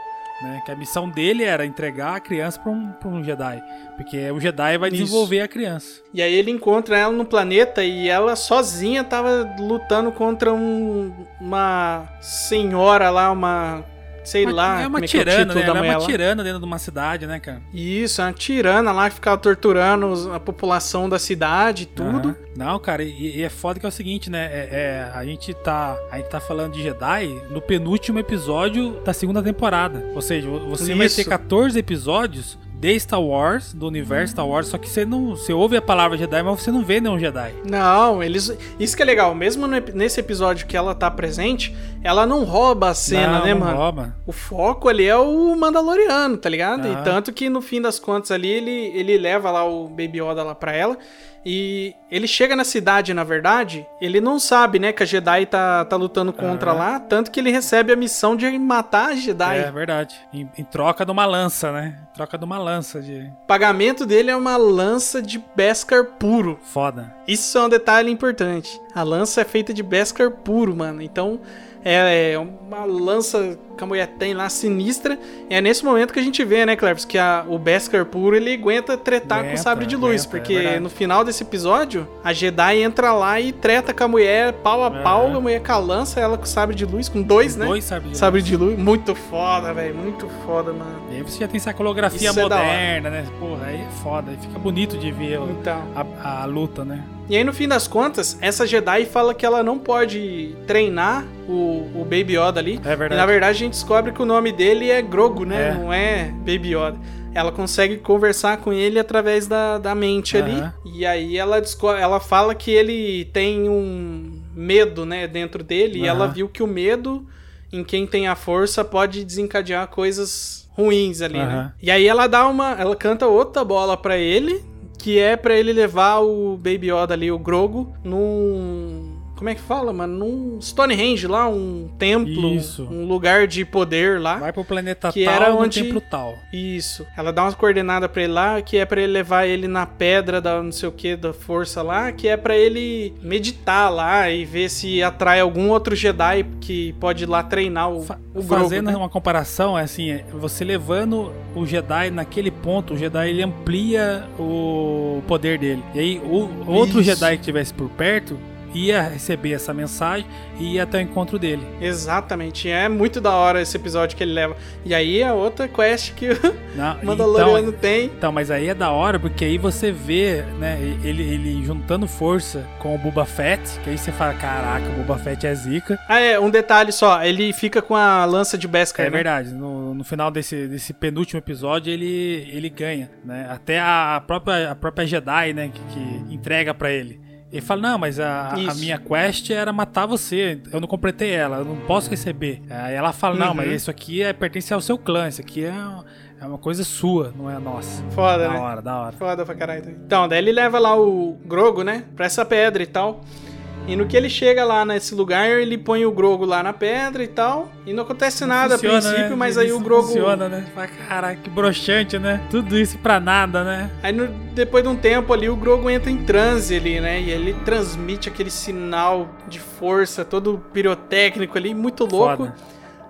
B: Né? Que a missão dele era entregar a criança pra um, pra um Jedi. Porque o Jedi vai
C: Isso.
B: desenvolver a criança.
C: E aí ele encontra ela no planeta e ela sozinha tava lutando contra um, uma senhora lá, uma. Sei lá.
B: é uma
C: é que é
B: tirana,
C: título
B: né? Ela é uma
C: lá.
B: tirana dentro de uma cidade, né, cara?
C: Isso, é uma tirana lá que ficava torturando a população da cidade e tudo.
B: Aham. Não, cara, e, e é foda que é o seguinte, né? É, é, a gente tá. A gente tá falando de Jedi no penúltimo episódio da segunda temporada. Ou seja, você vai
C: Isso.
B: ter 14 episódios de Star Wars, do universo Star Wars, só que você não. Você ouve a palavra Jedi, mas você não vê nenhum Jedi.
C: Não, eles. Isso que é legal. Mesmo no nesse episódio que ela tá presente, ela não rouba a cena,
B: Não,
C: né,
B: não
C: mano?
B: rouba.
C: O foco ali é o Mandaloriano, tá ligado?
B: Ah.
C: E tanto que no fim das contas ali ele, ele leva lá o Baby Yoda lá pra ela. E ele chega na cidade, na verdade, ele não sabe, né, que a Jedi tá, tá lutando contra lá. Tanto que ele recebe a missão de matar a Jedi.
B: É verdade. Em, em troca de uma lança, né? Em troca de uma lança de.
C: O pagamento dele é uma lança de Beskar puro.
B: Foda.
C: Isso é um detalhe importante. A lança é feita de Beskar puro, mano. Então é é uma lança que a mulher tem lá sinistra. E é nesse momento que a gente vê, né, Cleves, que a- o Beskar puro ele aguenta tretar com o
B: Aguenta,
C: sabre de luz.
B: aguenta, é
C: porque
B: verdade.
C: no final desse episódio, a Jedi entra lá e treta com a mulher pau a pau. A mulher com a lança, ela com o sabre de luz, com dois, né?
B: dois sabres de
C: sabre de luz. Muito foda, velho. Muito foda, mano.
B: E aí você já tem essa coreografia
C: é
B: moderna, né? Porra, aí é foda. Aí fica bonito de ver
C: Então.
B: a, a luta, né?
C: E aí, no fim das contas, essa Jedi fala que ela não pode treinar o, o Baby Yoda ali.
B: É verdade.
C: E na verdade a gente descobre que o nome dele é Grogu, né?
B: É.
C: Não é Baby Yoda. Ela consegue conversar com ele através da, da mente ali.
B: Aham.
C: E aí ela, ela fala que ele tem um medo, né, dentro dele. E
B: Aham.
C: ela viu que o medo em quem tem a força pode desencadear coisas ruins ali, né?
B: Aham.
C: E aí ela dá uma. Ela canta outra bola pra ele, que é pra ele levar o Baby Yoda ali, o Grogo, num. Como é que fala, mano? Num Stonehenge lá, um templo,
B: Isso.
C: um lugar de poder lá.
B: Vai pro planeta
C: que
B: tal,
C: era onde
B: templo tal.
C: Isso. Ela dá umas coordenadas pra ele lá, que é pra ele levar ele na pedra da não sei o que da força lá, que é pra ele meditar lá e ver se atrai algum outro Jedi que pode ir lá treinar o, o Grogu,
B: Fazendo
C: né?
B: uma comparação, é assim, é, você levando o Jedi naquele ponto, o Jedi ele amplia o poder dele. E aí o outro
C: Isso.
B: Jedi que estivesse por perto ia receber essa mensagem e ia até o encontro dele.
C: Exatamente. É muito da hora esse episódio que ele leva. E aí a outra quest que o
B: Não,
C: Mandaloriano
B: então,
C: tem.
B: Então, mas aí é da hora, porque aí você vê, né, ele, ele juntando força com o Boba Fett, que aí você fala, caraca, o Boba Fett é zica.
C: Ah, é, um detalhe só. Ele fica com a lança de Beskar,
B: É
C: né?
B: verdade, no, no final desse, desse penúltimo episódio ele, ele ganha, né? Até a própria, a própria Jedi, né, que, que entrega pra ele. Ele fala, não, mas a, a minha quest era matar você, eu não completei ela, eu não posso receber. Aí ela fala, não,
C: Uhum.
B: mas isso aqui é, pertence ao seu clã, isso aqui é, é uma coisa sua, não é nossa.
C: Foda,
B: da
C: né?
B: hora, da hora.
C: Foda pra caralho. Então, daí ele leva lá o Grogo, né? Pra essa pedra e tal. E no que ele chega lá nesse lugar, ele põe o Grogo lá na pedra e tal. E não acontece nada
B: Funciona,
C: a princípio,
B: né?
C: mas aí o Grogo.
B: Funciona, né? Fala, Caraca, que broxante, né? Tudo isso pra nada, né?
C: Aí no- depois de um tempo ali, o Grogo entra em transe ali, né? E ele transmite aquele sinal de força, todo pirotécnico ali, muito louco.
B: Foda.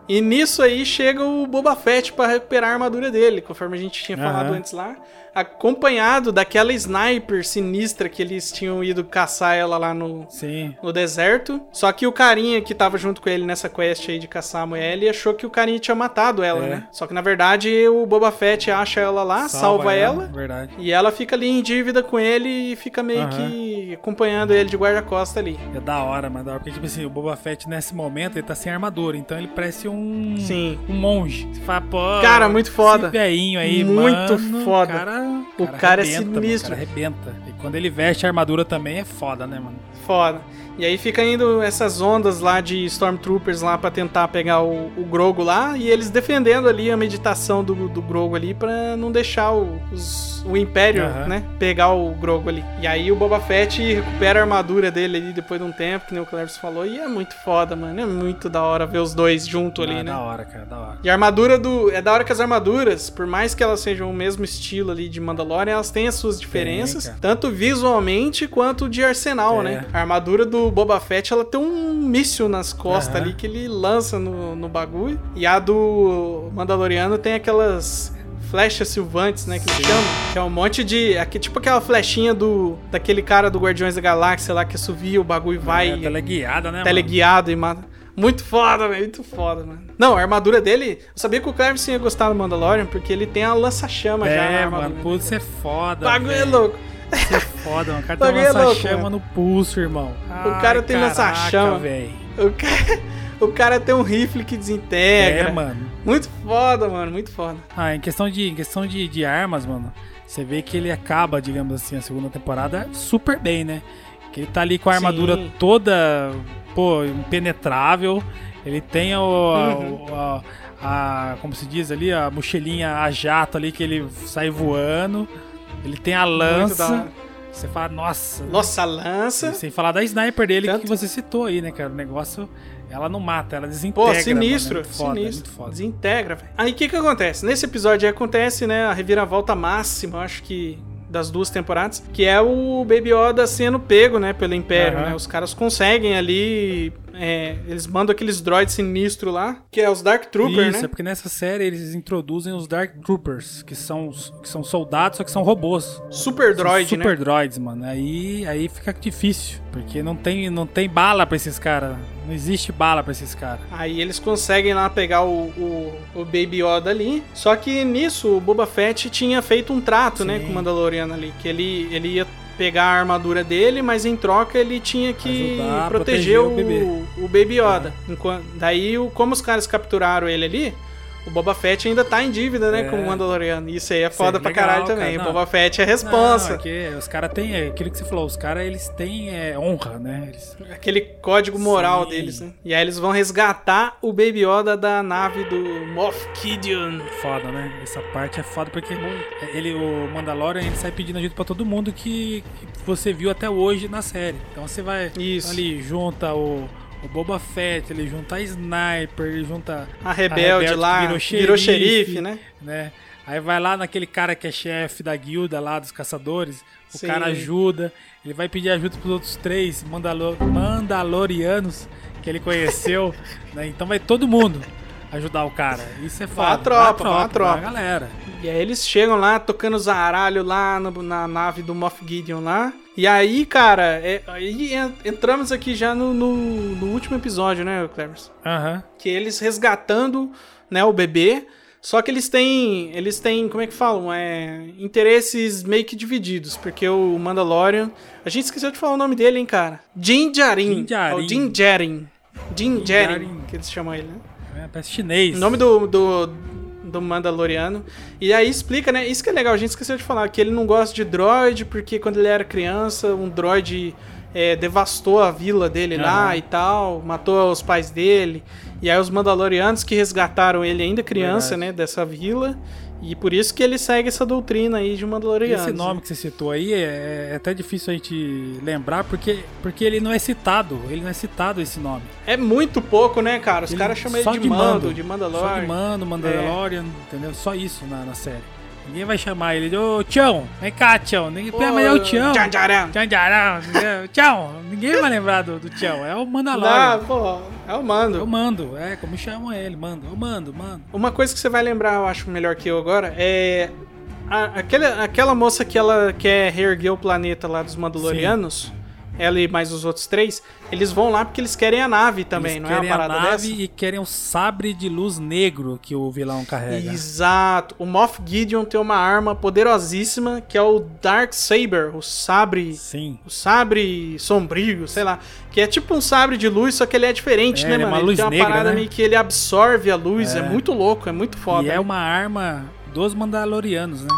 C: E nisso aí chega o Boba Fett pra recuperar a armadura dele, conforme a gente tinha falado
B: Aham.
C: antes lá. Acompanhado daquela sniper sinistra que eles tinham ido caçar ela lá no,
B: Sim.
C: no deserto. Só que o carinha que tava junto com ele nessa quest aí de caçar a mulher, ele achou que o carinha tinha matado ela,
B: É.
C: né? Só que na verdade o Boba Fett acha ela lá, salva, ela.
B: Verdade.
C: E ela fica ali em dívida com ele e fica meio
B: Aham.
C: que acompanhando ele de guarda-costa ali.
B: É da hora, mas da hora. Porque, tipo assim, o Boba Fett nesse momento ele tá sem armadura, então ele parece um.
C: Sim.
B: Um monge. Você fala, pô.
C: Cara, muito foda.
B: Esse aí,
C: Muito
B: mano,
C: foda.
B: Cara,
C: O cara é
B: arrebenta, mano,
C: sinistro.
B: o cara arrebenta. E quando ele veste a armadura também é foda, né, mano?
C: Foda. E aí fica indo essas ondas lá de Stormtroopers lá pra tentar pegar o, o Grogo lá e eles defendendo ali a meditação do, do Grogo ali pra não deixar o, os- o Império,
B: Aham.
C: né, pegar o Grogo ali. E aí o Boba Fett recupera a armadura dele ali depois de um tempo, que nem o Cleves falou, e é muito foda, mano. É muito da hora ver os dois junto ali,
B: Ah,
C: né?
B: Da hora, cara, da hora.
C: E a armadura do. É da hora que as armaduras, por mais que elas sejam o mesmo estilo ali de Mandalorian, elas têm as suas diferenças, tanto visualmente quanto de arsenal,
B: É.
C: né? A armadura do Boba Fett, ela tem um míssil nas costas
B: Aham.
C: ali que ele lança no, no bagulho. E a do Mandaloriano tem aquelas flechas silvantes, né, que eles chamam, que é um monte de, aqui, tipo aquela flechinha do daquele cara do Guardiões da Galáxia lá que assovia o bagulho e vai
B: É, teleguiada, né,
C: teleguiado e mata. Muito foda, velho. Muito foda, mano. Não, a armadura dele. Eu sabia que o Cleves ia gostar do Mandalorian, porque ele tem a lança-chama já. na
B: É,
C: armadura.
B: mano, putz, é foda.
C: Bagulho é louco.
B: Isso é foda, mano. O cara tem
C: é
B: lança-chama
C: mano.
B: no pulso, irmão.
C: O cara tem lança-chama.
B: velho.
C: O cara, o cara tem um rifle que desintegra.
B: É, mano.
C: Muito foda, mano. Muito foda.
B: Ah, em questão de, em questão de, de armas, mano, você vê que ele acaba, digamos assim, a segunda temporada super bem, né? Que ele tá ali com a
C: Sim.
B: armadura toda, pô, impenetrável. Ele tem o, a-
C: Uhum.
B: o- a, a- como se diz ali, a mochilinha a jato ali que ele sai voando. Ele tem a lança. Você fala, nossa.
C: Nossa, a lança.
B: Sem falar da sniper dele
C: Tanto-
B: que você citou aí, né, cara? O negócio, ela não mata, ela desintegra.
C: Pô, sinistro,
B: mano. É foda, é
C: sinistro.
B: muito foda.
C: Desintegra, velho. Aí o que que acontece? Nesse episódio aí acontece, né, a reviravolta máxima, acho que das duas temporadas, que é o Baby Yoda sendo pego, né, pelo Império,
B: Aham.
C: né? Os caras conseguem ali, é, eles mandam aqueles droids sinistros lá, que é os Dark Troopers,
B: Isso,
C: né?
B: é porque nessa série eles introduzem os Dark Troopers, que são, os- que são soldados, só que são robôs.
C: Super
B: São
C: droid,
B: super
C: né?
B: droids, mano. Aí, aí fica difícil, porque não tem, não tem bala pra esses caras. Não existe bala pra esses caras.
C: Aí eles conseguem lá pegar o, o, o Baby Yoda ali. Só que nisso o Boba Fett tinha feito um trato, né,
B: Sim.
C: com o Mandaloriano ali. Que ele, ele ia pegar a armadura dele, mas em troca ele tinha que
B: Ajudar
C: proteger
B: proteger
C: o,
B: o
C: Baby Yoda. Enquanto, daí, o, como os caras capturaram ele ali. O Boba Fett ainda tá em dívida, né,
B: É.
C: com o Mandaloriano. Isso aí é foda
B: é
C: pra
B: legal,
C: caralho
B: cara.
C: também.
B: Não.
C: O Boba Fett é responsa.
B: Não, é os caras têm, é aquilo que você falou, os caras eles têm é, honra, né? Eles,
C: Aquele código moral
B: Sim.
C: deles, né? E aí eles vão resgatar o Baby Yoda da nave do Moff Gideon.
B: foda, né? Essa parte é foda porque ele, o Mandalorian ele sai pedindo ajuda pra todo mundo que, que que você viu até hoje na série. Então você vai
C: Isso.
B: ali, junta o, o Boba Fett, ele junta a Sniper, ele junta
C: A rebelde lá,
B: que
C: virou xerife, né?
B: né? Aí vai lá naquele cara que é chefe da guilda lá dos caçadores, o
C: Sim.
B: cara ajuda, ele vai pedir ajuda pros outros três Mandalo Mandalorianos que ele conheceu, né? Então vai todo mundo ajudar o cara. Isso é
C: Vai a
B: foda.
C: tropa,
B: vai
C: a tropa.
B: vai a galera.
C: E aí eles chegam lá tocando zaralho lá no- na nave do Moff Gideon lá. E aí, cara, é- aí en- entramos aqui já no, no, no último episódio, né, Clevers?
B: Aham.
C: Que eles resgatando, né, o bebê. Só que eles têm, eles têm, como é que falam? É, interesses meio que divididos, porque o Mandalorian, a gente esqueceu de falar o nome dele, hein, cara? Din Djarin.
B: Din Djarin.
C: É Djarin. Din
B: Din
C: Djarin,
B: Djarin.
C: que eles chamam ele, né?
B: É, parece chinês.
C: O nome do, do, do Mandaloriano. E aí explica, né? Isso que é legal, a gente esqueceu de falar, que ele não gosta de droid, porque quando ele era criança, um droid é, devastou a vila dele lá
B: Aham.
C: e tal, matou os pais dele. E aí os Mandalorianos que resgataram ele ainda criança,
B: Verdade.
C: né, dessa vila. E por isso que ele segue essa doutrina aí de Mandalorianos.
B: Esse nome que você citou aí é, é até difícil a gente lembrar porque, porque ele não é citado. Ele não é citado esse nome.
C: É muito pouco, né, cara? Os caras chamam ele de, mando, de Mandalorian.
B: Só de mando, Mandalorian, entendeu? Só isso na, na série. Ninguém vai chamar ele de Ô Tião, vem cá, Tião. Ninguém,
C: Ô,
B: mas é o Tião.
C: Janjaran,
B: entendeu? Tião. Ninguém vai lembrar do, do Tião. É o
C: Não,
B: Mandalorian.
C: pô, é o mando.
B: É o mando, é como chamam ele, mando. É o mando, mando.
C: Uma coisa que você vai lembrar, eu acho melhor que eu agora, é. a- aquela, aquela moça que ela quer reerguer o planeta lá dos Mandalorianos, ela e mais os outros três, eles vão lá porque eles querem a nave também,
B: Eles
C: não é uma
B: querem a
C: parada
B: nave
C: dessa?
B: e querem o sabre de luz negro que o vilão carrega.
C: Exato. O Moff Gideon tem uma arma poderosíssima que é o Dark Saber, o sabre.
B: Sim.
C: O sabre sombrio, sei lá. Que é tipo um sabre de luz, só que ele é diferente,
B: É,
C: né,
B: ele é
C: mano?
B: uma luz
C: tem uma
B: negra,
C: parada
B: né?
C: meio que ele absorve a luz, é,
B: É.
C: muito louco, é muito foda.
B: E é
C: né?
B: uma arma dos Mandalorianos, né?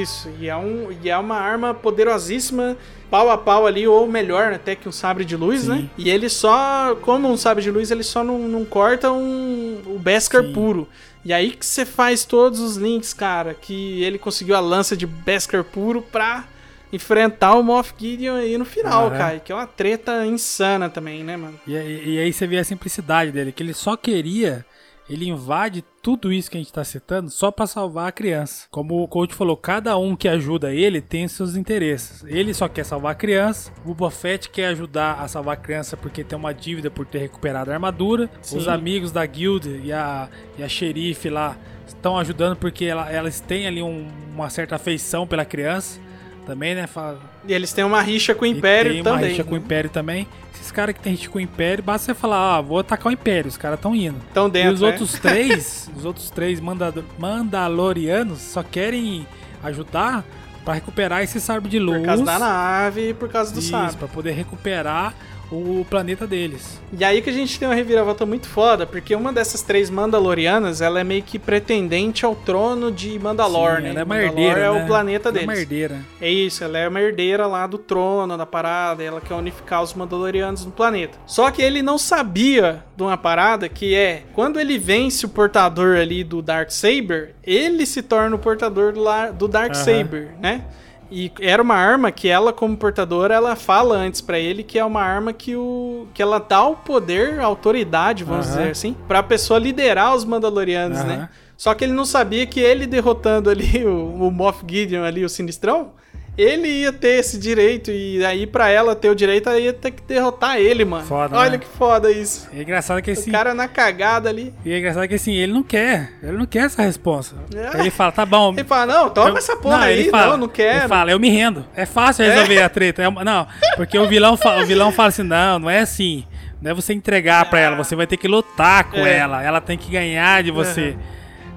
C: Isso, e é, um, e é uma arma poderosíssima, pau a pau ali, ou melhor, até que um sabre de luz,
B: Sim.
C: né? E ele só, como um sabre de luz, ele só não, não corta um, o Beskar
B: Sim.
C: puro. E aí que você faz todos os links, cara, que ele conseguiu a lança de Beskar puro pra enfrentar o Moff Gideon aí no final,
B: Aham.
C: cara. Que é uma treta insana também, né, mano?
B: E, e aí você vê a simplicidade dele, que ele só queria, ele invade tudo isso que a gente tá citando só pra salvar a criança. Como o coach falou, cada um que ajuda ele tem seus interesses. Ele só quer salvar a criança, o Boba Fett quer ajudar a salvar a criança porque tem uma dívida por ter recuperado a armadura.
C: Sim.
B: Os amigos da guild e a, e a xerife lá estão ajudando porque ela- elas têm ali um- uma certa afeição pela criança. Também, né? Fala,
C: E eles têm uma rixa com o Império
B: tem
C: também.
B: uma rixa com o Império também. Esses caras que tem rixa com o Império, basta você falar, ah, vou atacar o Império, os caras estão indo.
C: Tão dentro,
B: e os
C: né?
B: outros três, os outros três manda Mandalorianos só querem ajudar pra recuperar esse sabre de luz.
C: Por causa da nave e por causa do
B: Isso,
C: sabre.
B: pra poder recuperar o planeta deles.
C: E aí que a gente tem uma reviravolta muito foda, porque uma dessas três Mandalorianas, ela é meio que pretendente ao trono de Mandalor,
B: Sim,
C: né?
B: ela é uma herdeira,
C: é
B: né?
C: o planeta
B: Ela é
C: deles.
B: uma herdeira.
C: É isso, ela é uma herdeira lá do trono, da parada, ela quer unificar os Mandalorianos no planeta. Só que ele não sabia de uma parada que é, quando ele vence o portador ali do Dark Saber, ele se torna o portador do, Dark
B: Aham.
C: Saber, né? E era uma arma que ela, como portadora, ela fala antes pra ele que é uma arma que o que ela dá o poder, a autoridade, vamos
B: Aham.
C: dizer assim, pra pessoa liderar os Mandalorianos,
B: Aham.
C: né? Só que ele não sabia que ele derrotando ali o, o Moff Gideon ali, o Sinistrão, ele ia ter esse direito e aí pra ela ter o direito, ela ia ter que derrotar ele, mano.
B: Foda,
C: Olha
B: né?
C: que foda isso.
B: E é engraçado que assim.
C: O cara na cagada ali.
B: E é engraçado que assim, ele não quer. Ele não quer essa resposta.
C: É.
B: Ele fala, tá bom.
C: Ele fala, não, toma
B: Eu-
C: essa porra aí,
B: ele fala,
C: não, não quero.
B: Ele fala, eu me rendo. É fácil resolver a treta. É uma- não, porque o vilão, fala, o vilão fala assim, não, não é assim. Não é você entregar pra ela, você vai ter que lutar com
C: É.
B: ela. Ela tem que ganhar de você.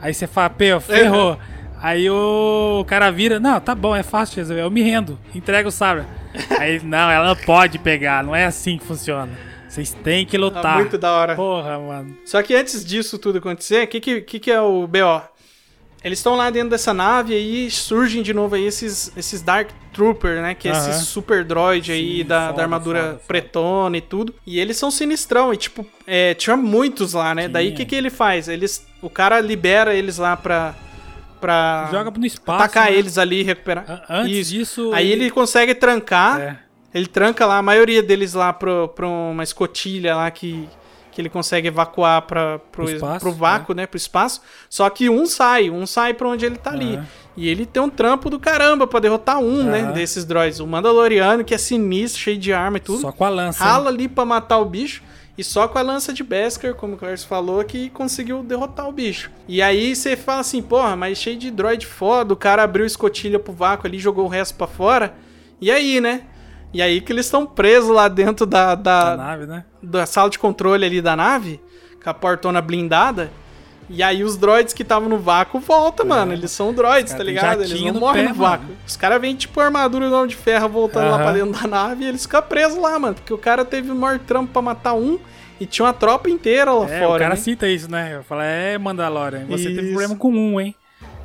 B: Aí você fala, pô, ferrou. Aí o cara vira, não, tá bom, é fácil de resolver, eu me rendo, entrega o sabre. Aí, não, ela pode pegar, não é assim que funciona. Vocês têm que lutar.
C: Tá muito da hora.
B: Porra, mano.
C: Só que antes disso tudo acontecer, o que, que, que, que é o BO? Eles estão lá dentro dessa nave e surgem de novo aí esses, esses Dark Trooper, né? Que é esse super droid aí
B: Sim,
C: da,
B: foda,
C: da armadura
B: foda, foda.
C: pretona e tudo. E eles são sinistrão. E tipo, é, tinha muitos lá, né? Daí o que, que ele faz? Eles, o cara libera eles lá pra, pra
B: Joga no espaço.
C: atacar
B: né?
C: eles ali e recuperar.
B: Antes
C: Isso.
B: disso.
C: Aí ele consegue trancar.
B: É.
C: Ele tranca lá a maioria deles lá pro, pra uma escotilha lá que, que ele consegue evacuar pra, pro,
B: Pro espaço,
C: pro vácuo, né? Pro espaço. Só que um sai, um sai pra onde ele tá ali.
B: Aham.
C: E ele tem um trampo do caramba pra derrotar um, né?
B: Aham.
C: Desses droids. O Mandaloriano, que é sinistro, cheio de arma e tudo.
B: Só com a lança.
C: Rala ali pra matar o bicho. E só com a lança de Beskar, como o Clarence falou, que conseguiu derrotar o bicho. E aí você fala assim, porra, mas cheio de droid foda, o cara abriu escotilha pro vácuo ali, jogou o resto pra fora. E aí, né? E aí que eles estão presos lá dentro da, da,
B: Da nave, né?
C: da sala de controle ali da nave, com a portona blindada. E aí os droids que estavam no vácuo voltam, mano. Eles são droids, tá ligado? Eles não morrem
B: pé,
C: no vácuo.
B: mano.
C: Os caras vêm tipo armadura do Homem de Ferro voltando lá pra dentro da nave e eles ficam presos lá, mano. Porque o cara teve o maior trampo pra matar um e tinha uma tropa inteira lá
B: É,
C: fora.
B: o cara
C: né?
B: cita isso, né? Eu falo, é, Mandalorian, você teve
C: Isso.
B: problema com um, hein?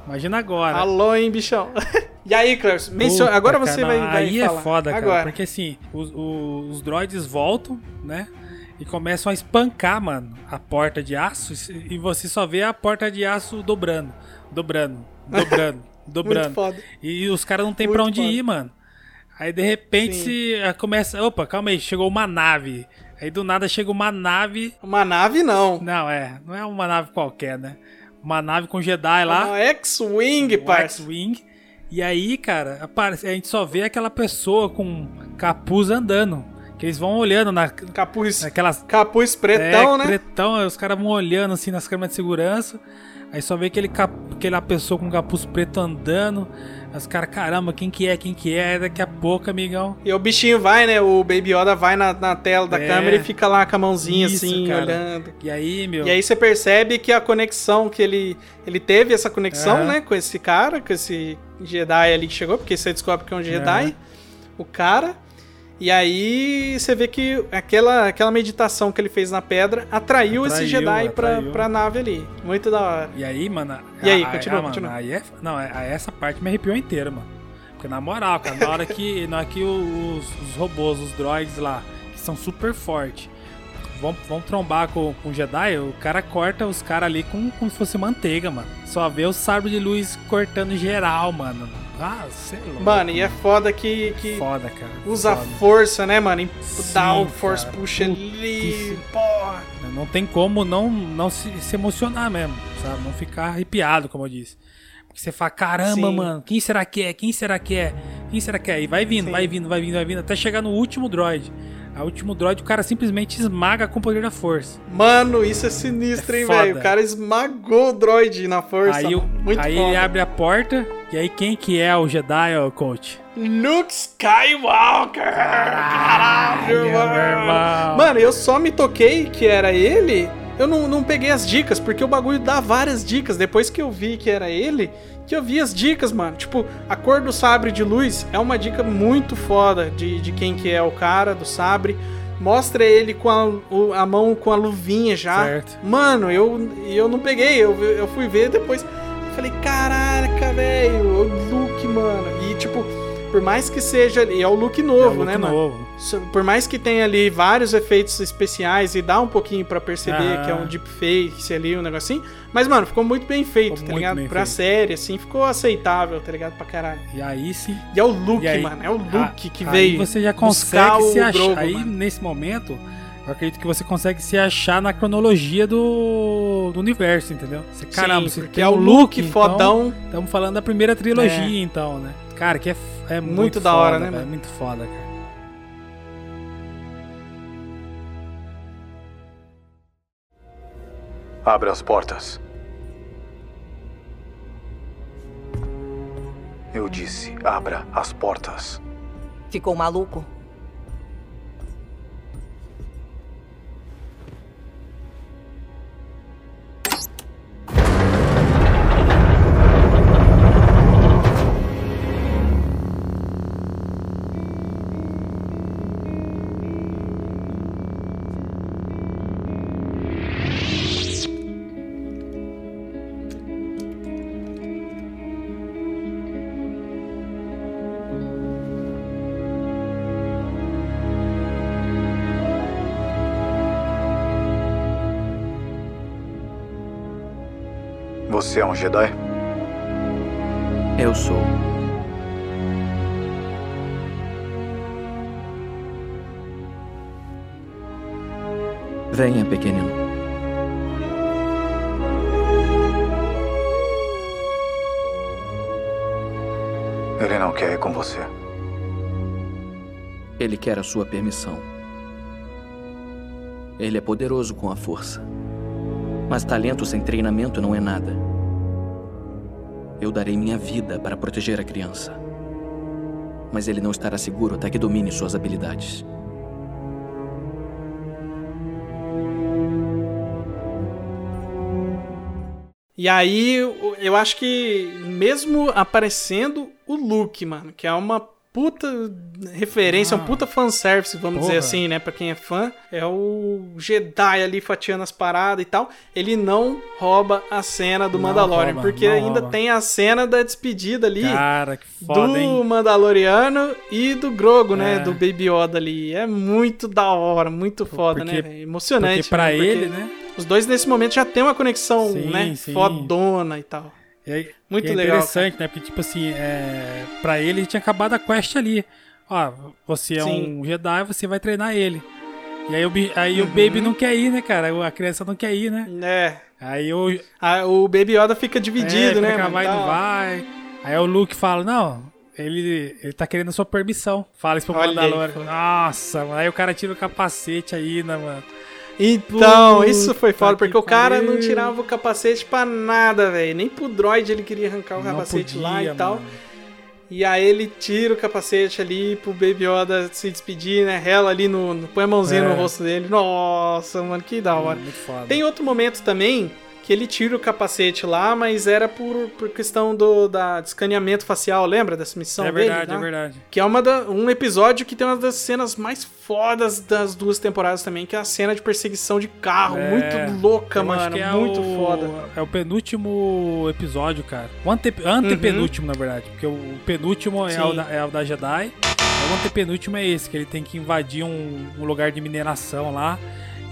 B: Imagina agora.
C: Alô, hein, bichão. e aí, Clarence, menciona...
B: Puta,
C: agora
B: cara,
C: você
B: não,
C: vai, vai
B: Aí
C: falar.
B: é foda, cara.
C: Agora.
B: Porque assim, os, os, os droids voltam, né? E começam a espancar, mano, a porta de aço. E você só vê a porta de aço dobrando, dobrando, dobrando, dobrando.
C: foda.
B: E os caras não tem
C: Muito
B: pra onde
C: foda.
B: ir, mano. Aí de repente
C: Sim.
B: se ah, começa. Opa, calma aí, chegou uma nave. Aí do nada chega uma nave.
C: Uma nave não.
B: Não, é. Não é uma nave qualquer, né? Uma nave com Jedi lá.
C: Uma X-Wing, parça.
B: X-Wing. E aí, cara, aparece, a gente só vê aquela pessoa com capuz andando. Que eles vão olhando na,
C: Capuz,
B: naquelas.
C: capuz pretão,
B: é,
C: né?
B: Pretão, os caras vão olhando assim nas câmeras de segurança. Aí só vê aquele cap, aquela pessoa com capuz preto andando. Os caras, caramba, quem que é? Quem que é? Daqui a pouco, amigão.
C: E o bichinho vai, né? O Baby Yoda vai na, na tela da
B: É.
C: câmera e fica lá com a mãozinha
B: Isso,
C: assim,
B: cara.
C: olhando.
B: E aí, meu.
C: E aí você percebe que a conexão que ele. Ele teve essa conexão,
B: Aham.
C: né? Com esse cara, com esse Jedi ali que chegou, porque você descobre que é um Jedi.
B: Aham.
C: O cara. E aí você vê que aquela, aquela meditação que ele fez na pedra atraiu, esse
B: Atraiu,
C: Jedi pra, pra nave ali. Muito da hora.
B: E aí, mano.
C: E aí,
B: a- a-
C: continua,
B: a- mano,
C: continua.
B: Aí é, não, é- essa parte me arrepiou inteira, mano. Porque na moral, cara, na hora que, na hora que os, os robôs, os droids lá, que são super fortes, vão, vão trombar com, com o Jedi, o cara corta os caras ali com, como se fosse manteiga, mano. Só vê o sabre de luz cortando geral, mano. Ah, sei lá.
C: Mano, e é foda que. que
B: Foda, cara.
C: Usa
B: foda.
C: força, né, mano? Dá o force
B: cara.
C: push ali.
B: Putíssimo.
C: Porra.
B: Não tem como não, não se, se emocionar mesmo, sabe? Não ficar arrepiado, como eu disse. Porque você fala, caramba,
C: Sim.
B: mano, quem será que é? Quem será que é? Quem será que é? E vai vindo,
C: Sim.
B: vai vindo, vai vindo, vai vindo, até chegar no último droid. A último droid, o cara simplesmente esmaga com o poder da força.
C: Mano, isso é sinistro,
B: É
C: hein, velho? O cara esmagou o droid na força.
B: Aí, o-.
C: Muito
B: aí
C: foda.
B: ele abre a porta, e aí quem que é o Jedi, ó, coach?
C: Luke Skywalker! Caralho,
B: meu
C: mano.
B: irmão.
C: Mano, eu só me toquei que era ele. Eu não, não peguei as dicas, porque o bagulho dá várias dicas. Depois que eu vi que era ele, que eu vi as dicas, mano. Tipo, a cor do sabre de luz é uma dica muito foda de, de quem que é o cara do sabre. Mostra ele com a, a mão com a luvinha já.
B: Certo.
C: Mano, eu, eu não peguei, eu, eu fui ver depois. Falei, caraca, velho, o Luke, mano. E tipo, por mais que seja. E é o look novo,
B: look
C: né, mano?
B: novo.
C: So- Por mais que tenha ali vários efeitos especiais e dá um pouquinho pra perceber que é um deepfake ali, um negocinho. Mas, mano, ficou muito bem feito,
B: Ficou
C: tá ligado? Pra
B: feito.
C: série, assim, ficou aceitável, tá ligado? Pra caralho.
B: E aí sim.
C: E é o look,
B: aí-
C: mano. É o look que
B: aí
C: veio.
B: você já consegue se
C: o
B: achar. Aí
C: mano.
B: nesse momento, eu acredito que você consegue se achar na cronologia do, do universo, entendeu? Você, caramba,
C: Sim,
B: você
C: é o look
B: então,
C: fodão.
B: Estamos falando da primeira trilogia,
C: É.
B: então, né? Cara, que é, é muito,
C: Muito da
B: foda,
C: hora, né, mano?
B: Muito foda, cara.
I: Abra as portas. Eu disse, abra as portas.
R: Ficou maluco?
I: Você é um Jedi?
S: Eu sou. Venha, pequenino.
N: Ele não quer ir com você.
S: Ele quer a sua permissão. Ele é poderoso com a força. Mas talento sem treinamento não é nada. Eu darei minha vida para proteger a criança. Mas ele não estará seguro até que domine suas habilidades.
C: E aí, eu- acho que mesmo aparecendo o Luke, mano, que é uma puta referência, um puta fanservice, vamos
B: Porra.
C: dizer assim, né, pra quem é fã, é o Jedi ali fatiando as paradas e tal, ele não rouba a cena do
B: Não
C: Mandalorian,
B: rouba,
C: porque ainda
B: rouba.
C: tem a cena da despedida ali
B: Cara, que foda,
C: do
B: hein?
C: Mandaloriano e do Grogo, né,
B: É.
C: do Baby Yoda ali. É muito da hora, muito foda,
B: porque-
C: né? Emocionante.
B: porque pra
C: né,
B: ele, né?
C: Os dois nesse momento já tem uma conexão,
B: Sim,
C: né,
B: sim.
C: fodona e tal.
B: Aí-
C: Muito
B: é
C: legal,
B: interessante, né? Porque, tipo assim, é... pra ele, ele tinha acabado a quest ali. Ó, você é
C: Sim.
B: um Jedi, você vai treinar ele. E aí, o, aí
C: Uhum.
B: o Baby não quer ir, né, cara? A criança não quer ir, né?
C: É.
B: Aí o...
C: Ah, o Baby Yoda fica dividido,
B: é,
C: né?
B: fica, vai, não vai. Aí o Luke fala, não, ele, ele tá querendo a sua permissão. Fala isso pro Mandalorian. Nossa, mano. Aí o cara tira o capacete aí, né, mano?
C: Então,
B: Puta
C: isso foi foda,
B: que
C: porque o cara não
B: pariu.
C: tirava o capacete pra nada, velho. Nem pro droid ele queria arrancar o
B: Não
C: capacete lá
B: podia,
C: e tal.
B: mano.
C: E aí ele tira o capacete ali pro Baby Yoda se despedir, né? Rela ali no. no põe a mãozinha
B: É.
C: no rosto dele. Nossa, mano, que da hora.
B: Muito foda.
C: Tem outro momento também que ele tira o capacete lá, mas era por, por questão do da, de escaneamento facial, lembra dessa missão
B: É
C: dele?
B: verdade,
C: lá?
B: é verdade.
C: Que é uma da, um episódio que tem uma das cenas mais fodas das duas temporadas também, que é a cena de perseguição de carro.
B: É,
C: muito louca, mano.
B: que é
C: muito
B: o-
C: foda.
B: É o penúltimo episódio, cara. O ante, antepenúltimo, na verdade. Porque o penúltimo é
C: Uhum.
B: O, da, é o da Jedi. O antepenúltimo é esse, que ele tem que invadir um, um lugar de mineração lá.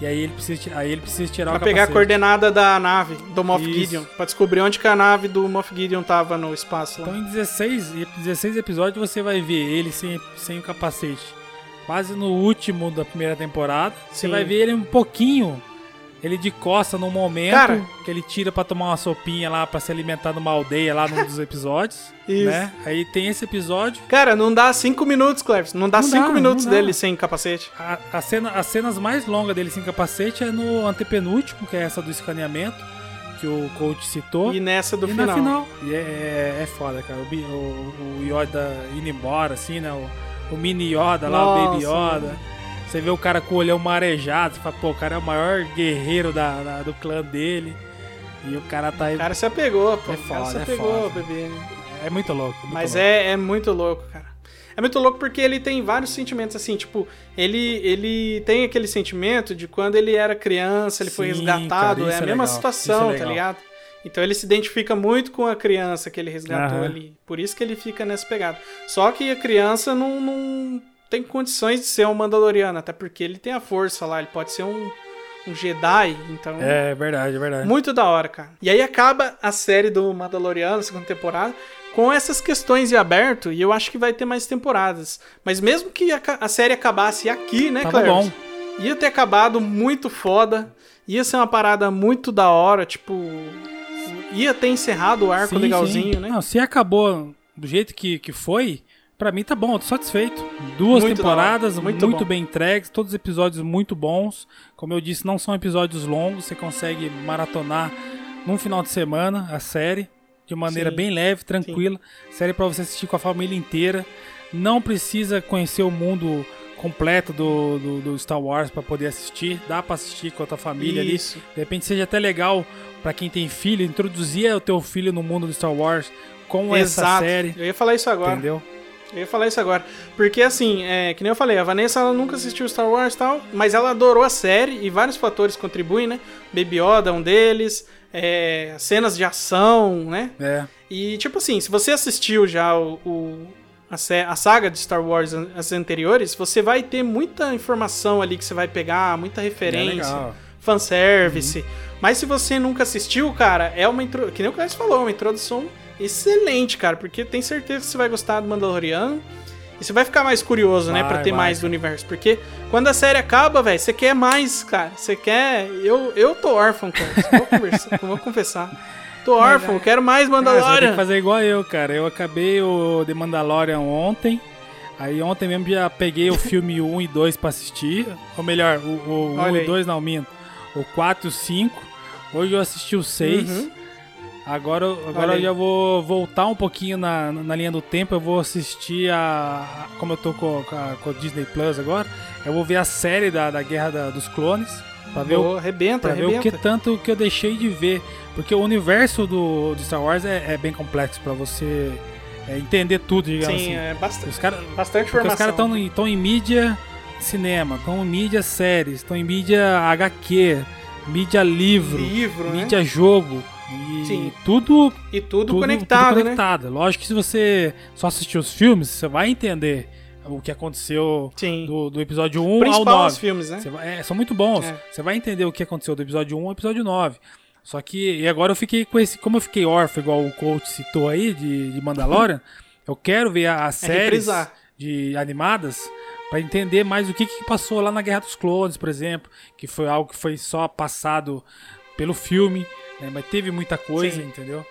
B: E aí ele precisa, aí ele precisa tirar
C: Pra
B: o
C: pegar a
B: capacete.
C: coordenada da nave do Moff
B: Isso.
C: Gideon. Pra descobrir onde que a nave do Moff Gideon tava no espaço lá.
B: Então em 16, e- 16 episódios você vai ver ele sem, sem o capacete. Quase no último da primeira temporada. Você
C: Sim.
B: vai ver ele um pouquinho. Ele de costa num momento
C: Cara.
B: que ele tira pra tomar uma sopinha lá pra se alimentar numa aldeia lá num dos episódios.
C: Isso.
B: Né? Aí tem esse episódio.
C: Cara, não dá cinco minutos, Cleves. Não dá
B: Não
C: cinco
B: dá,
C: minutos
B: dá.
C: dele sem capacete.
B: A, a cena, as cenas mais longas dele sem capacete é no antepenúltimo, que é essa do escaneamento, que o coach citou.
C: E nessa do
B: e
C: final.
B: na final. E é, é, é foda, cara. O, o, o Yoda indo embora, assim, né? O, o mini Yoda lá, o Baby Yoda.
C: mano.
B: Você vê o cara com o olhão marejado, você fala, pô, o cara é o maior guerreiro da, da- do clã dele. E o cara tá aí.
C: O cara se apegou, pô.
B: É
C: o cara
B: foda,
C: se
B: é
C: apegou,
B: foda.
C: bebê.
B: É muito louco. muito
C: Mas
B: louco.
C: é, é muito louco, cara. É muito louco porque ele tem vários sentimentos, assim, tipo, ele, ele tem aquele sentimento de quando ele era criança, ele foi
B: Sim,
C: resgatado,
B: cara,
C: é a
B: é
C: mesma
B: legal,
C: situação,
B: é
C: tá ligado? Então ele se identifica muito com a criança que ele resgatou
B: Aham.
C: ali. Por isso que ele fica nessa pegada. Só que a criança não, não tem condições de ser um Mandaloriano, até porque ele tem a força lá, ele pode ser um, um Jedi, então.
B: É verdade, é verdade.
C: Muito da hora, cara. E aí acaba a série do Mandaloriano, segunda temporada, com essas questões em aberto, e eu acho que vai ter mais temporadas. Mas mesmo que a, a série acabasse aqui, né,
B: Tava bom.
C: Ia ter acabado muito foda, ia ser uma parada muito da hora, tipo... Ia ter encerrado o arco
B: Sim,
C: legalzinho,
B: sim.
C: né?
B: Não, se acabou do jeito que, que foi, pra mim tá bom, eu tô satisfeito. Duas
C: Muito da
B: temporadas,
C: hora,
B: muito,
C: muito bom.
B: bem entregues, todos os episódios muito bons. Como eu disse, não são episódios longos, você consegue maratonar num final de semana a série de maneira
C: Sim.
B: bem leve, tranquila. Série pra você assistir com a família inteira. Não precisa conhecer o mundo completo do, do, do Star Wars pra poder assistir. Dá pra assistir com a tua família
C: Isso.
B: ali. De repente seja até legal pra quem tem filho, introduzir o teu filho no mundo do Star Wars com essa
C: Exato.
B: série.
C: Eu ia falar isso agora.
B: Entendeu?
C: Eu ia falar isso agora. Porque, assim, é, que nem eu falei, a Vanessa ela nunca assistiu Star Wars e tal, mas ela adorou a série e vários fatores contribuem, né? Baby Yoda é um deles, é, cenas de ação, né?
B: É.
C: E, tipo assim, se você assistiu já o, o- a, a saga de Star Wars, as anteriores, você vai ter muita informação ali que você vai pegar, muita referência,
B: É legal.
C: fanservice. Mas se você nunca assistiu, cara, é uma intro... que nem o Clécio falou, uma introdução excelente, cara, porque tem certeza que você vai gostar do Mandaloriano. E você vai ficar mais curioso, né,
B: Vai,
C: pra ter
B: vai,
C: mais do universo. Porque quando a série acaba, velho, você quer mais, cara. Você quer. Eu, eu tô órfão, cara. Vou, conversar, vou confessar. Tô órfão, quero mais
B: Cara, você vai ter
C: Mandalorian.
B: que fazer igual eu, cara. Eu acabei o The Mandalorian ontem. Aí ontem mesmo já peguei o filme 1 e 2 pra assistir. Ou melhor, o, o 1
C: Olha
B: e
C: aí.
B: 2 não, minto. O 4 e o 5. Hoje eu assisti o 6.
C: Uhum.
B: Agora,
C: Olha
B: agora eu já vou voltar um pouquinho na, na linha do tempo. Eu vou assistir a. a- Como eu tô com, com a, com a Disney Plus agora, eu vou ver a série da, da Guerra da- dos Clones. Pra ver, o,
C: arrebenta,
B: pra ver o que
C: arrebenta.
B: tanto que eu deixei de ver. Porque o universo do, de Star Wars é, é bem complexo pra você é, entender tudo, digamos
C: Sim,
B: assim.
C: é bastante.
B: Os cara,
C: bastante
B: porque os
C: informação.
B: caras estão estão em mídia cinema, estão em mídia séries, estão em mídia HQ, mídia livro,
C: Livro, né?
B: mídia jogo. E
C: Sim.
B: tudo,
C: E tudo conectado, né?
B: conectado. Lógico que se você só assistir os filmes, você vai entender o que aconteceu do, do episódio 1 ao
C: Principal
B: 9.
C: os filmes, né?
B: Vai- é, são muito bons.
C: É.
B: Você vai entender o que aconteceu do episódio 1 ao episódio 9. Só que, e agora eu fiquei com esse. Como eu fiquei órfão, igual o coach citou aí, de, de Mandalorian, eu quero ver a- as
C: É
B: séries de animadas pra entender mais o que, que passou lá na Guerra dos Clones, por exemplo, que foi algo que foi só passado pelo filme, né, mas teve muita coisa,
C: Sim.
B: entendeu?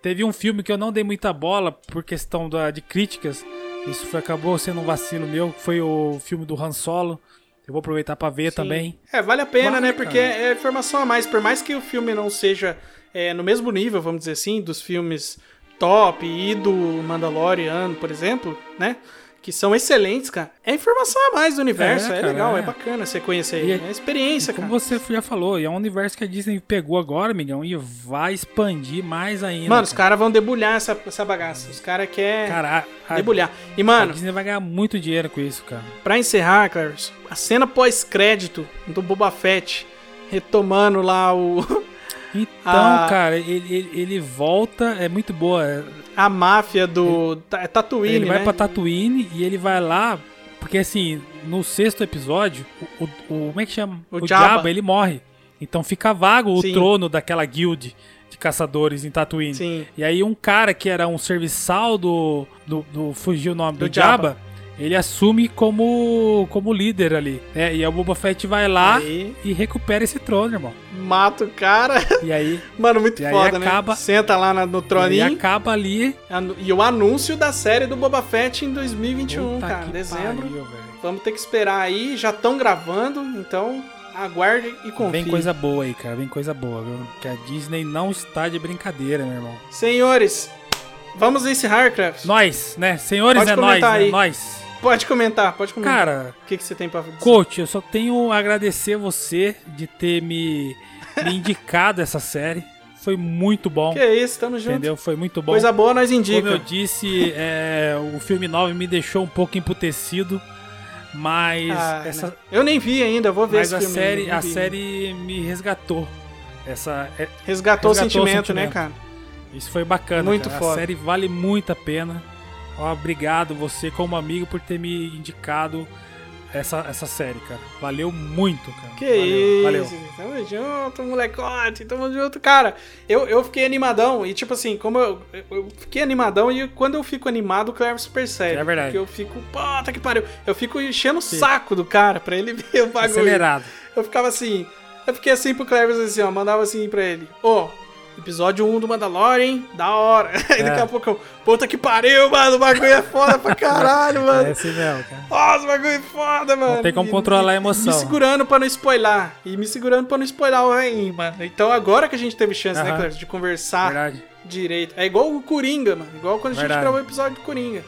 B: Teve um filme que eu não dei muita bola por questão da, de críticas. Isso foi, acabou sendo um vacilo meu, que foi o filme do Han Solo. Eu vou aproveitar pra ver também.
C: É, vale a pena,
B: Vale,
C: né? Porque
B: cara.
C: é informação a mais. Por mais que o filme não seja é, no mesmo nível, vamos dizer assim, dos filmes top e do Mandalorian, por exemplo, né? Que são excelentes, cara. É informação a mais do universo. É,
B: É, cara,
C: legal, é.
B: é.
C: bacana você conhecer.
B: E
C: É, experiência,
B: Como
C: cara.
B: você já falou, e é um universo que a Disney pegou agora, amigão, e vai expandir mais ainda.
C: Mano, os caras vão debulhar essa, essa bagaça. Os caras querem
B: Cara, a-
C: debulhar. E,
B: a
C: mano,
B: Disney vai ganhar muito dinheiro com isso, cara.
C: Pra encerrar, Clarice, a cena pós-crédito do Boba Fett retomando lá o.
B: Então,
C: a,
B: cara, ele, ele, ele volta, é muito boa.
C: A máfia do. É Tatooine,
B: ele vai
C: né?
B: pra Tatooine e ele vai lá, porque assim, no sexto episódio, o, o- o- como é que chama?
C: O
B: O,
C: Jabba.
B: Jabba, ele morre. Então fica vago
C: Sim.
B: o trono daquela guild de caçadores em Tatooine.
C: Sim.
B: E aí um cara que era um serviçal do, do, do fugiu o nome do,
C: Do Jabba.
B: Jabba, ele assume como como líder ali. É, e aí o Boba Fett vai lá
C: Aí-
B: e recupera esse trono, irmão.
C: Mata o cara.
B: E aí
C: Mano, muito
B: E
C: foda,
B: acaba-
C: né? Senta lá na- no
B: e
C: troninho.
B: acaba ali.
C: E o anúncio da série do Boba Fett em 2021,
B: Puta
C: cara. Dezembro.
B: pariu.
C: Vamos ter que esperar aí. Já estão gravando, então aguarde e confie.
B: Vem coisa boa aí, cara. Vem coisa boa, viu? Que a Disney não está de brincadeira, meu irmão.
C: Senhores, vamos encerrar, Kraft.
B: Nós, né? Senhores,
C: Pode
B: é nós, né?
C: aí.
B: Nós.
C: Pode comentar, pode comentar.
B: Cara,
C: o que, que você tem pra dizer?
B: coach, eu só tenho a agradecer você de ter me, me indicado essa série. Foi muito bom.
C: Que isso, tamo junto.
B: Entendeu? Foi muito bom.
C: Coisa boa nós indica.
B: Como eu disse, é, o filme 9 me deixou um pouco emputecido, mas
C: Ah,
B: essa,
C: né? Eu nem vi ainda, vou ver
B: mas
C: esse
B: a
C: filme.
B: série, a
C: vi.
B: série me resgatou. Essa é-
C: Resgatou, o sentimento, né, cara?
B: Isso foi bacana.
C: Muito
B: cara.
C: foda.
B: A série vale muito a pena. Obrigado você como amigo por ter me indicado essa, essa série, cara. Valeu muito, cara.
C: Que
B: valeu,
C: isso,
B: valeu.
C: tamo junto, molecote, tamo junto. Cara, eu, eu fiquei animadão e, tipo assim, como eu, eu- fiquei animadão e quando eu fico animado, o Cleverson percebe.
B: É verdade.
C: Porque eu fico, puta que pariu. Eu fico enchendo o saco do cara pra ele ver o bagulho.
B: Acelerado.
C: Eu ficava assim, eu fiquei assim pro Cleverson assim, ó, mandava assim pra ele, ô. Episódio 1 do Mandalorian, hein? Da hora. Aí daqui
B: É.
C: a pouco eu, puta que pariu, mano. O bagulho é foda pra caralho, mano.
B: É assim mesmo, cara.
C: Nossa, o bagulho é foda, mano.
B: Não tem como
C: E-
B: controlar a emoção.
C: Me segurando pra não spoiler. E me segurando pra não spoiler o Rain, mano. Então agora que a gente teve chance, né,
B: Aham.
C: Cleverson, de conversar
B: Verdade.
C: direito. É igual o Coringa, mano. Igual quando a gente gravou o episódio do Coringa.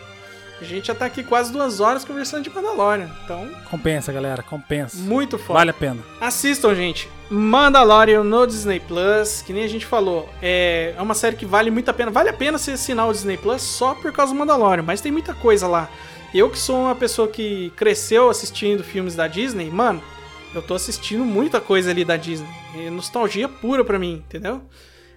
C: A gente já tá aqui quase duas horas conversando de Mandalorian. Então,
B: Compensa, galera. Compensa.
C: muito foda.
B: Vale a pena.
C: Assistam, gente. Mandalorian no Disney Plus, que nem a gente falou, é é uma série que vale muito a pena. Vale a pena você assinar o Disney Plus só por causa do Mandalorian, mas tem muita coisa lá. Eu que sou uma pessoa que cresceu assistindo filmes da Disney, mano, eu tô assistindo muita coisa ali da Disney. É nostalgia pura pra mim, entendeu?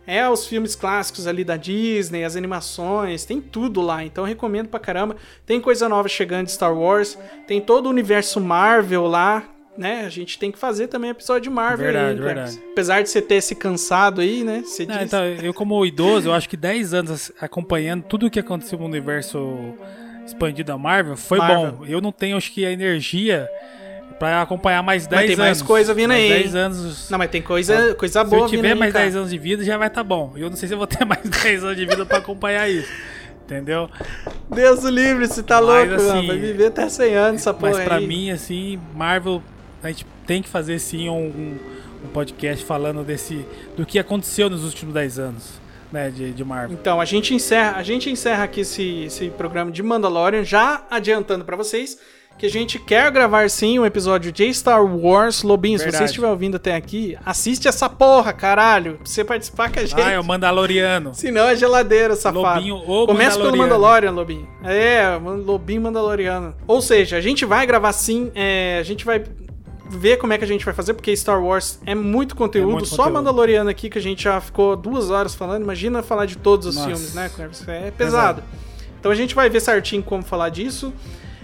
C: É os filmes clássicos ali da Disney, as animações, tem tudo lá, então eu recomendo pra caramba. Tem coisa nova chegando de Star Wars, tem todo o universo Marvel lá, né, a gente tem que fazer também episódio de Marvel
B: Verdade,
C: aí, hein, Cleves?
B: verdade.
C: Apesar de você ter se cansado aí, né? Você
B: Não, então, eu como idoso, eu acho que 10 anos acompanhando tudo o que aconteceu no universo expandido da Marvel foi
C: Marvel.
B: bom. Eu não tenho, acho que, a energia pra acompanhar mais 10
C: Mas
B: anos.
C: tem mais coisa vindo
B: Mais
C: aí,
B: 10
C: hein?
B: anos.
C: Não, mas tem coisa, coisa
B: Se
C: boa
B: eu tiver
C: vindo aí,
B: mais
C: cara.
B: 10 anos de vida, já vai estar bom. Eu não sei se eu vou ter mais 10 anos de vida pra acompanhar isso. Entendeu?
C: Deus o livre, você tá
B: Mas,
C: louco,
B: assim,
C: mano. Vai viver até 100 anos essa porra
B: Mas pra
C: aí.
B: mim, assim, Marvel, a gente tem que fazer sim um, um- um podcast falando desse do que aconteceu nos últimos 10 anos, né, de, de Marvel.
C: Então, a gente encerra, a gente encerra aqui esse, esse programa de Mandalorian, já adiantando pra vocês que a gente quer gravar sim um episódio de Star Wars. Lobinho, se você
B: Verdade.
C: estiver ouvindo até aqui, assiste essa porra, caralho, pra você participar com a gente.
B: Ah, é o Mandaloriano.
C: Senão é geladeira, safado.
B: Lobinho ou
C: Começa pelo
B: Mandaloriano.
C: Mandalorian, Lobinho. É, Lobinho Mandaloriano. Ou seja, a gente vai gravar sim, é, a gente vai ver como é que a gente vai fazer, porque Star Wars é muito conteúdo.
B: É muito
C: Só
B: conteúdo.
C: Mandaloriano aqui, que a gente já ficou duas horas falando. Imagina falar de todos os
B: Nossa.
C: filmes, né, Cleves? É pesado. Então a gente vai ver certinho como falar disso.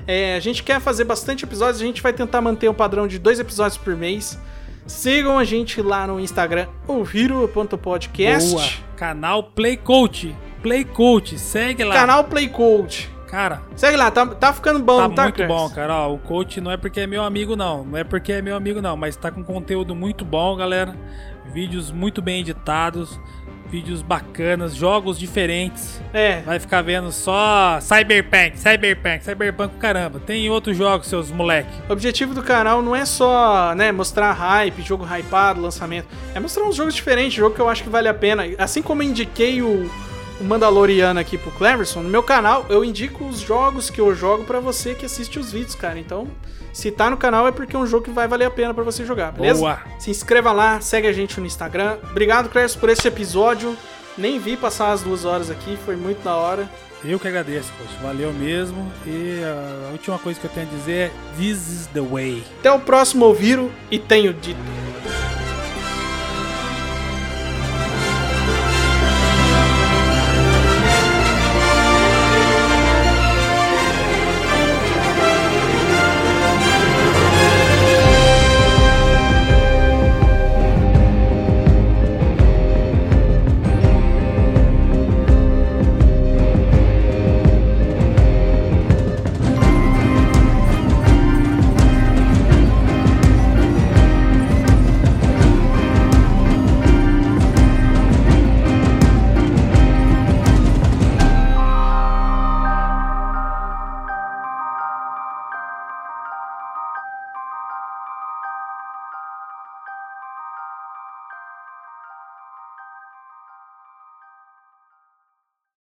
C: É, a gente quer fazer bastante episódios, a gente vai tentar manter o padrão de dois episódios por mês. Sigam a gente lá no Instagram, ouviro.podcast.
B: Boa. Canal Play Coach. Play Coach, segue lá.
C: Canal Play Coach.
B: Cara,
C: Segue lá, tá, tá ficando bom,
B: tá
C: tá,
B: muito
C: Cleves?
B: bom, cara. Ó, o coach não é porque é meu amigo, não. Não é porque é meu amigo, não. Mas tá com conteúdo muito bom, galera. Vídeos muito bem editados. Vídeos bacanas, jogos diferentes.
C: É.
B: Vai ficar vendo só Cyberpunk, Cyberpunk, Cyberpunk, caramba. Tem outros jogos, seus moleque.
C: O objetivo do canal não é só, né, mostrar hype, jogo hypado, lançamento. É mostrar uns jogos diferentes, jogo que eu acho que vale a pena. Assim como eu indiquei o, o Mandaloriano aqui pro Cleverson, no meu canal eu indico os jogos que eu jogo pra você que assiste os vídeos, cara. Então, se tá no canal é porque é um jogo que vai valer a pena pra você jogar, beleza?
B: Boa.
C: Se inscreva lá, segue a gente no Instagram. Obrigado, Cleverson, por esse episódio. Nem vi passar as duas horas aqui, foi muito da hora.
B: Eu que agradeço, coach. Valeu mesmo. E a última coisa que eu tenho a dizer é: This is the way.
C: Até o próximo Ouviro e tenho dito.